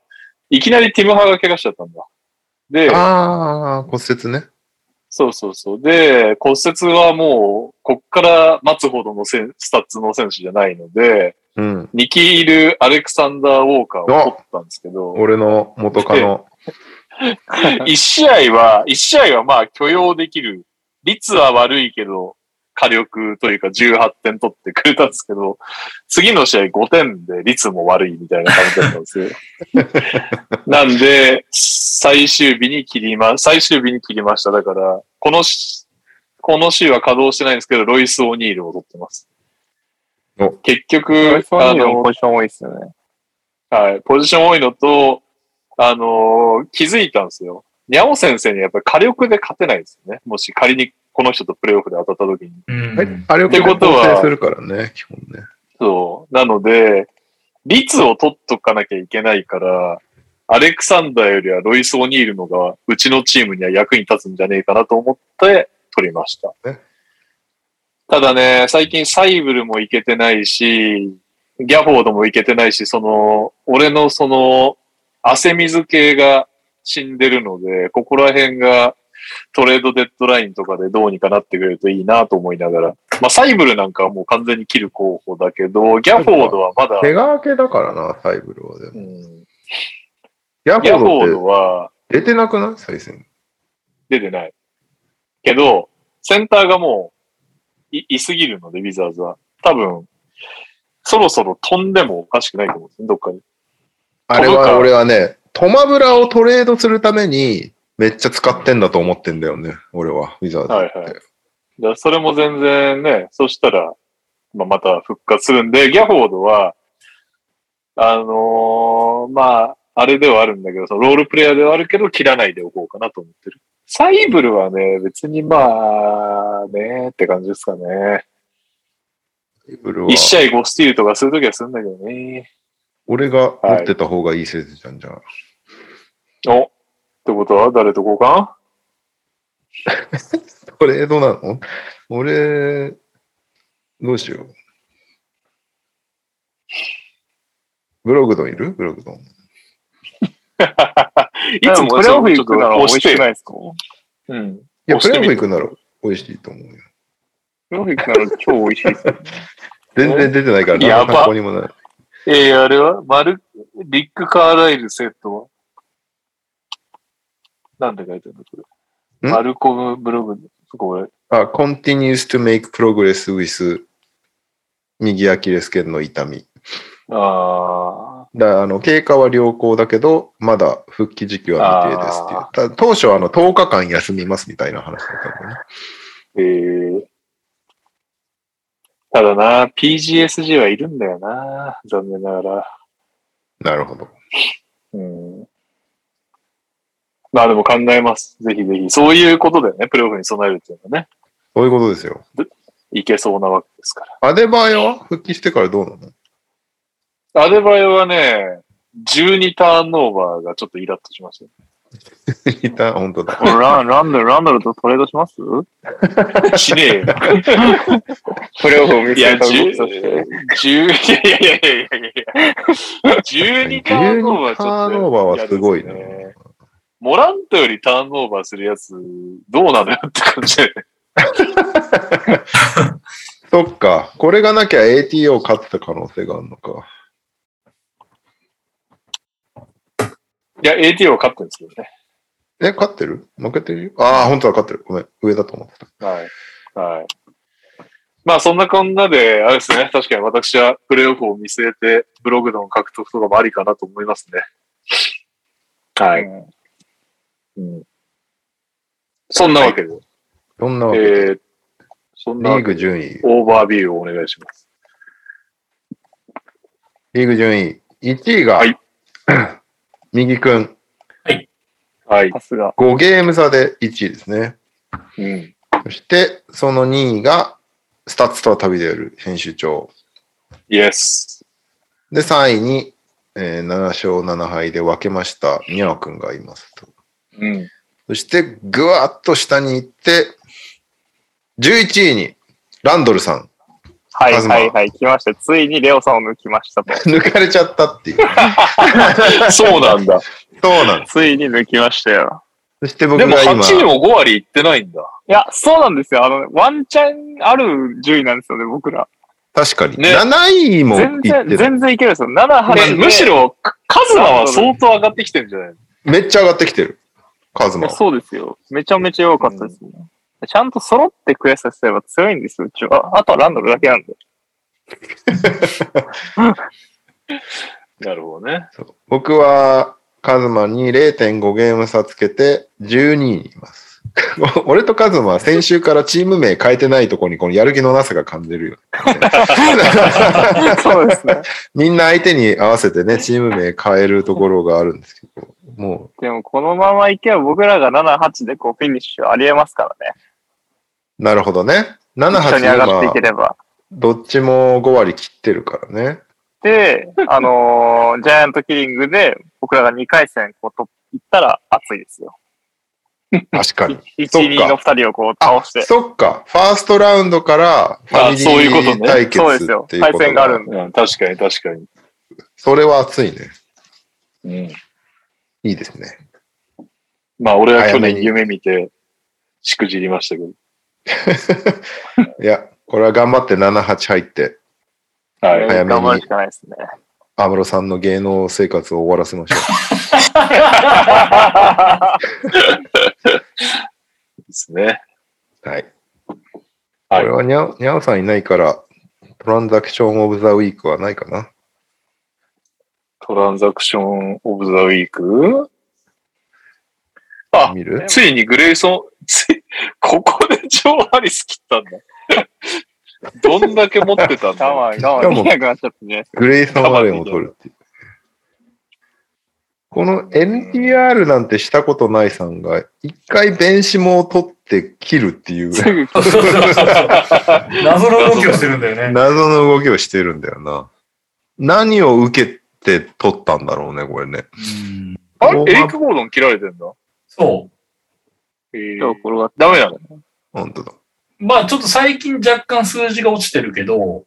いきなりティムハが怪我しちゃったんだ。で、ああ、骨折ね。そうそうそう。で、骨折はもう、こっから待つほどのせんスタッツの選手じゃないので、うん。ニキール・アレクサンダー・ウォーカーを取ったんですけど、俺の元カノ。一試合は、一試合はまあ許容できる。率は悪いけど、火力というか18点取ってくれたんですけど、次の試合5点で率も悪いみたいな感じだったんですよ。なんで、最終日に切りま、最終日に切りました。だから、このし、この週は稼働してないんですけど、ロイス・オニールを取ってますお。結局、ポジション多いですよね。はい。ポジション多いのと、あのー気づいたんですよ。ニャオ先生にやっぱり火力で勝てないですよね。もし仮にこの人とプレイオフで当たった時に。うんはいあれをってことは構成するからね、基本ね。そう。なので、率を取っとかなきゃいけないから、アレクサンダーよりはロイス・オニールのが、うちのチームには役に立つんじゃねえかなと思って取りましたね。ただね、最近サイブルもいけてないし、ギャフォードもいけてないし、その、俺のその、汗水系が死んでるので、ここら辺がトレードデッドラインとかでどうにかなってくれるといいなと思いながら。まあ、サイブルなんかはもう完全に切る候補だけど、ギャフォードはまだ、怪我明けだからな、サイブルはでも。うん、ギャフォードドは出てなくない？再戦。出てない。けど、センターがもうい、いすぎるので、ウィザーズは。多分、そろそろ飛んでもおかしくないと思うんですね、どっかで。あれは俺はね、トマブラをトレードするためにめっちゃ使ってんだと思ってんだよね、俺は、ウィザーズ。はいはいだそれも全然ね、そしたら、まあ、また復活するんで、ギャフォードは、あのーまあ、あれではあるんだけど、そのロールプレイヤーではあるけど、切らないでおこうかなと思ってる。サイブルはね、別にまあ、ねって感じですかね。サイブルは1試合5スティールとかするときはするんだけどね。俺が持ってた方がいい説じゃん、じゃあ。おってことは誰と交換？トレードなの？俺、どうしよう。ブログドンいる？ブログドン。いいつもプレイオフ行くなら美味しくいないですか？うん。いや、プレイオフ行くなら美味しいと思うよ。プレイオフ行くなら超美味しいですよ。全然出てないから、やば何の参考にもない。えー、あれはマル、リック・カーライルセットは？なんで書いてあるの？これ。ん？マルコムブログ、これ。あ、continues to make progress with 右アキレス腱の痛み。あだあの経過は良好だけど、まだ復帰時期は未定ですっていう当初はあの10日間休みますみたいな話だったんだよね。ー、えー。ただな、PGSG はいるんだよな。残念ながら。なるほど。うん。まあでも考えます。ぜひぜひ。そういうことでね、プレイオフに備えるっていうのはね、そういうことですよ。いけそうなわけですから。アデバイアは？復帰してからどうなの？アデバイオはね、12ターンオーバーがちょっとイラッとしました。いた本当だ。これランランドル、ランドルとトレードします？しねえよ。プレイオフを見いや、据えた動10きとして。10いやいやいやいやいやいや12ターンオーバーちょっとターンオーバーはすごいね。モラントよりターンオーバーするやつ、どうなのよって感じで。そっか。これがなきゃ ATO 勝ってた可能性があるのか。いや、AT は勝ってるんですけどね。え、勝ってる？負けてるよ？ああ、本当だ、勝ってる。ごめん。上だと思ってた。はい。はい。まあ、そんなこんなで、あれですね。確かに私はプレイオフを見据えて、ブログの獲得とかもありかなと思いますね。はい。うんうん、そんなわけで、そんなわけで、えー、そんなリーグ順位。オーバービューをお願いします。リーグ順位。1位が、はい 右くん。はい。さすが。5ゲーム差で1位ですね。うん。そして、その2位が、スタッツとは旅でやる編集長。イエス。で、3位に、えー7勝7敗で分けました、ニャオくんがいますと。うん。そして、ぐわっと下に行って、11位に、ランドルさん。はいはいはい、来ました。ついにレオさんを抜きましたと。抜かれちゃったっていう。そうなんだ。そうなん。ついに抜きましたよ。そして僕でもが今、8位も5割いってないんだ。いや、そうなんですよ。あの、ワンチャンある順位なんですよね、僕ら。確かに。ね7位も全然。全然いけるんですよ。7、8ね、で。むしろ、カカズマは相当上がってきてるんじゃないめっちゃ上がってきてる。カズマは。そうですよ。めちゃめちゃ弱かったですね。ちゃんと揃ってクエストすれば強いんですよ、うちは。あとはランドルだけなんで。なるほどね。そう僕はカズマに0.5ゲーム差つけて12位にいます。俺とカズマは先週からチーム名変えてないところにこのやる気のなさが感じるよ、そうですね。みんな相手に合わせてね、チーム名変えるところがあるんですけど、もでもこのままいけば僕らが7、8でこうフィニッシュありえますからね。う、なるほどね。7、一緒に上がってい8ければ。今、どっちも5割切ってるからね。で、あのージャイアントキリングで僕らが2回戦こうと行ったら熱いですよ。確かに。1、そっか2の2人をこう倒して。そっか。ファーストラウンドからファミそういうことねリー対決そうですよ対戦があるんうん、確かに確かに。それは熱いね。うん。いいですね。まあ、俺は去年夢見て、しくじりましたけど。いや、これは頑張って7、8入って、はい。早めに頑張るしかないですね。安室さんの芸能生活を終わらせましょ ですね。う。はい。こはいれはにゃおにゃおさんいないから、トランザクションオブザウィークはないかな？トランザクションオブザウィークあ、見る？ついにグレイソン、つい、ここでジョー・ハリス切ったんだ。どんだけ持ってたんだ。なくなっちゃったね。グレイソン・アレンを取るっていう。この NTR なんてしたことないさんが、一回ベンシモを取って切るっていう謎の動きをしてるんだよね。謎の動きをしてるんだよな。何を受けて取ったんだろうね、これね。うんあれ？エリック・ゴードン切られてんだ。そえーこれがダメなの？本当だ。う。まあちょっと最近若干数字が落ちてるけど、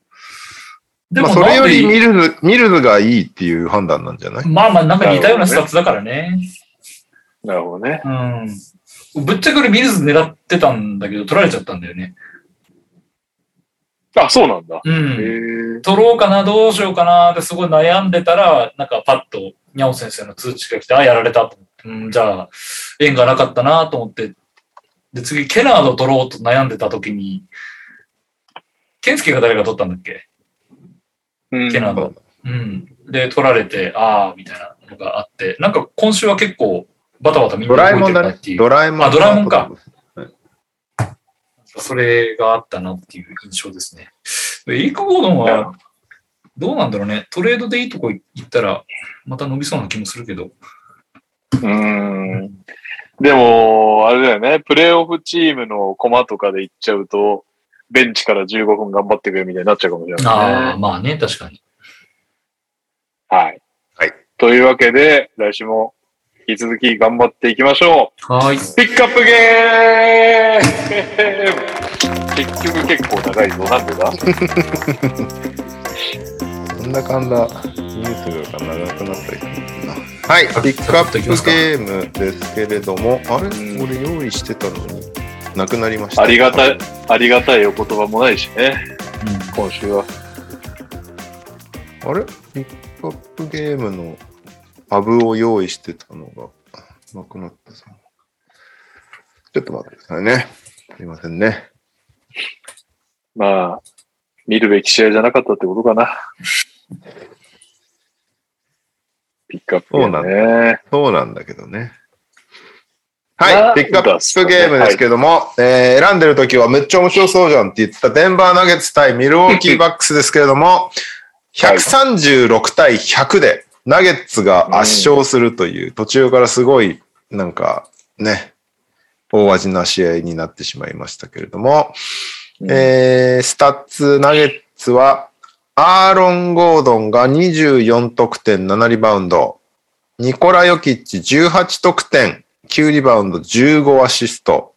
でまあ、それよりミルズ、ミルズがいいっていう判断なんじゃない？まあまあなんか似たようなスタッツだからね。なるほどね。うん。ぶっちゃけ俺ミルズ狙ってたんだけど取られちゃったんだよね。あ、そうなんだ。うへん。え。取ろうかな、どうしようかなってすごい悩んでたら、なんかパッと、にゃお先生の通知が来て、あ、やられたうん、じゃあ、縁がなかったなと思って、で、次、ケナード取ろうと悩んでた時に、ケンスケが誰が取ったんだっけ？うんケナード。うん。で、取られて、ああ、みたいなのがあって、なんか今週は結構、バタバタみんドな動いてラえもんだねるなってい。う。ドラえもん。あドラえもんか。それがあったなっていう印象ですね。エリック・ゴードンは、どうなんだろうね。トレードでいいとこ行ったら、また伸びそうな気もするけど。うん。でも、あれだよね。プレイオフチームのコマとかで行っちゃうと、ベンチから15分頑張ってくれみたいになっちゃうかもしれあないあ、ね。まあね、確かに。はい。はい。というわけで、来週も引き続き頑張っていきましょはい。う。ピックアップゲーム 結局結構長いぞ。なんでだ？なんだかんだ？ニュースが長くなったりするな。はい、ピックアップゲームですけれども、あれ、うん俺用意してたのに、なくなりました。ありがたい、ありがたいお言葉もないしね。今週は。あれ？ピックアップゲームのハブを用意してたのがなくなったさ。ちょっと待ってくださいね。すいませんね。まあ、見るべき試合じゃなかったってことかな。ピックアップゲームね。そうなんだけどね。なんはい、ピックアップゲームですけども、えー選んでる時はめっちゃ面白そうじゃんって言ってたデンバーナゲッツ対ミルウォーキーバックスですけれども、136対100でナゲッツが圧勝するという、途中からすごい、なんかね、大味な試合になってしまいましたけれども、えースタッツナゲッツは、アーロン・ゴードンが24得点7リバウンド、ニコラ・ヨキッチ18得点9リバウンド15アシスト、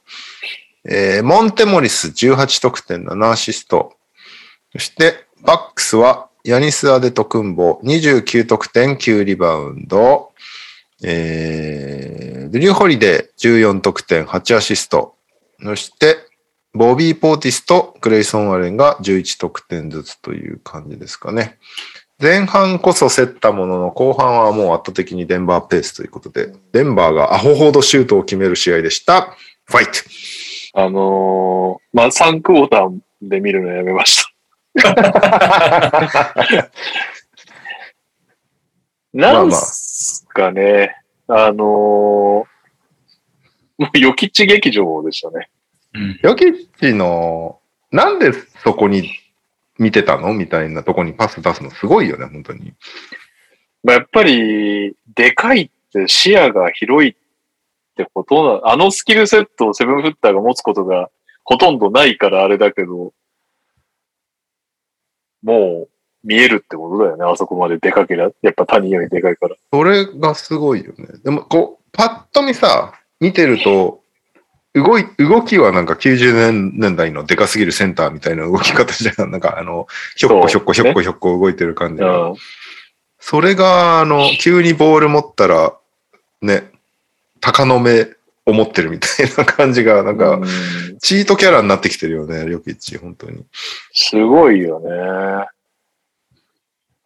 えーモンテモリス18得点7アシスト、そしてバックスはヤニス・アデトクンボ29得点9リバウンド、えー、ドリュー・ホリデー14得点8アシスト、そしてボビー・ポーティスとグレイソン・アレンが11得点ずつという感じですかね。前半こそ競ったものの後半はもう圧倒的にデンバーペースということで、デンバーがアホほどシュートを決める試合でした。ファイトあのーまあ、3クォーターで見るのやめました。なんすかね、あのーもう、予期地劇場でしたね。うん。ヨキッチの、なんでそこに見てたの？みたいなとこにパス出すのすごいよね、本当に。まあ、やっぱり、でかいって視野が広いってことな、あのスキルセットをセブンフッターが持つことがほとんどないからあれだけど、もう見えるってことだよね、あそこまででかけりゃ。やっぱ谷よりでかいから。それがすごいよね。でも、こう、パッと見さ、見てると、動い、動きはなんか90年年代のでかすぎるセンターみたいな動き方じゃん。なんかあの、ひょっこひょっこひょっこひょっこ動いてる感じが。うん。それが、あの、急にボール持ったら、ね、鷹の目を持ってるみたいな感じが、なんか、うんチートキャラになってきてるよね、ヨキッチ、本当に。すごいよね。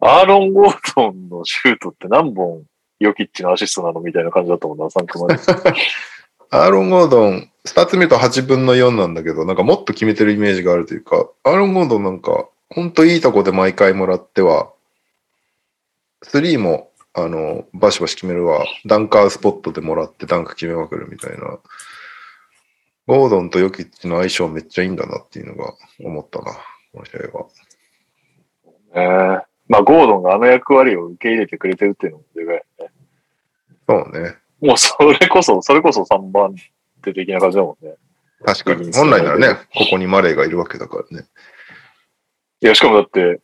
アーロン・ゴードンのシュートって何本ヨキッチのアシストなのみたいな感じだったもんな、3Qまで。アーロン・ゴードン、スタッツ見ると8分の4なんだけど、なんかもっと決めてるイメージがあるというか、アーロン・ゴードンなんか、ほんといいとこで毎回もらっては、3も、あの、バシバシ決めるわ、ダンカースポットでもらってダンク決めまくるみたいな。ゴードンとヨキッチの相性めっちゃいいんだなっていうのが思ったな、この試合は。ねえまあ、ゴードンがあの役割を受け入れてくれてるっていうのもでかいよね。そうね。もうそれこそ、それこそ3番手的な感じだもんね。確かに。本来ならね、ここにマレーがいるわけだからね。いや、しかもだって、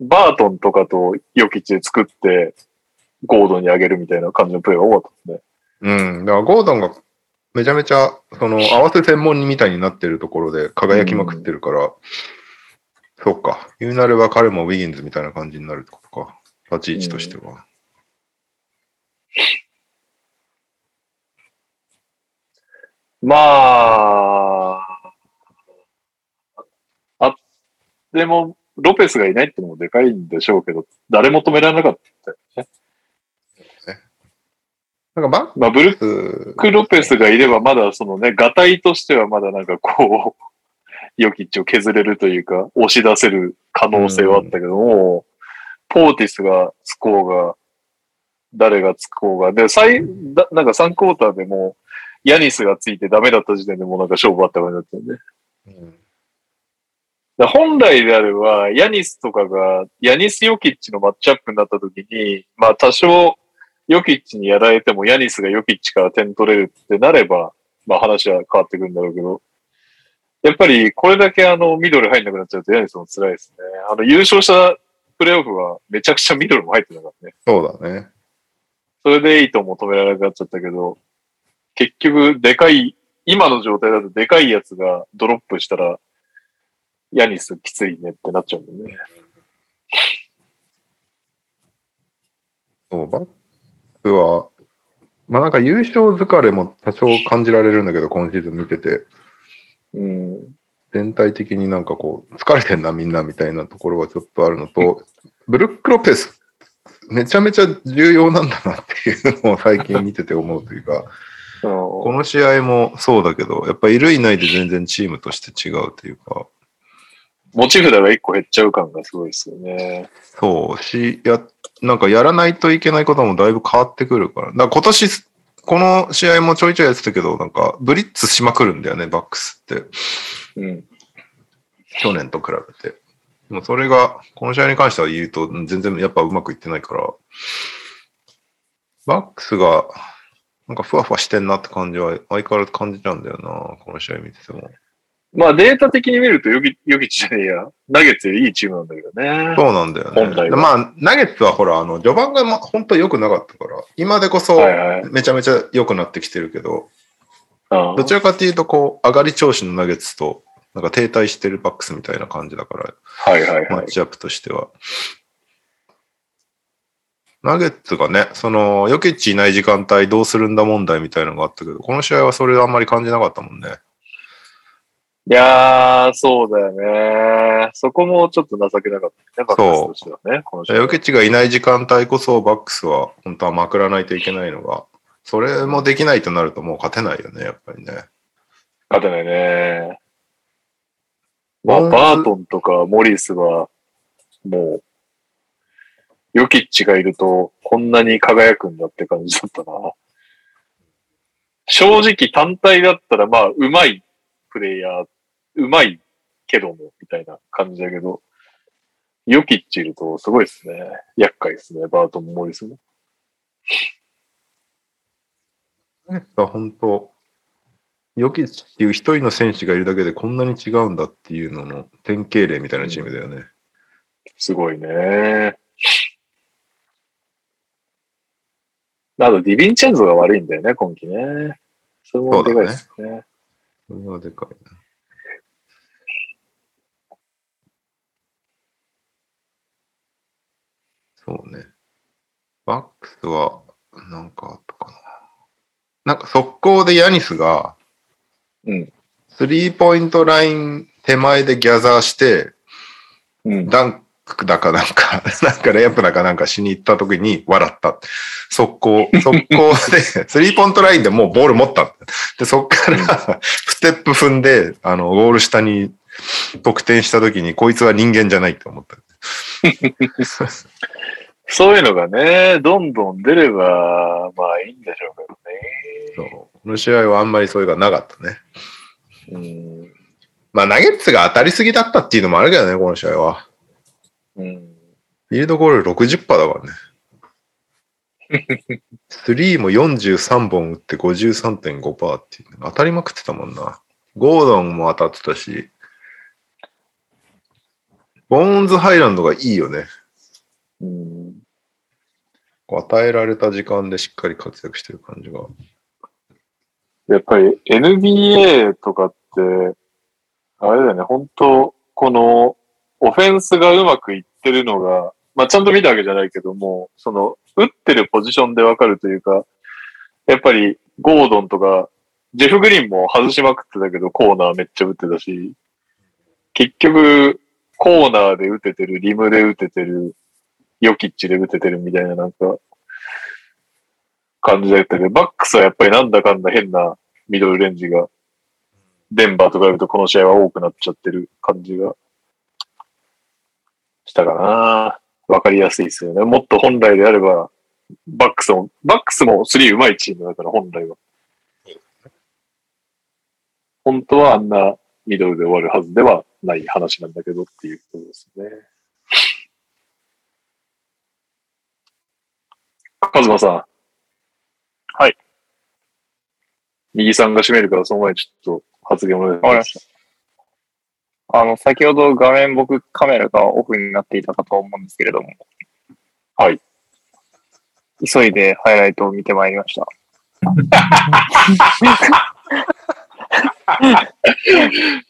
バートンとかとヨキッチで作って、ゴードンにあげるみたいな感じのプレーが多かったですね。うん。だからゴードンがめちゃめちゃ、その、合わせ専門にみたいになってるところで輝きまくってるから、そうか。言うなれば彼もウィギンズみたいな感じになるってことか。立ち位置としては。まあ、あ、でも、ロペスがいないってのもでかいんでしょうけど、誰も止められなかったよね。なんかバまあ、ブルッック、ク・ロペスがいれば、まだそのね、ガタイとしてはまだなんかこう、ヨキッチを削れるというか、押し出せる可能性はあったけども、ポーティスがつこうが、誰がつこうが、で、最、だなんか3クォーターでもう、ヤニスがついてダメだった時点でもうなんか勝負あった感じだったよね。うん本来であれば、ヤニスとかが、ヤニス・ヨキッチのマッチアップになった時に、まあ多少、ヨキッチにやられてもヤニスがヨキッチから点取れるってなれば、まあ話は変わってくるんだろうけど、やっぱりこれだけあのミドル入んなくなっちゃうとヤニスも辛いですね。あの優勝したプレイオフはめちゃくちゃミドルも入ってなかったね。そうだね。それでエイトも止められなくなっちゃったけど、結局でかい、今の状態だとでかいやつがドロップしたら、ヤニスきついねってなっちゃうんだよね。そう、バックは、まあなんか優勝疲れも多少感じられるんだけど、今シーズン見てて、うん。全体的になんかこう、疲れてんなみんなみたいなところはちょっとあるのと、ブルック・ロペス、めちゃめちゃ重要なんだなっていうのを最近見てて思うというか、この試合もそうだけど、やっぱいるいないで全然チームとして違うというか、持ち札が一個減っちゃう感がすごいですよね。そうし、や、なんかやらないといけないこともだいぶ変わってくるから。だから今年、この試合もちょいちょいやってたけど、なんかブリッツしまくるんだよね、バックスって。うん。去年と比べて。でもそれが、この試合に関しては言うと、全然やっぱうまくいってないから、バックスが、なんかふわふわしてんなって感じは相変わらず感じちゃうんだよな、この試合見てても。まあデータ的に見るとヨギヨチじゃねえや。ナゲッツよりいいチームなんだけどね。そうなんだよね。本来はまあ、ナゲッツはほら、あの、序盤が、ま、本当良くなかったから、今でこそはいはい。めちゃめちゃ良くなってきてるけど、うんどちらかというと、こう、上がり調子のナゲッツと、なんか停滞してるバックスみたいな感じだから、はいはいはい。マッチアップとしては。ナゲッツがね、その、ヨキッチいない時間帯どうするんだ問題みたいなのがあったけど、この試合はそれあんまり感じなかったもんね。いやー、そうだよね。そこもちょっと情けなかったね、バックスとしてはね。ヨキッチがいない時間帯こそバックスは本当はまくらないといけないのが、それもできないとなるともう勝てないよね、やっぱりね。勝てないね。まあ、バートンとかモリスは、もう、ヨキッチがいると、こんなに輝くんだって感じだったな。正直単体だったら、まあ、うまいプレイヤー、うまいけども、みたいな感じだけど、ヨキッチいるとすごいですね。厄介ですね、バートンもモリスも。が本当、ヨキッチっていう一人の選手がいるだけでこんなに違うんだっていうのの典型例みたいなチームだよね。すごいね。あと、ディヴィンチェンゾが悪いんだよね、今季ね。それもでかいですね。それはでかいな。そうね。バックスは、なんかあったかな。なんか速攻でヤニスが、うん。スリーポイントライン手前でギャザーして、うん。ダンクだかなんか、なんかレイアップだかなんかしに行った時に笑った。速攻、速攻で、スリーポイントラインでもうボール持った。で、そっから、ステップ踏んで、あの、ゴール下に得点した時に、こいつは人間じゃないって思った。そういうのがね、どんどん出れば、まあいいんでしょうけそうこの試合はあんまりそういうのがなかったね。どね。まあ、ナゲッツが当たりすぎだったっていうのもあるけどね、この試合は。うん。うん。フィールドゴール60%だからね。スリーも43本打って53.5%っていう、当たりまくってたもんな。ゴードンも当たってたし、ボーンズハイランドがいいよね。うん。こう与えられた時間でしっかり活躍してる感じが。やっぱり NBA とかって、あれだよね、本当この、オフェンスがうまくいってるのが、まあちゃんと見たわけじゃないけども、その、打ってるポジションでわかるというか、やっぱりゴードンとか、ジェフ・グリーンも外しまくってたけど、コーナーめっちゃ打ってたし、結局、コーナーで打ててる、リムで打ててる、ヨキッチで打ててるみたいななんか、感じだったけど、バックスはやっぱりなんだかんだ変なミドルレンジが、デンバーと比べるとこの試合は多くなっちゃってる感じがしたかな。わかりやすいですよね。もっと本来であれば、バックスも、バックスも3上手いチームだから本来は。本当はあんなミドルで終わるはずではない話なんだけどっていうことですね。カズマさん。はい。右さんが締めるから、その前にちょっと発言お願いしま。わかりますした。あの、先ほど画面僕カメラがオフになっていたかと思うんですけれども。はい。急いでハイライトを見てまいりました。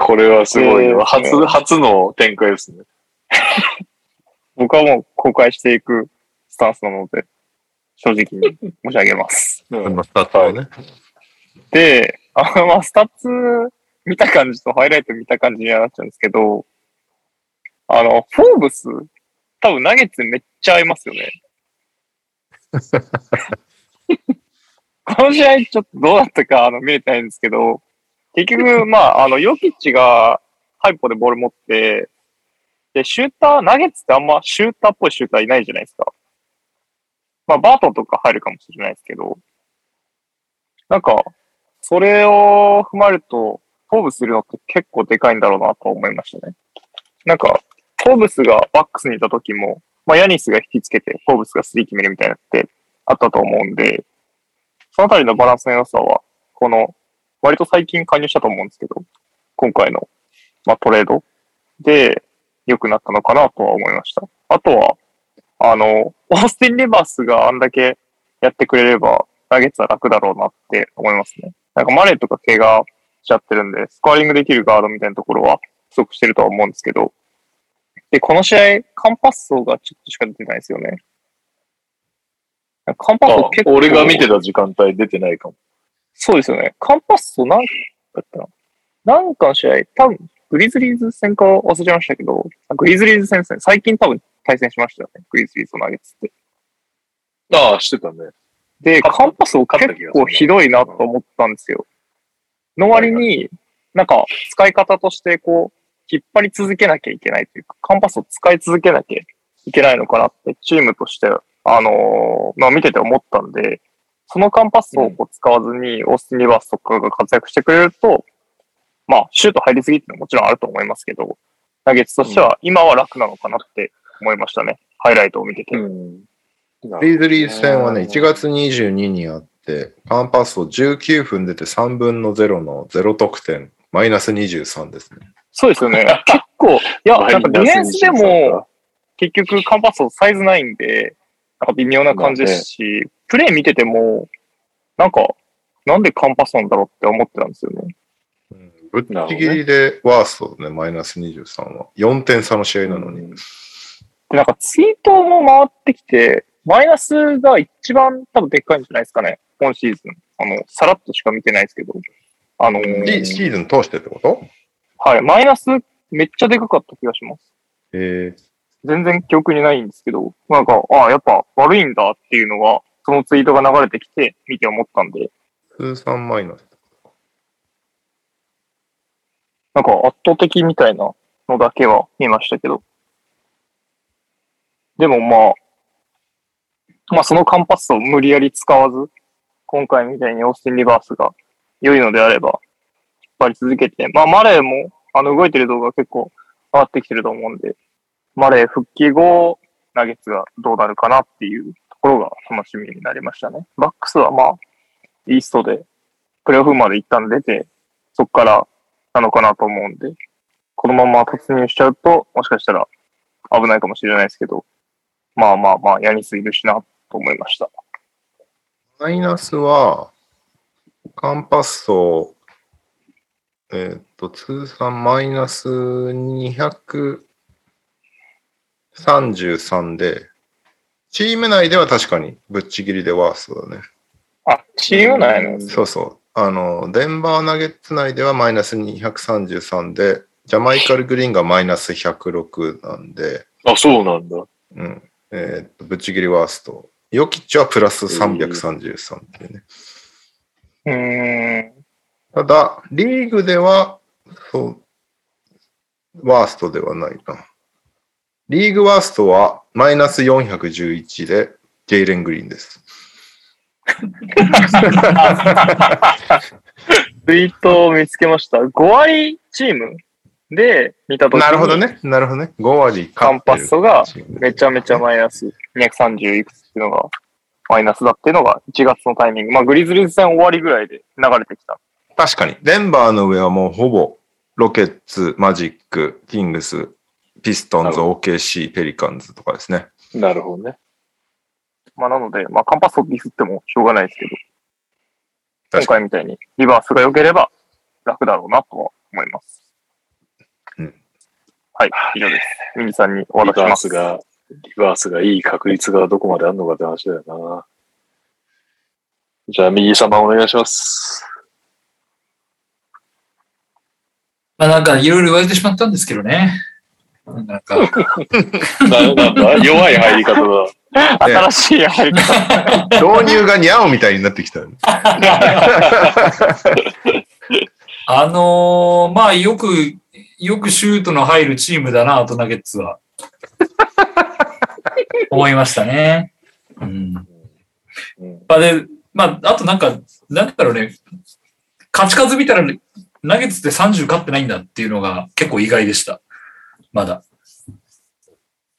これはすごいわ。えー初、初の展開ですね。僕はもう公開していくスタンスなので、正直に 申し上げます。うんまあ、スタッツをね。で、あの、まあ、スタッツ見た感じとハイライト見た感じにはなっちゃうんですけど、あの、フォーブス、多分ナゲッツめっちゃ合いますよね。この試合ちょっとどうだったかあの見れてないんですけど、結局、まあ、あの、ヨキッチがハイポでボール持って、で、シューター、ナゲッツってあんまシューターっぽいシューターいないじゃないですか。まあ、バートンとか入るかもしれないですけど、なんか、それを踏まえると、フォーブスいるのって結構でかいんだろうなと思いましたね。なんか、フォーブスがバックスにいた時も、まあ、ヤニスが引きつけて、フォーブスがスリー決めるみたいなってあったと思うんで、そのあたりのバランスの良さは、この、割と最近加入したと思うんですけど、今回の、まあ、トレードで良くなったのかなとは思いました。あとは、あの、オースティン・リバースがあんだけやってくれれば、ナゲッツは楽だろうなって思いますね。なんかマネーとか怪我しちゃってるんで、スコアリングできるガードみたいなところは不足してるとは思うんですけど、で、この試合、カンパッソがちょっとしか出てないですよね。カンパッあソ結構、俺が見てた時間帯出てないかも。そうですよね。カンパッソなんだったのなんかの試合、多分グリズリーズ戦か忘れちゃいましたけど、グリズリーズ戦ですね。最近多分対戦しましたよね。グリズリーズとナゲッツって。ああ、してたね。で、カンパッソ結構ひどいなと思ったんですよ。の割に、なんか使い方としてこう、引っ張り続けなきゃいけないというか、カンパスを使い続けなきゃいけないのかなって、チームとして、あのーまあ見てて思ったんで、そのカンパスをこう使わずに、オースティン・リバースとかが活躍してくれると、まあ、シュート入りすぎっていうのはもちろんあると思いますけど、ナゲッツとしては今は楽なのかなって思いましたね。ハイライトを見てて。うん。リーズリー戦はね、1月22にあって、カンパスを19分出て3分の0の0得点、マイナス23ですね。そうですよね。結構、いや、なんかディフェンスで23も、結局カンパスサイズないんで、なんか微妙な感じですし、プレイ見てても、なんか、なんでカンパスなんだろうって思ってたんですよね。うんぶっちぎりでワーストね、マイナス23は。4点差の試合なのに。で、なんかツイートも回ってきて、マイナスが一番多分でっかいんじゃないですかね。今シーズン。あの、さらっとしか見てないですけど。あのーシシーズン通してってこと？はい、マイナスめっちゃでかかった気がします。え全然記憶にないんですけど、なんか、ああ、やっぱ悪いんだっていうのが、そのツイートが流れてきて、見て思ったんで、ー、通算マイナス。なんか圧倒的みたいなのだけは見ましたけど。でもまあ、まあそのカンパスを無理やり使わず、今回みたいにオースティン・リバースが良いのであれば、引っ張り続けて、まあマレーも、あの動いてる動画結構上がってきてると思うんで、マレー復帰後、ナゲッツがどうなるかなっていうところが楽しみになりましたね。バックスはまあ、イーストでプレオフまで一旦出て、そこからなのかなと思うんで、このまま突入しちゃうと、もしかしたら危ないかもしれないですけど、まあまあまあ、ヤニスいるしなと思いました。マイナスは、カンパスを、えーっと、通算マイナス233で、チーム内では確かにぶっちぎりでワーストだね。あ、チーム内のやつ。そうそう。あの、デンバーナゲッツ内ではマイナス233で、ジャマイカルグリーンがマイナス106なんで、あ、そうなんだ。うん。えーっと、ぶっちぎりワースト。ヨキッチはプラス333っていうね。うーん。ただ、リーグでは、そう、ワーストではないな。リーグワーストはマイナス411で、ジェイレン・グリーンです。ツイートを見つけました。5割チーム？で見たときに、なるほどね。なるほどね。5割カンパッソがめちゃめちゃマイナス230いくつっていうのが、マイナスだっていうのが1月のタイミング。まあ、グリズリーズ戦終わりぐらいで流れてきた。確かに。デンバーの上はもうほぼ、ロケッツ、マジック、キングス、ピストンズ、OKC、ペリカンズとかですね。なるほどね。まあ、なので、まあ、カンパッソディスってもしょうがないですけど、今回みたいにリバースが良ければ楽だろうなとは思います。うんはい、以上です。ミニさんにおリ渡しします。バースが、リバースがいい確率がどこまであるのかって話だよな。じゃあ、右様お願いします。まあなんかいろいろ言われてしまったんですけどね。なんか、ななんだ？弱い入り方だ。新しい入り方。導入がニャオみたいになってきた。あのーまあよく、よくシュートの入るチームだなと、ナゲッツは。思いましたね。うん。うんまあで、まあ、あとなんか、なんだろうね、勝ち数見たら、ナゲッツって30勝ってないんだっていうのが結構意外でした。まだ。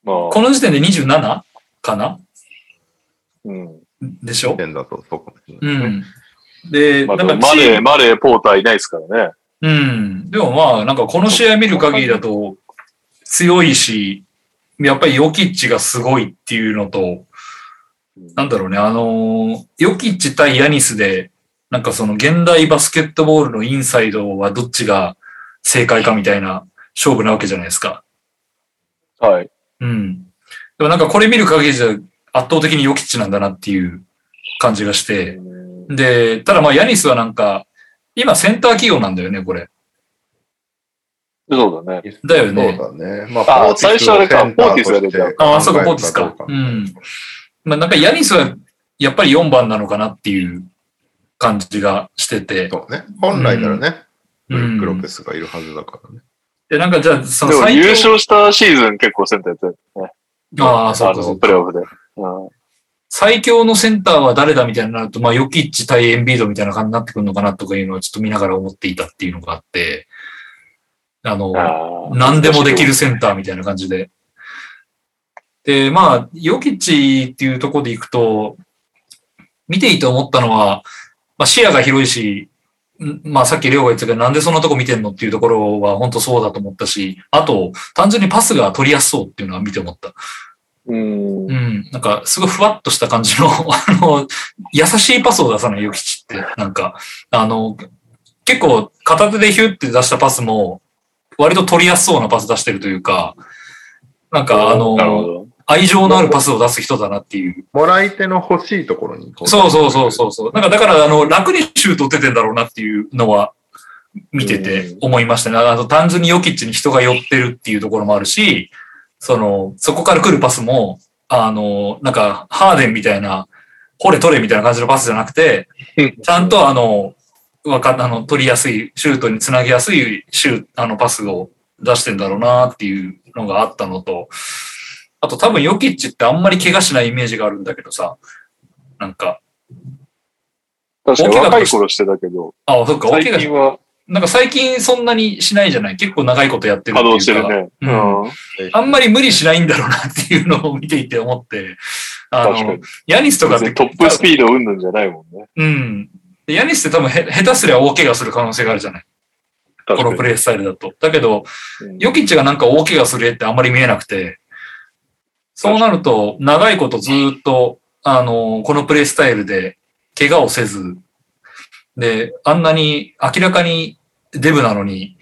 まあ、この時点で 27? かな？うん。でしょ？点だとそう。ん。で、まあ、マレー、マレー、ポーターいないですからね。うん。でもまあ、なんかこの試合見る限りだと強いし、やっぱりヨキッチがすごいっていうのと、なんだろうね、あのーヨキッチ対ヤニスで、なんかその現代バスケットボールのインサイドはどっちが正解かみたいな勝負なわけじゃないですか。はい。うん。でもなんかこれ見る限りじゃ圧倒的にヨキッチなんだなっていう感じがして、で、ただまあヤニスはなんか、今センター企業なんだよね、これ。そうだね。だよね。そうだね。まあポーティスを最初あれかポーティスが出てとしてああ、そうか、ポーティスかどう。うん。まあなんかヤニスはやっぱり4番なのかなっていう感じがしてて。そうね。本来ならね、ブうんリック・ロペスがいるはずだからね。で、なんかじゃあ、その最強優勝したシーズン結構センターやってるね。ああ、そうかそうかプレーオフで。うん最強のセンターは誰だみたいになると、まあ、ヨキッチ対エンビードみたいな感じになってくるのかなとかいうのをちょっと見ながら思っていたっていうのがあって、あの、あー何でもできるセンターみたいな感じで。で、まあ、ヨキッチっていうところでいくと、見ていて思ったのは、まあ、視野が広いし、んまあさっきレオが言ってたけど、なんでそんなとこ見てんのっていうところは本当そうだと思ったし、あと、単純にパスが取りやすそうっていうのは見て思った。うんう。ん。なんか、すごいふわっとした感じの、あの、優しいパスを出さない、ヨキチって。なんか、あの、結構、片手でヒュッて出したパスも、割と取りやすそうなパス出してるというか、なんか、あの、ど。愛情のあるパスを出す人だなっていう。もらい手の欲しいところに。そうそうそうそうそう。なんか、だから、あの、楽にシュート打ててんだろうなっていうのは、見てて思いましたね。あの、単純にヨキッチに人が寄ってるっていうところもあるし、その、そこから来るパスも、あの、なんか、ハーデンみたいな、掘れ取れみたいな感じのパスじゃなくて、ちゃんとあの、わかあの、取りやすい、シュートにつなげやすいシューあの、パスを出してんだろうなっていうのがあったのと、あと多分ヨキッチってあんまり怪我しないイメージがあるんだけどさ、なんか、確かに若い頃してたけど、あ、そっか、大最怪我し近はなんか最近そんなにしないじゃない？結構長いことやってるっていうか。稼働してるね。ううんん。あんまり無理しないんだろうなっていうのを見ていて思って、あの。ヤニスとかってトップスピードうんぬんじゃないもんね。うん。でヤニスって多分へ下手すりゃ大怪我する可能性があるじゃない？こ。のプレイスタイルだと。だけど、うんヨキッチがなんか大怪我する絵ってあんまり見えなくて、そうなると、長いことずっと、あの、このプレイスタイルで怪我をせず、で、あんなに明らかにデブなのに、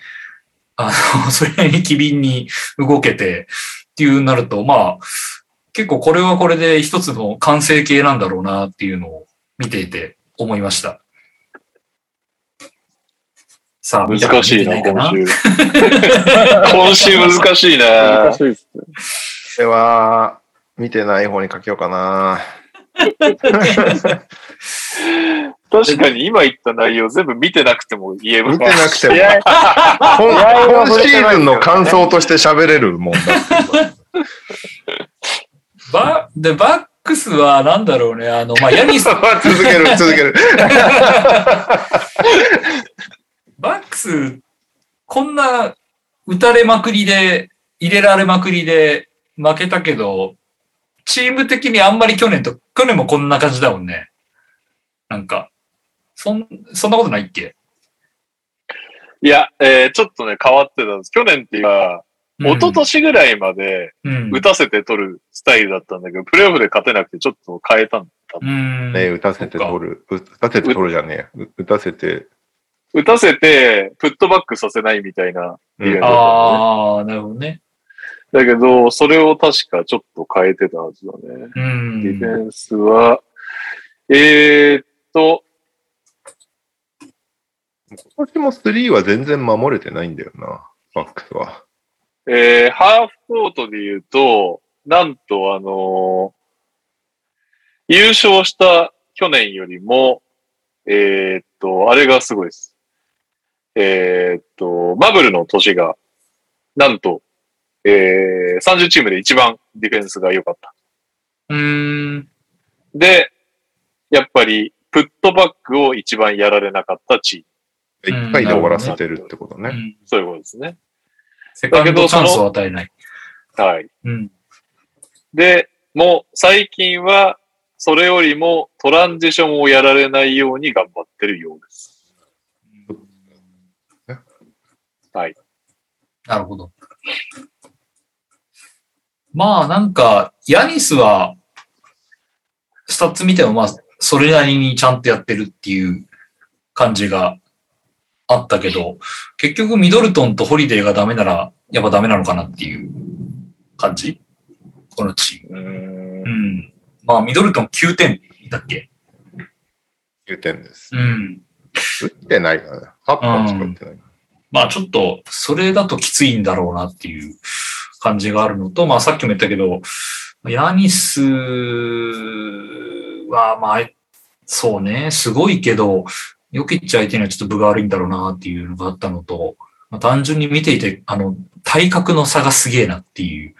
あの、それなりに機敏に動けてっていうなると、まあ、結構これはこれで一つの完成形なんだろうなっていうのを見ていて思いました。さあ、難しいな、今週。今週難しいな難。しいですね。これは、見てない方にかけようかな。確かに今言った内容全部見てなくても言えば見てなくてもい、や、今シーズンの感想として喋れるもんだ。バでバックスはなんだろうね、あの、まあ、ヤニス、続ける、続ける。バックス、こんな打たれまくりで、入れられまくりで負けたけど、チーム的にあんまり去年と、去年もこんな感じだもんね。なんか、そん、そんなことないっけ？いや、えーちょっとね、変わってたんです。去年っていうか、一昨年ぐらいまでうん。打たせて取るスタイルだったんだけど、プレイオフで勝てなくてちょっと変えたんだ。うん。ね打たせて取る。う打たせて取るじゃねえ打たせて。打たせて、プットバックさせないみたいな。うんうんああ、なるほどね。だけど、それを確かちょっと変えてたはずだね。うディフん。ェンスは、えーっと、今年も3は全然守れてないんだよな。バックスは。えー、ハーフコートで言うと、なんとあのー優勝した去年よりも、えーっと、あれがすごいです。えーっと、バブルの年が、なんと、えー、30チームで一番ディフェンスが良かった。うん。で、やっぱり、プットバックを一番やられなかったチーム。一回で終わらせてるってことね。うんそういうことですね。セカンドチャンスを与えない。はい。うん。で、もう最近は、それよりもトランジションをやられないように頑張ってるようです。はい。なるほど。まあなんか、ヤニスは、スタッツ見てもまあ、それなりにちゃんとやってるっていう感じがあったけど、結局ミドルトンとホリデーがダメなら、やっぱダメなのかなっていう感じ？このチーム。うーんうん。まあミドルトン9点だっけ？9点です。うん。打ってないからね。8本しか打ってない。まあちょっと、それだときついんだろうなっていう感じがあるのと、まあさっきも言ったけど、ヤニスは、まあ、そうね、すごいけど、ヨキッチ相手にはちょっと分が悪いんだろうなっていうのがあったのと、まあ、単純に見ていて、あの、体格の差がすげえなっていう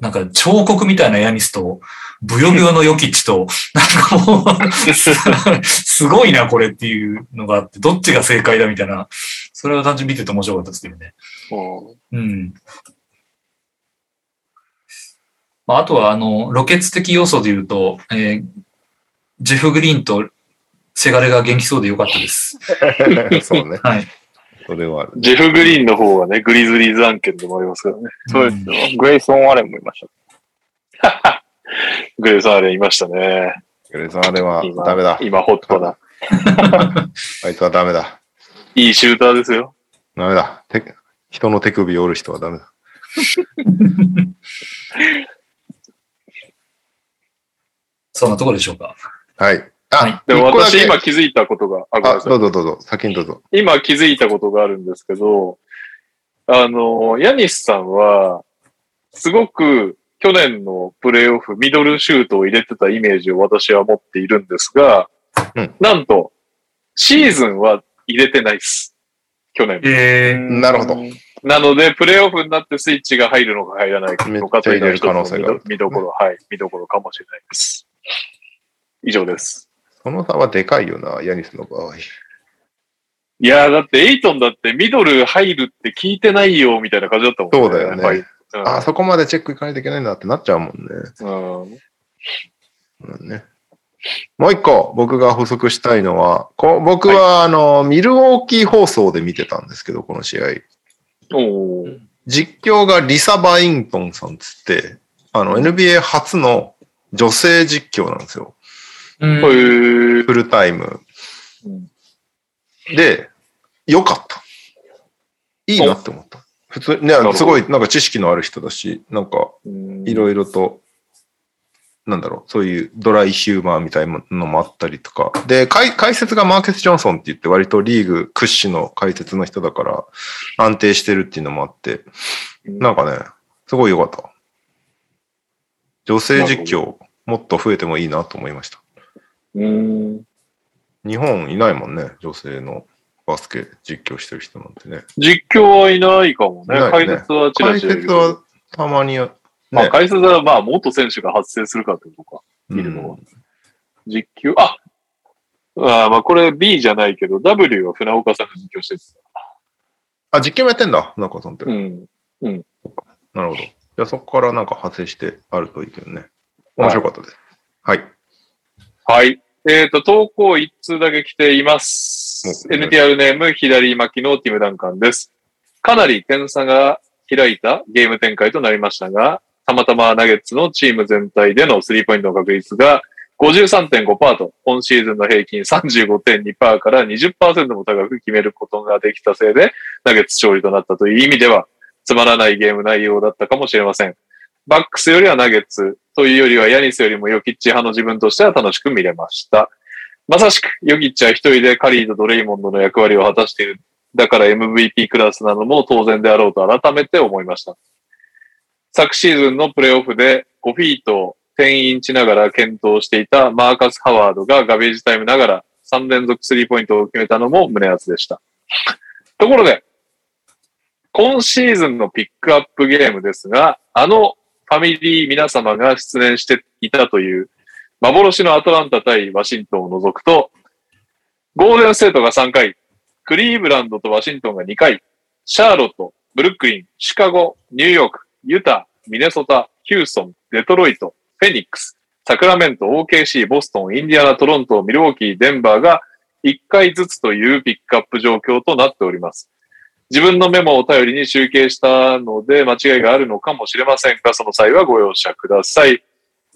なんか彫刻みたいなヤニスと、ブヨブヨのヨキッチと、なんかもう すごいなこれっていうのがあって、どっちが正解だみたいな、それは単純に見てて面白かったですけどね。うん。まあ、あとは、あの、ロケツ的要素で言うと、えージェフ・グリーンとセガレが元気そうでよかったです。そうね。はい。それはある。ジェフ・グリーンの方がね、グリズリーズ案件でもありますからね。そうですよ。グレイソン・アレンもいました。グレーさんあれいましたね。グレさんあれは今ダメだ。今ホットな。あいつはダメだ。いいシューターですよ。ダメだ。手人の手首折る人はダメだ。そんなところでしょうか。はい。あ、はいでも私今気づいたことが、あ、ごめんあ、なさいどうぞどうぞ。先にどうぞ。今気づいたことがあるんですけど、あの、ヤニスさんは、すごく去年のプレイオフ、ミドルシュートを入れてたイメージを私は持っているんですが、うんなんと、シーズンは入れてないです。去年。えなるほど。なので、プレイオフになってスイッチが入るのか入らないのかというのが見どころ、はい、見どころかもしれないです。以上です。その差はでかいよな、ヤニスの場合。いやー、だって、エイトンだってミドル入るって聞いてないよ、みたいな感じだったもんね。そうだよねうんあ、そこまでチェックいかないといけないんだってなっちゃうもんね。うんうんねもう一個僕が補足したいのは、こ僕はあの、ミルウォーキー放送で見てたんですけど、この試合。おー実況がリサ・バイントンさんつって、あの、NBA 初の女性実況なんですよ。うんこういう、フルタイム。うんで、良かった。いいなって思った。普通、ねすごいなんか知識のある人だし、なんかいろいろと、なんだろう、そういうドライヒューマーみたいなのもあったりとか。で、解解説がマーケス・ジョンソンって言って割とリーグ屈指の解説の人だから安定してるっていうのもあって、なんかね、すごい良かった。女性実況もっと増えてもいいなと思いました。うん日本いないもんね、女性のバスケ実況してる人なんてね。実況はいないかもね。いない解ね説はチラ解チラいるけ説はど。たまに、ね、まあ、解説はまあ、元選手が発生するかってことか。見るのはうん実況、ああーまあ、これ B じゃないけど、W は船岡さんが実況してる。あ、実況もやってんだ、中さんって。うん。なるほど。じゃあそこからなんか派生してあるといいけどね。面白かったです。はい。はい。えっ、と、投稿1通だけ来ています。お NTR ネーム、左巻きのティム・ダンカンです。かなり点差が開いたゲーム展開となりましたが、たまたまナゲッツのチーム全体でのスリーポイントの確率が53.5%と、今シーズンの平均35.2%から20%も高く決めることができたせいで、ナゲッツ勝利となったという意味では、つまらないゲーム内容だったかもしれません。バックスよりはナゲッツというよりはヤニスよりもヨキッチ派の自分としては楽しく見れました。まさしく、ヨキッチは一人でカリーとドレイモンドの役割を果たしている。だから MVP クラスなのも当然であろうと改めて思いました。昨シーズンのプレイオフで5フィートを10インチながら検討していたマーカス・ハワードがガベージタイムながら3連続スリーポイントを決めたのも胸熱でした。ところで、今シーズンのピックアップゲームですが、あのファミリー皆様が出演していたという幻のアトランタ対ワシントンを除くと、ゴールデンステートが3回、クリーブランドとワシントンが2回、シャーロット、ブルックリン、シカゴ、ニューヨーク、ユタ、ミネソタ、ヒューストン、デトロイト、フェニックス、サクラメント、OKC、ボストン、インディアナ、トロント、ミルウォーキー、デンバーが1回ずつというピックアップ状況となっております。自分のメモを頼りに集計したので間違いがあるのかもしれませんが、その際はご容赦ください。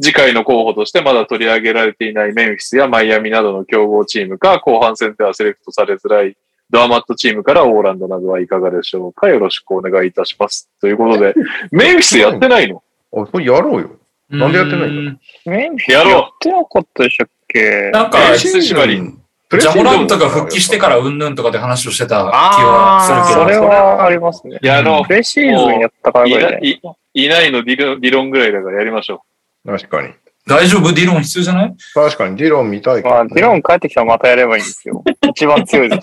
次回の候補としてまだ取り上げられていないメンフィスやマイアミなどの競合チームか、後半戦ではセレクトされづらいドアマットチームからオーランドなどはいかがでしょうかよろしくお願いいたします。ということで、メンフィスやってないの？あ、それやろうよ。なんでやってないんだメンフィスやろうやってなかったでしたっけ？なんかメンフィス縛り。ジャモラントが復帰してからうんぬんとかで話をしてた気はするけそど。れはありますね。やろプレシーズンやったからぐらいいいいないの理論理論ぐらいだからやりましょ確かに。大丈夫？ディロン必要じゃない？確かにディロン見たいかまあ、ら、ね。ディロン帰ってきたらまたやればいいんですよ。一番強い時。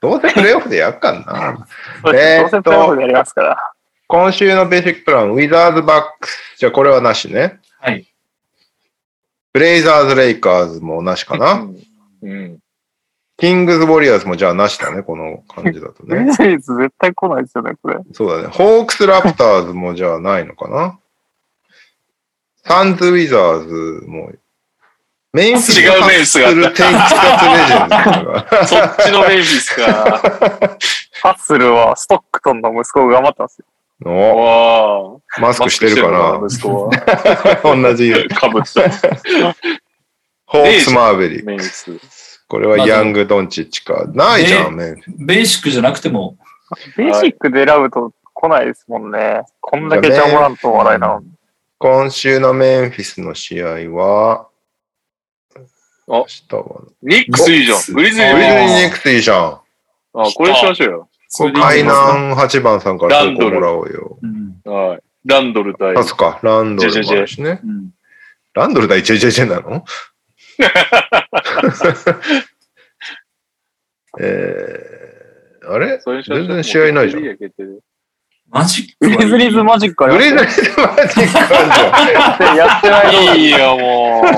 どうせプレイオフでやっかんな。どうえーっとせプレイオフでやりますから。今週のベーシックプラン、ウィザーズバックス。じゃあこれはなしね。はい。ブレイザーズ・レイカーズもなしかな。うん。キングズ・ウォリアーズもじゃあなしだね、この感じだとね。グリズリーズ絶対来ないですよね、これ。そうだね。ホークス・ラプターズもじゃあないのかな？サンズ・ウィザーズも、メインフィス違うメインフィスがあったハッスル天気活レジェンドが。そっちのメンフィスか。ハッスルはストックトンの息子が頑張ってますよ。おわあ。マスクしてるかなマスクしてるのかな息 同じ。かぶった。ホークス・マーベリック。ス。これはヤング・ドンチッチか。ないじゃん、メンフィス。ベーシックじゃなくても、ベーシックで選ぶと来ないですもんね。こんだけジャモラント笑いな。今週のメンフィスの試合は、あ明日は、ニックスいいじゃん。グリズリーグリズリー・ニックスいいじゃん。あ、これしましょうよ。海南8番さんから投稿もらおうよ。うんはい。ランドル対あ、そっか、ランドルもあるしね。うんランドル対 JJJ なの？えー、あれ？全然試合ないじゃん。マジックグリズリーズマジックグリズリーマジックあるじゃん。やってないのいいよ、もう。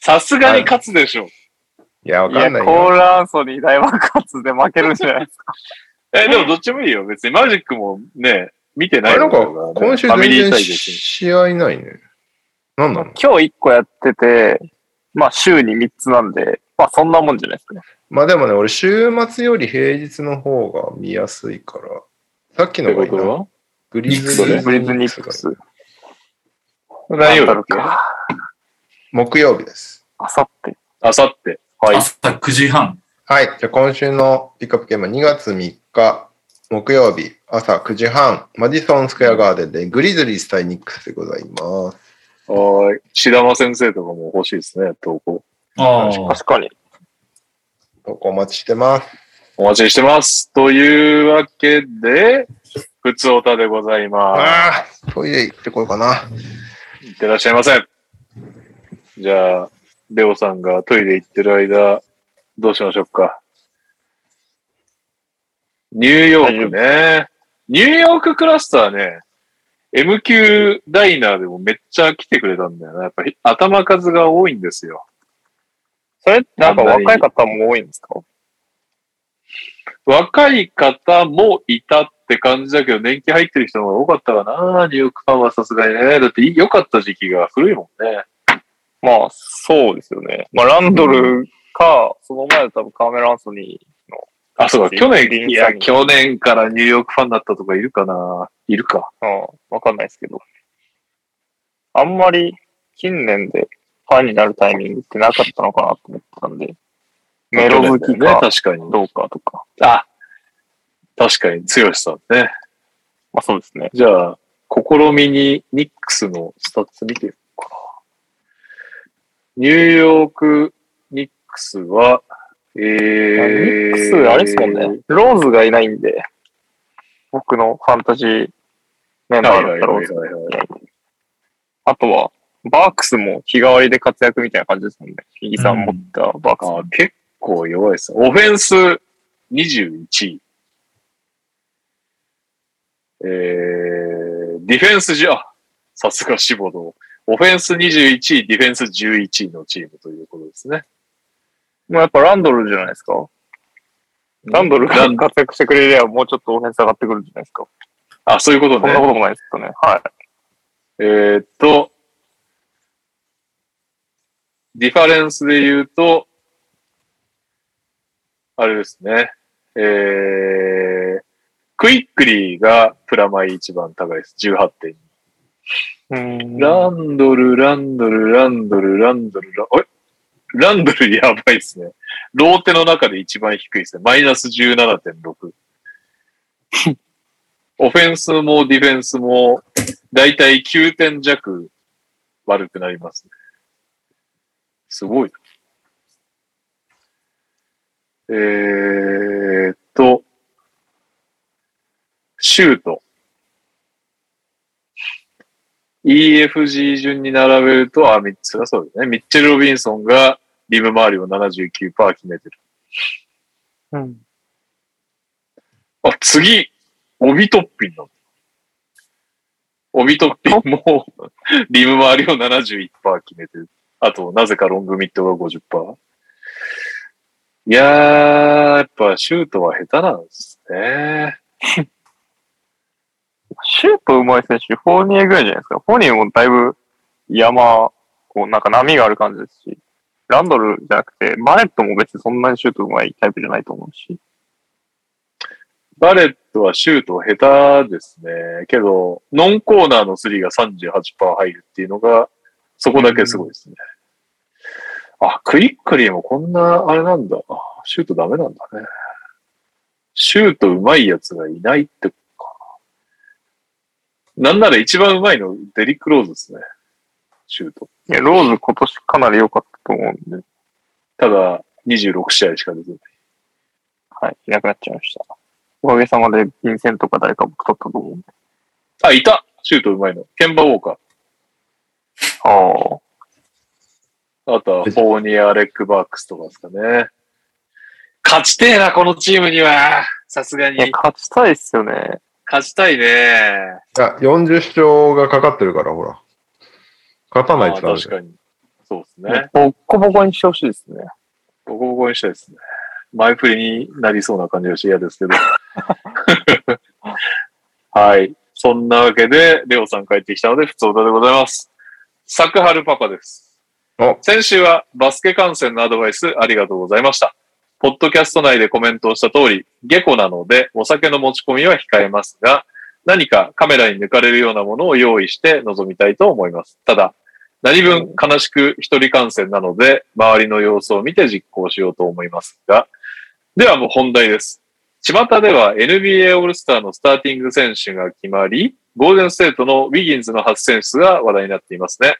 さすがに勝つでしょ。いや、わかんないコーよ。ル・アンソニー大爆発で負けるんじゃないですか。え、でもどっちもいいよ。別にマジックもね、見てないあれなんか今週全然試合ないね。な今日1個やってて、まあ週に3つなんで、まあそんなもんじゃないですかね。まあでもね、俺週末より平日の方が見やすいから、さっきのがグリズリーブリズ・ニックス。何曜日なんだろうか。木曜日です。あさって。あさって。はい。朝9時半。はい。じゃあ今週のピックアップゲームは2月3日木曜日朝9時半、マディソンスクエアガーデンでグリズリース対ニックスでございます。はい。志玉先生とかも欲しいですね、投稿。ああ。確かに。投稿お待ちしてます。お待ちしてます。というわけで、ふつおたでございまああ、トイレ行ってこようかな。す。いってらっしゃいませ。じゃあ、レオさんがトイレ行ってる間、どうしましょうか。ニューヨークね。ニューヨーククラスターね、M 級ダイナーでもめっちゃ来てくれたんだよな。やっぱり頭数が多いんですよ。それってなんか若い方も多いんですか？若い方もいたって感じだけど、年季入ってる人が多かったかな、ニューヨークファンはさすがにね。だって良かった時期が古いもんね。まあそうですよね。まあランドルか、その前は多分カーメラ・アンソニーの。あ、そうか、去年、いや、去年からニューヨークファンだったとかいるかないるか。うん、わかんないですけど。あんまり近年でファンになるタイミングってなかったのかなと思ってたんで、メロ好きね、か確かに。どうかとか。あ、確かに、強しさんね。まあそうですね。じゃあ、試みにニックスのスタッツ見てみようかな。ニューヨークニックスは、えニー、ックス、あれですもんね。ローズがいないんで、僕のファンタジーメンバーだったローズ。あとは、バークスも日替わりで活躍みたいな感じですもんね。ヒギさん持ったバークス。あ結構弱いですね。オフェンス21位。えー、ディフェンスじゃ、さすが志望の。オフェンス21位、ディフェンス11位のチームということですね。まあやっぱランドルじゃないですか。ランドルが活躍してくれればもうちょっとオフェンス上がってくるんじゃないですか。あ、そういうことね。そんなこともないですかね。はい。えーっと、ディファレンスで言うと、あれですね。えー、クイックリーがプラマイ一番高いです。18.2。うんランドル、ランドル、ランドル、ランドル、ラえランドルやばいですね。ローテの中で一番低いですね。マイナス17.6。オフェンスもディフェンスも、だいたい9点弱悪くなりますね。すごい。えーっと、シュート。EFG 順に並べると、あ、3つがそうですね。ミッチェル・ロビンソンがリム周りを79%決めてる。うん。あ、次、帯トッピンなの？帯トッピンも、リム周りを71%決めてる。あと、なぜかロングミッドが50%。いやー、やっぱシュートは下手なんですね。シュート上手い選手、フォーニエぐらいじゃないですか。フォーニエもだいぶ山、こうなんか波がある感じですし、ランドルじゃなくて、バレットも別にそんなにシュート上手いタイプじゃないと思うし。バレットはシュート下手ですね。けど、ノンコーナーのスリーが38%入るっていうのが、そこだけすごいですね。あ、クイックリーもこんな、あれなんだ。シュートダメなんだね。シュート上手いやつがいないってことか。なんなら一番上手いのデリック・ローズですね。シュート。いや、ローズ今年かなり良かったと思うんで、ただ、26試合しか出てない。はい、いなくなっちゃいました。おかげさまで、ヴィンセントか誰か僕取ったと思うんで。あ、いたシュート上手いの。ケンバ・ウォーカー。ああ。あとは、フォーニア、レックバークスとかですかね。勝ちてえな、このチームには。さすがいや、に。勝ちたいっすよね。勝ちたいね。いや、40勝がかかってるから、ほら。勝たないああとダメ確かに。そうですね。ボッコボコにしてほしいですね。ボコボコにしたいですね。前振りになりそうな感じがして嫌ですけど。はい。そんなわけで、レオさん帰ってきたので、普通歌でございます。作春パパです。お先週はバスケ観戦のアドバイスありがとうございました。ポッドキャスト内でコメントをした通り、下戸なのでお酒の持ち込みは控えますが、何かカメラに抜かれるようなものを用意して臨みたいと思います。ただ、何分悲しく一人観戦なので、周りの様子を見て実行しようと思いますが、ではもう本題です。巷では NBA オールスターのスターティング選手が決まり、ゴールデンステートのウィギンズの初選出が話題になっていますね。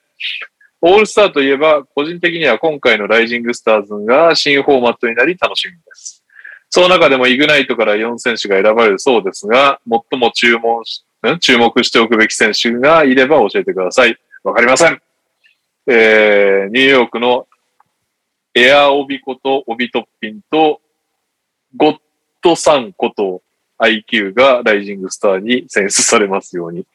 オールスターといえば、個人的には今回のライジングスターズが新フォーマットになり楽しみです。その中でもイグナイトから4選手が選ばれるそうですが、最も注文し注目しておくべき選手がいれば教えてください。わかりません。えー、ニューヨークのエアオビことオビトッピンと、ゴッドさんこと IQ がライジングスターに選出されますように。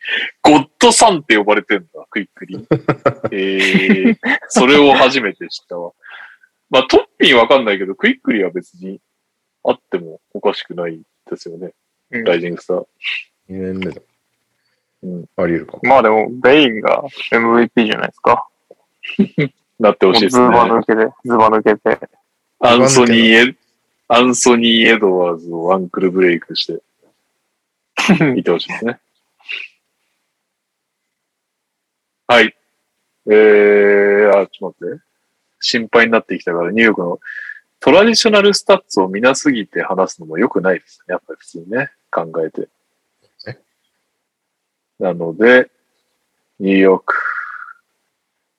ゴッドさんって呼ばれてんだ、クイックリ。えー、それを初めて知ったわ。まあ、トッピンわかんないけど、クイックリは別にあってもおかしくないですよね。うんライジングスター。2年目だ。うんあり得るかも。まあでも、ベインが MVP じゃないですか。なってほしいですね。ズバ抜けで、ズバ抜けて。アンソニーエ、アンソニー・エドワーズをアンクルブレイクして、見てほしいですね。はい。えー、あ、ちょっと待って。心配になってきたから、ニューヨークのトラディショナルスタッツを見なすぎて話すのも良くないですね。やっぱり普通にね、考えてね。なので、ニューヨーク、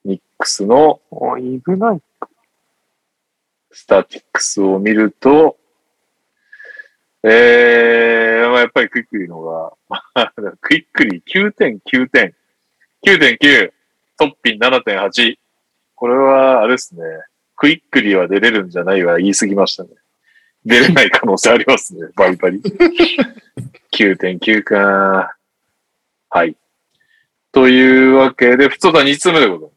ニックスのお、イグナイスタティックスを見ると、えー、まあやっぱりクイックリーのが、クイックリー9点、9点、9.9、トッピン7.8。これは、あれですね、クイックリーは出れるんじゃないは言い過ぎましたね。出れない可能性ありますね、バリバリ。9.9か。はい。というわけで、普通は2通目でございます。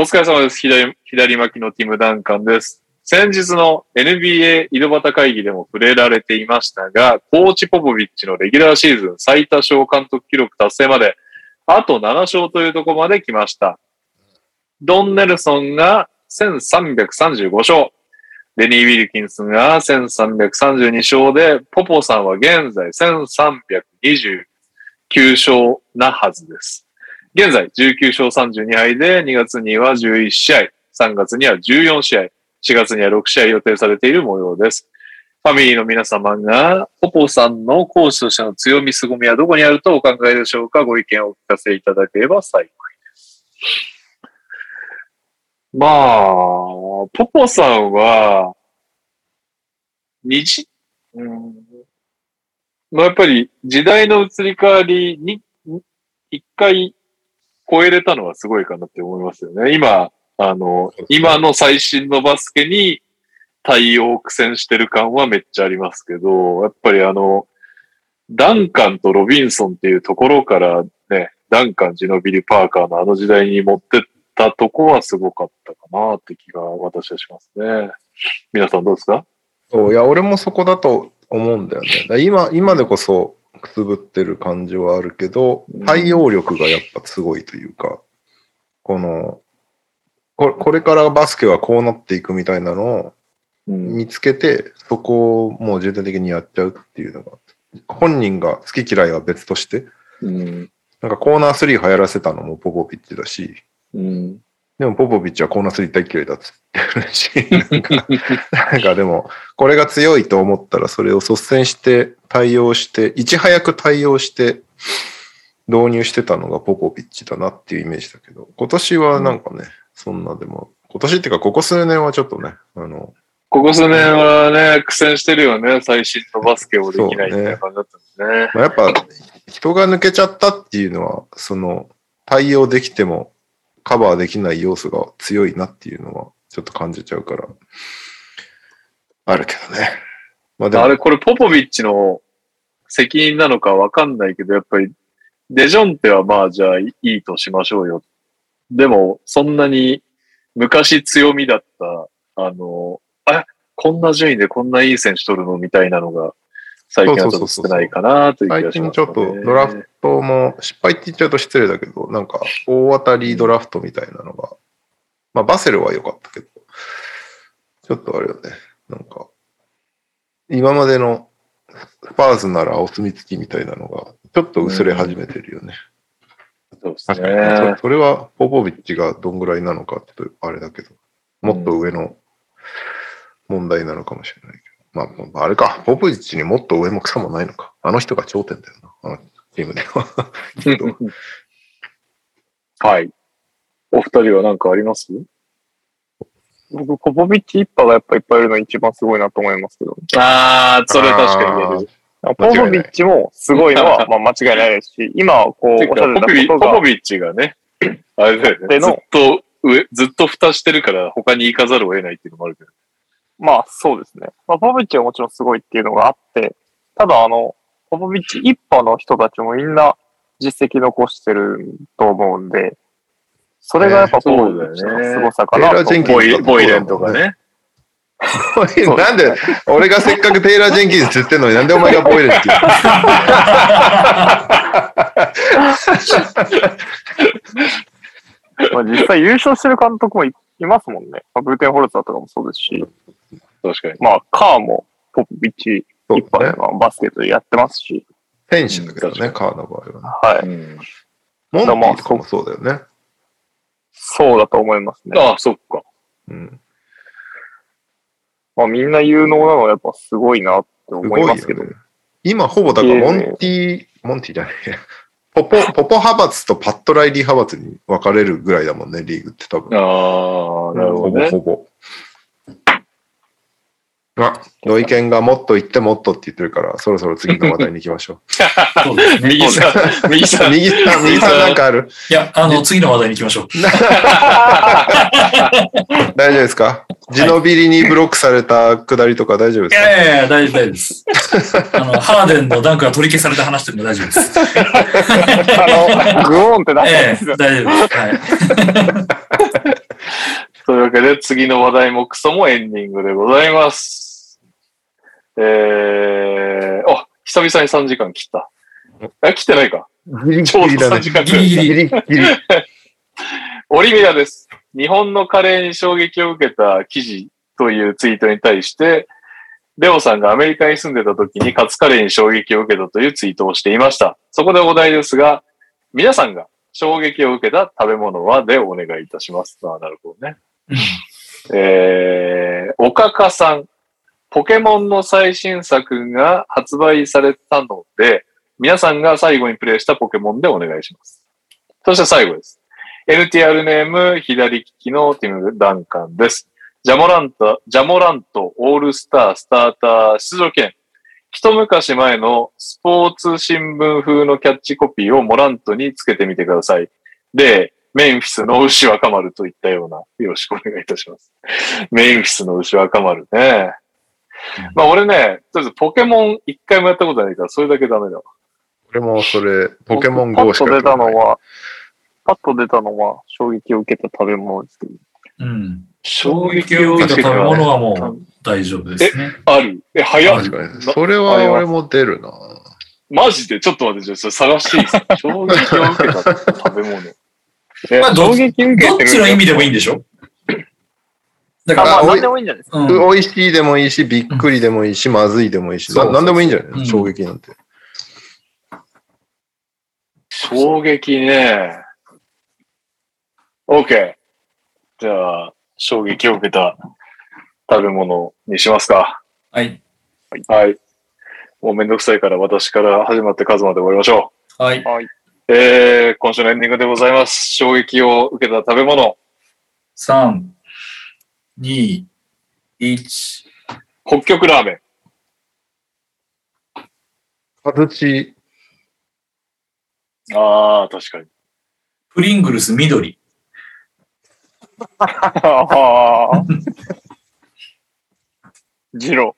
お疲れ様です。左、左巻きのティム・ダンカンです。先日の NBA 井戸端会議でも触れられていましたが、コーチ・ポポビッチのレギュラーシーズン最多勝監督記録達成まで、あと7勝というとこまで来ました。ドン・ネルソンが1335勝。レニー・ウィルキンスが1332勝で、ポポさんは現在1329勝なはずです。現在19勝32敗で2月には11試合、3月には14試合、4月には6試合予定されている模様です。ファミリーの皆様が、ポポさんの講師としての強み、凄みはどこにあるとお考えでしょうか？ご意見をお聞かせいただければ幸いです。まあ、ポポさんは、日、うん、まあやっぱり時代の移り変わりに、一回超えれたのはすごいかなって思いますよね。今、あの、今の最新のバスケに対応苦戦してる感はめっちゃありますけど、やっぱりあの、ダンカンとロビンソンっていうところからね、ダンカン、ジノビリ、パーカーのあの時代に持ってったとこはすごかったかなって気が私はしますね。皆さんどうですか？そういや、俺もそこだと思うんだよね。今、今でこそくすぶってる感じはあるけどうん、対応力がやっぱすごいというか、この、ここれからバスケはこうなっていくみたいなのをうん。見つけて、そこをもう重点的にやっちゃうっていうのが、本人が好き嫌いは別として、うん。なんかコーナー3流行らせたのもポポビッチだし、うん。でもポポビッチはコーナー3大嫌いだっつってるし、なんか、なんかでも、これが強いと思ったらそれを率先して対応して、いち早く対応して導入してたのがポポビッチだなっていうイメージだけど、今年はなんかね、そんなでも、今年っていうかここ数年はちょっとね、あの、ここ数年はね、苦戦してるよね。最新のバスケをできないみたいな感じだったんですね。まあ、やっぱ人が抜けちゃったっていうのは、その対応できてもカバーできない要素が強いなっていうのはちょっと感じちゃうから、あるけどね。まあでも、あれ、これポポビッチの責任なのかわかんないけど、やっぱり、デジョンテはまあじゃあいいとしましょうよ。でも、そんなに昔強みだった、あの、あ、こんな順位でこんないい選手取るのみたいなのが、最近はちょっと少ないかなという気最がします、ね。近ちょっとドラフトも失敗って言っちゃうと失礼だけど、なんか大当たりドラフトみたいなのが、まあバセルは良かったけど、ちょっとあれよね、なんか、今までのスパーズならお墨付きみたいなのが、ちょっと薄れ始めてるよね。そうです確かに、ね。そそれはポポビッチがどんぐらいなのかちょっとあれだけど、もっと上の問題なのかもしれないけど。まあ、あれか、ポポビッチにもっと上も草もないのか。あの人が頂点だよな、あのチームでは。はい。お二人は何かあります？僕、ポポビッチ一派がやっぱいっぱいいるの一番すごいなと思いますけど。ああ、それ確かに言える。ポポビッチもすごいのは、まあ間違いないですし、今、こう、おっしゃってポポビたことが、ポポビッチがね、あれだよね。ずっと上、ずっと蓋してるから他に行かざるを得ないっていうのもあるけど。まあそうですね。まあ、ポポビッチはもちろんすごいっていうのがあって、ただあの、ポポビッチ一派の人たちもみんな実績残してると思うんで、それがやっぱポポビッチの凄さかなとテイラージェンキンスボイボイレンとかね。なんで、俺がせっかくテイラー・ジェンキンスって言ってんのになんでお前がボイレンって言うの？まあ実際優勝してる監督もいいますもんね。まあ、ブーテンホルツァーとかもそうですし、確かに。まあカーもポポビッチそう一派ねでまあバスケットでやってますし、選手だけどね、うんカーの場合はね。はい。うんモンティとかもそうだよね。そうだと思いますね。ああ、そっか。うん。まあみんな有能なのはやっぱすごいなってす思いますけど。ね。今ほぼだからモンティ、モンティじゃないや。ポポ、ポポ派閥とパットライリー派閥に分かれるぐらいだもんね、リーグって多分。ああ、なるほほどね。ぼほぼ。あ、土井健がもっと言ってもっとって言ってるから、そろそろ次の話題に行きましょ そうですね。右さん、右さう。ん。右さん、右さんなんかある？いや、あの、次の話題に行きましょう。大丈夫ですか？ジノビリにブロックされたくだりとか大丈夫いですか？やいやいや、大丈夫、です。あの、ハーデンのダンクが取り消された話でも大丈夫です。あの、グオーンってなったんええですよ。大丈夫です。はい。というわけで、次の話題もクソもエンディングでございます。えー、あ、久々に3時間切った。え、切ってないか。ギリちょうど3ギリだね。時間くらい。ギリギリギリギリ。オリビアです。日本のカレーに衝撃を受けた記事というツイートに対して、レオさんがアメリカに住んでた時にカツカレーに衝撃を受けたというツイートをしていました。そこでお題ですが、皆さんが衝撃を受けた食べ物はでお願いいたします。ああ、なるほどね。えー、おかかさん、ポケモンの最新作が発売されたので、皆さんが最後にプレイしたポケモンでお願いします。そして最後です。NTR ネーム、左利きのティム・ダンカンです。ジャモラント、ジャモラント、オールスター、スターター、出場権。一昔前のスポーツ新聞風のキャッチコピーをモラントにつけてみてください。で、メンフィスの牛若丸といったような、よろしくお願いいたします。メンフィスの牛若丸ね。まあ俺ね、とりあえずポケモン一回もやったことないから、それだけダメだわ。俺もそれ、ポケモンパ GO しかッと出た。のは、パッと出たのは衝撃を受けた食べ物ですけど。うん。衝衝撃を受けた食べ物はもう大丈夫ですね。ある？え、早っ確かに。それは俺も出るな。マジで？ちょっと待って、ちょっと探していいですか？衝撃を受けた食べ物。えまあど衝撃受けどっちの意味でもいいんでしょ？だあ、から、まあ、おい何でもいいんじゃないですか。うん。美味しいでもいいし、びっくりでもいいし、まずいでもいいし、そうななんでもいいんじゃなうんい衝撃なんて。衝撃ね。OK。じゃあ、衝撃を受けた食べ物にしますか。はい。はい。もうめんどくさいから私から始まって数まで終わりましょはい。はい。う。えー、今週のエンディングでございます。衝撃を受けた食べ物。3、2、1。北極ラーメン。外し、ああ、確かに。プリングルス緑。ああ。ジロ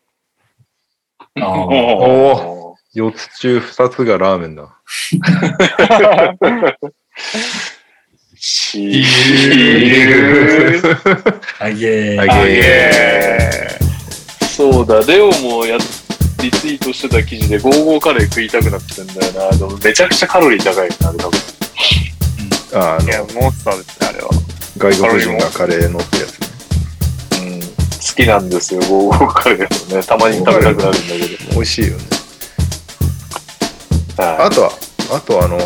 あーお4つ中2つがラーメンだ。シーーあげー。あげーそうだ、レオもやリツイートしてた記事でゴーゴーカレー食いたくなってんだよな。でもめちゃくちゃカロリー高いよな、あれ多分。ああー。いや、の、モンスターですね、あれは。外国人がカレーのってやつね。うん。好きなんですよ、ゴーゴーカレーもね。たまに食べたくなるんだけ美味しいよね。ど。はあとは、あとはあの、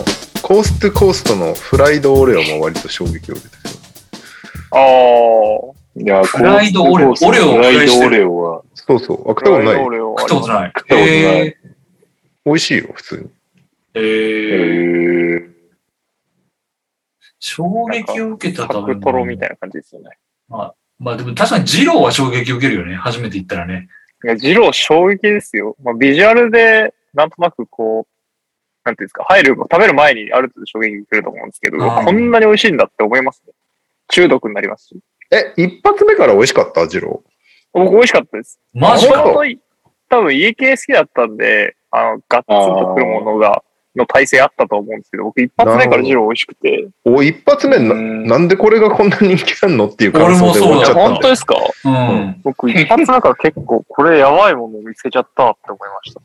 コーストコーストのフライドオレオも割と衝撃を受けたけど。ああ。い。いや、フライドオレオオレオをフライドオレオは、そうそう。あ、食ったことない食ったことない。食ったことないえ美味しいよ、普通に。ーええ衝撃を受けた食べ。トロみたいな感じですよね。まあでも確かにジローは衝撃を受けるよね。初めて行ったらね。いや、ジロー衝撃ですよ。まあ、ビジュアルで、なんとなくこう、なんていうんですか、入る、食べる前にある程度衝撃受けると思うんですけど、こんなに美味しいんだって思いますね。中毒になりますし。え、一発目から美味しかった？ジロ僕美味しかったです。マジか。多分家系好きだったんで、あの、ガッツンとくるものが、の体制あったと思うんですけど、僕一発目からジロー美味しくて。お、一発目な、うんなんでこれがこんな人気あんのっていう感想で終わっちゃった。本当ですか？うん。僕一発目から結構これやばいものを見つけちゃったって思いました。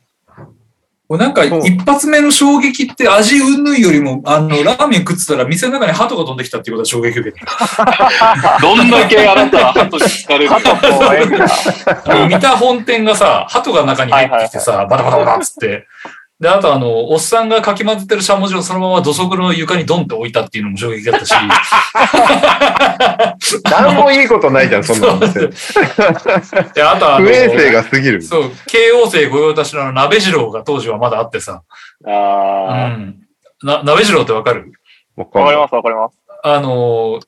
なんか一発目の衝撃って味云々よりも、あの、ラーメン食ってたら店の中に鳩が飛んできたっていうことは衝撃受けた。どんだけあなたはハトに疲れる か。見た本店がさ、鳩が中に入ってきてさ、バタバタバタっつって。で、あとあの、おっさんがかき混ぜてるしゃもじをそのまま土足の床にドンって置いたっていうのも衝撃だったし。何もいいことないじゃん、そんなの。で、あとあの、不衛生が過ぎる。そう、京王生御用達の鍋次郎が当時はまだあってさ。うあん。な、鍋次郎ってわかる？わかりますわかります。あの、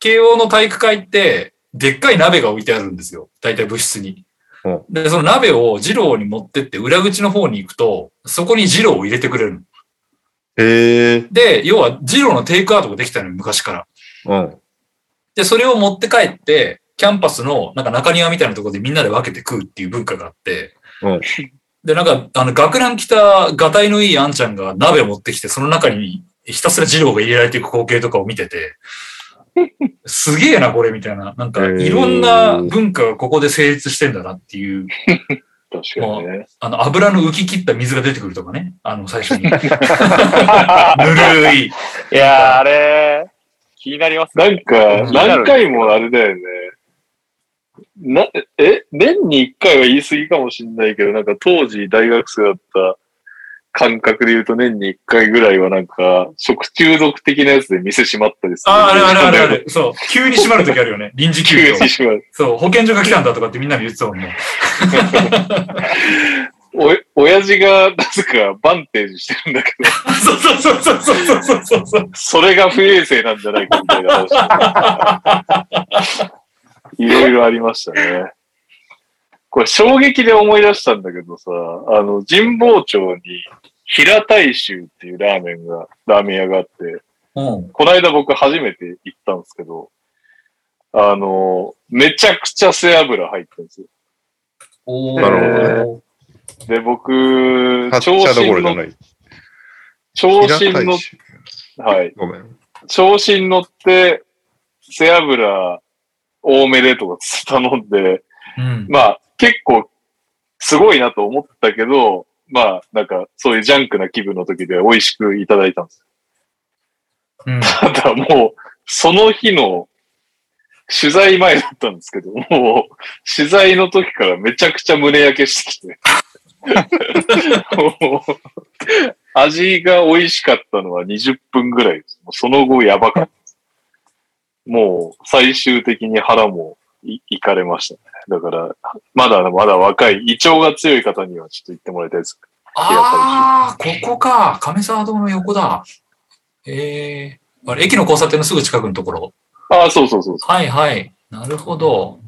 慶応の体育会って、でっかい鍋が置いてあるんですよ。大体部室にうん。で、その鍋を二郎に持ってって裏口の方に行くと、そこに二郎を入れてくれるの。へえ。で、要は二郎のテイクアウトができたのよ、昔から。うん。で、それを持って帰って、キャンパスのなんか中庭みたいなところでみんなで分けて食うっていう文化があって、うんで、なんか、あの、学ラン着た、がたいのいいあんちゃんが鍋を持ってきて、その中にひたすら二郎が入れられていく光景とかを見てて、すげえな、これ、みたいな。なんか、いろんな文化がここで成立してんだなっていう、あ、確かにね。あの、油の浮き切った水が出てくるとかね。あの、最初に。ぬるい。いやー、あれ、気になりますね。なんか、何回もあれだよね。な、え、年に一回は言い過ぎかもしんないけど、なんか当時大学生だった感覚で言うと年に一回ぐらいはなんか、食中毒的なやつで店閉まったりする。ああ、あれあれあれあれ。そう。急に閉まるときあるよね。臨時休急業に。閉まる。そう。保健所が来たんだとかってみんなに言ってたもんね。お、親父がなぜかバンテージしてるんだけど、そうそうそうそうそうそうそうそう。それが不衛生なんじゃないかみたいな話。いろいろありましたね。これ衝撃で思い出したんだけどさ、あの、神保町に平大衆っていうラーメンが、ラーメン屋があって、うん。この間僕初めて行ったんですけど、あの、めちゃくちゃ背脂入ってるんですよ。おーなるほで、僕、発調子に乗っろじゃない。調子に乗っ平たいしはい。ごめん。調子に乗って、背脂多めでとか頼んで、うん。まあ結構すごいなと思ったけど、まあなんかそういうジャンクな気分の時で美味しくいただいたんです。うん。ただもう、その日の取材前だったんですけど、もう取材の時からめちゃくちゃ胸焼けしてきて。味が美味しかったのは20分ぐらいです。その後やばかったです。もう最終的に腹もいいかれましたね。だから、まだまだ若い、胃腸が強い方にはちょっと言ってもらいたいです。ああ、ここか。亀沢堂の横だ。ええあれ、駅の交差点のすぐ近くのところ。ああ、そうそうそうそはいはい。なるほど。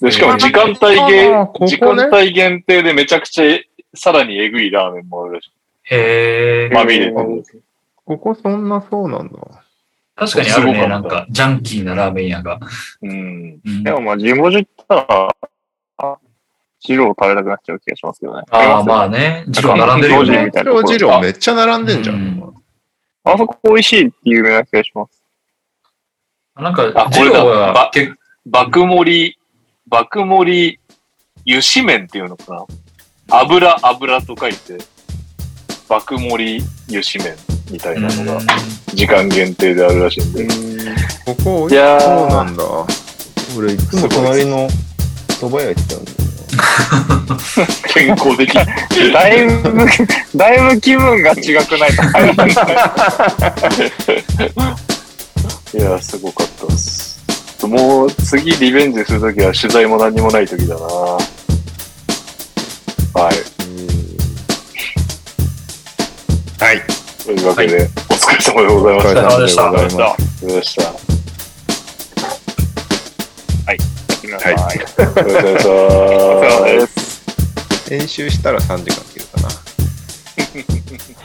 う。で、しかも時間帯限、ここね時間帯限定でめちゃくちゃさらにえぐいラーメンもあるらしい。へえ。まみれ。ここそんなそうなんだ。確かにあるね。なんか、ジャンキーなラーメン屋が。うん。うんでもまあ、地元行ったら、あ白を食べたくなっちゃう気がしますけどね。ああ、まあね。ジロー並んでるよねなんかみ。たいなところジローめっちゃ並んでんじゃうんん。あそこ美味しいって有名な気がします。なんかあ、ジこれだローはば結爆盛り、爆盛り油脂麺っていうのかな油、油と書いて、爆盛り油脂麺みたいなのが時間限定であるらしいんで。ここい？やーそうなんだ。俺いつも隣の蕎麦屋行っちゃうんだよ健康的。だいぶ、だいぶ気分が違くないと入らない。いや、すごかったです。もう次リベンジするときは取材も何もないときだな。はい。はい。というわけで、お疲れ様でございました。お疲れ様でしたありがとうございました。やってみなさい。お疲れ様お疲れ様です。編集したら3時間切るかな。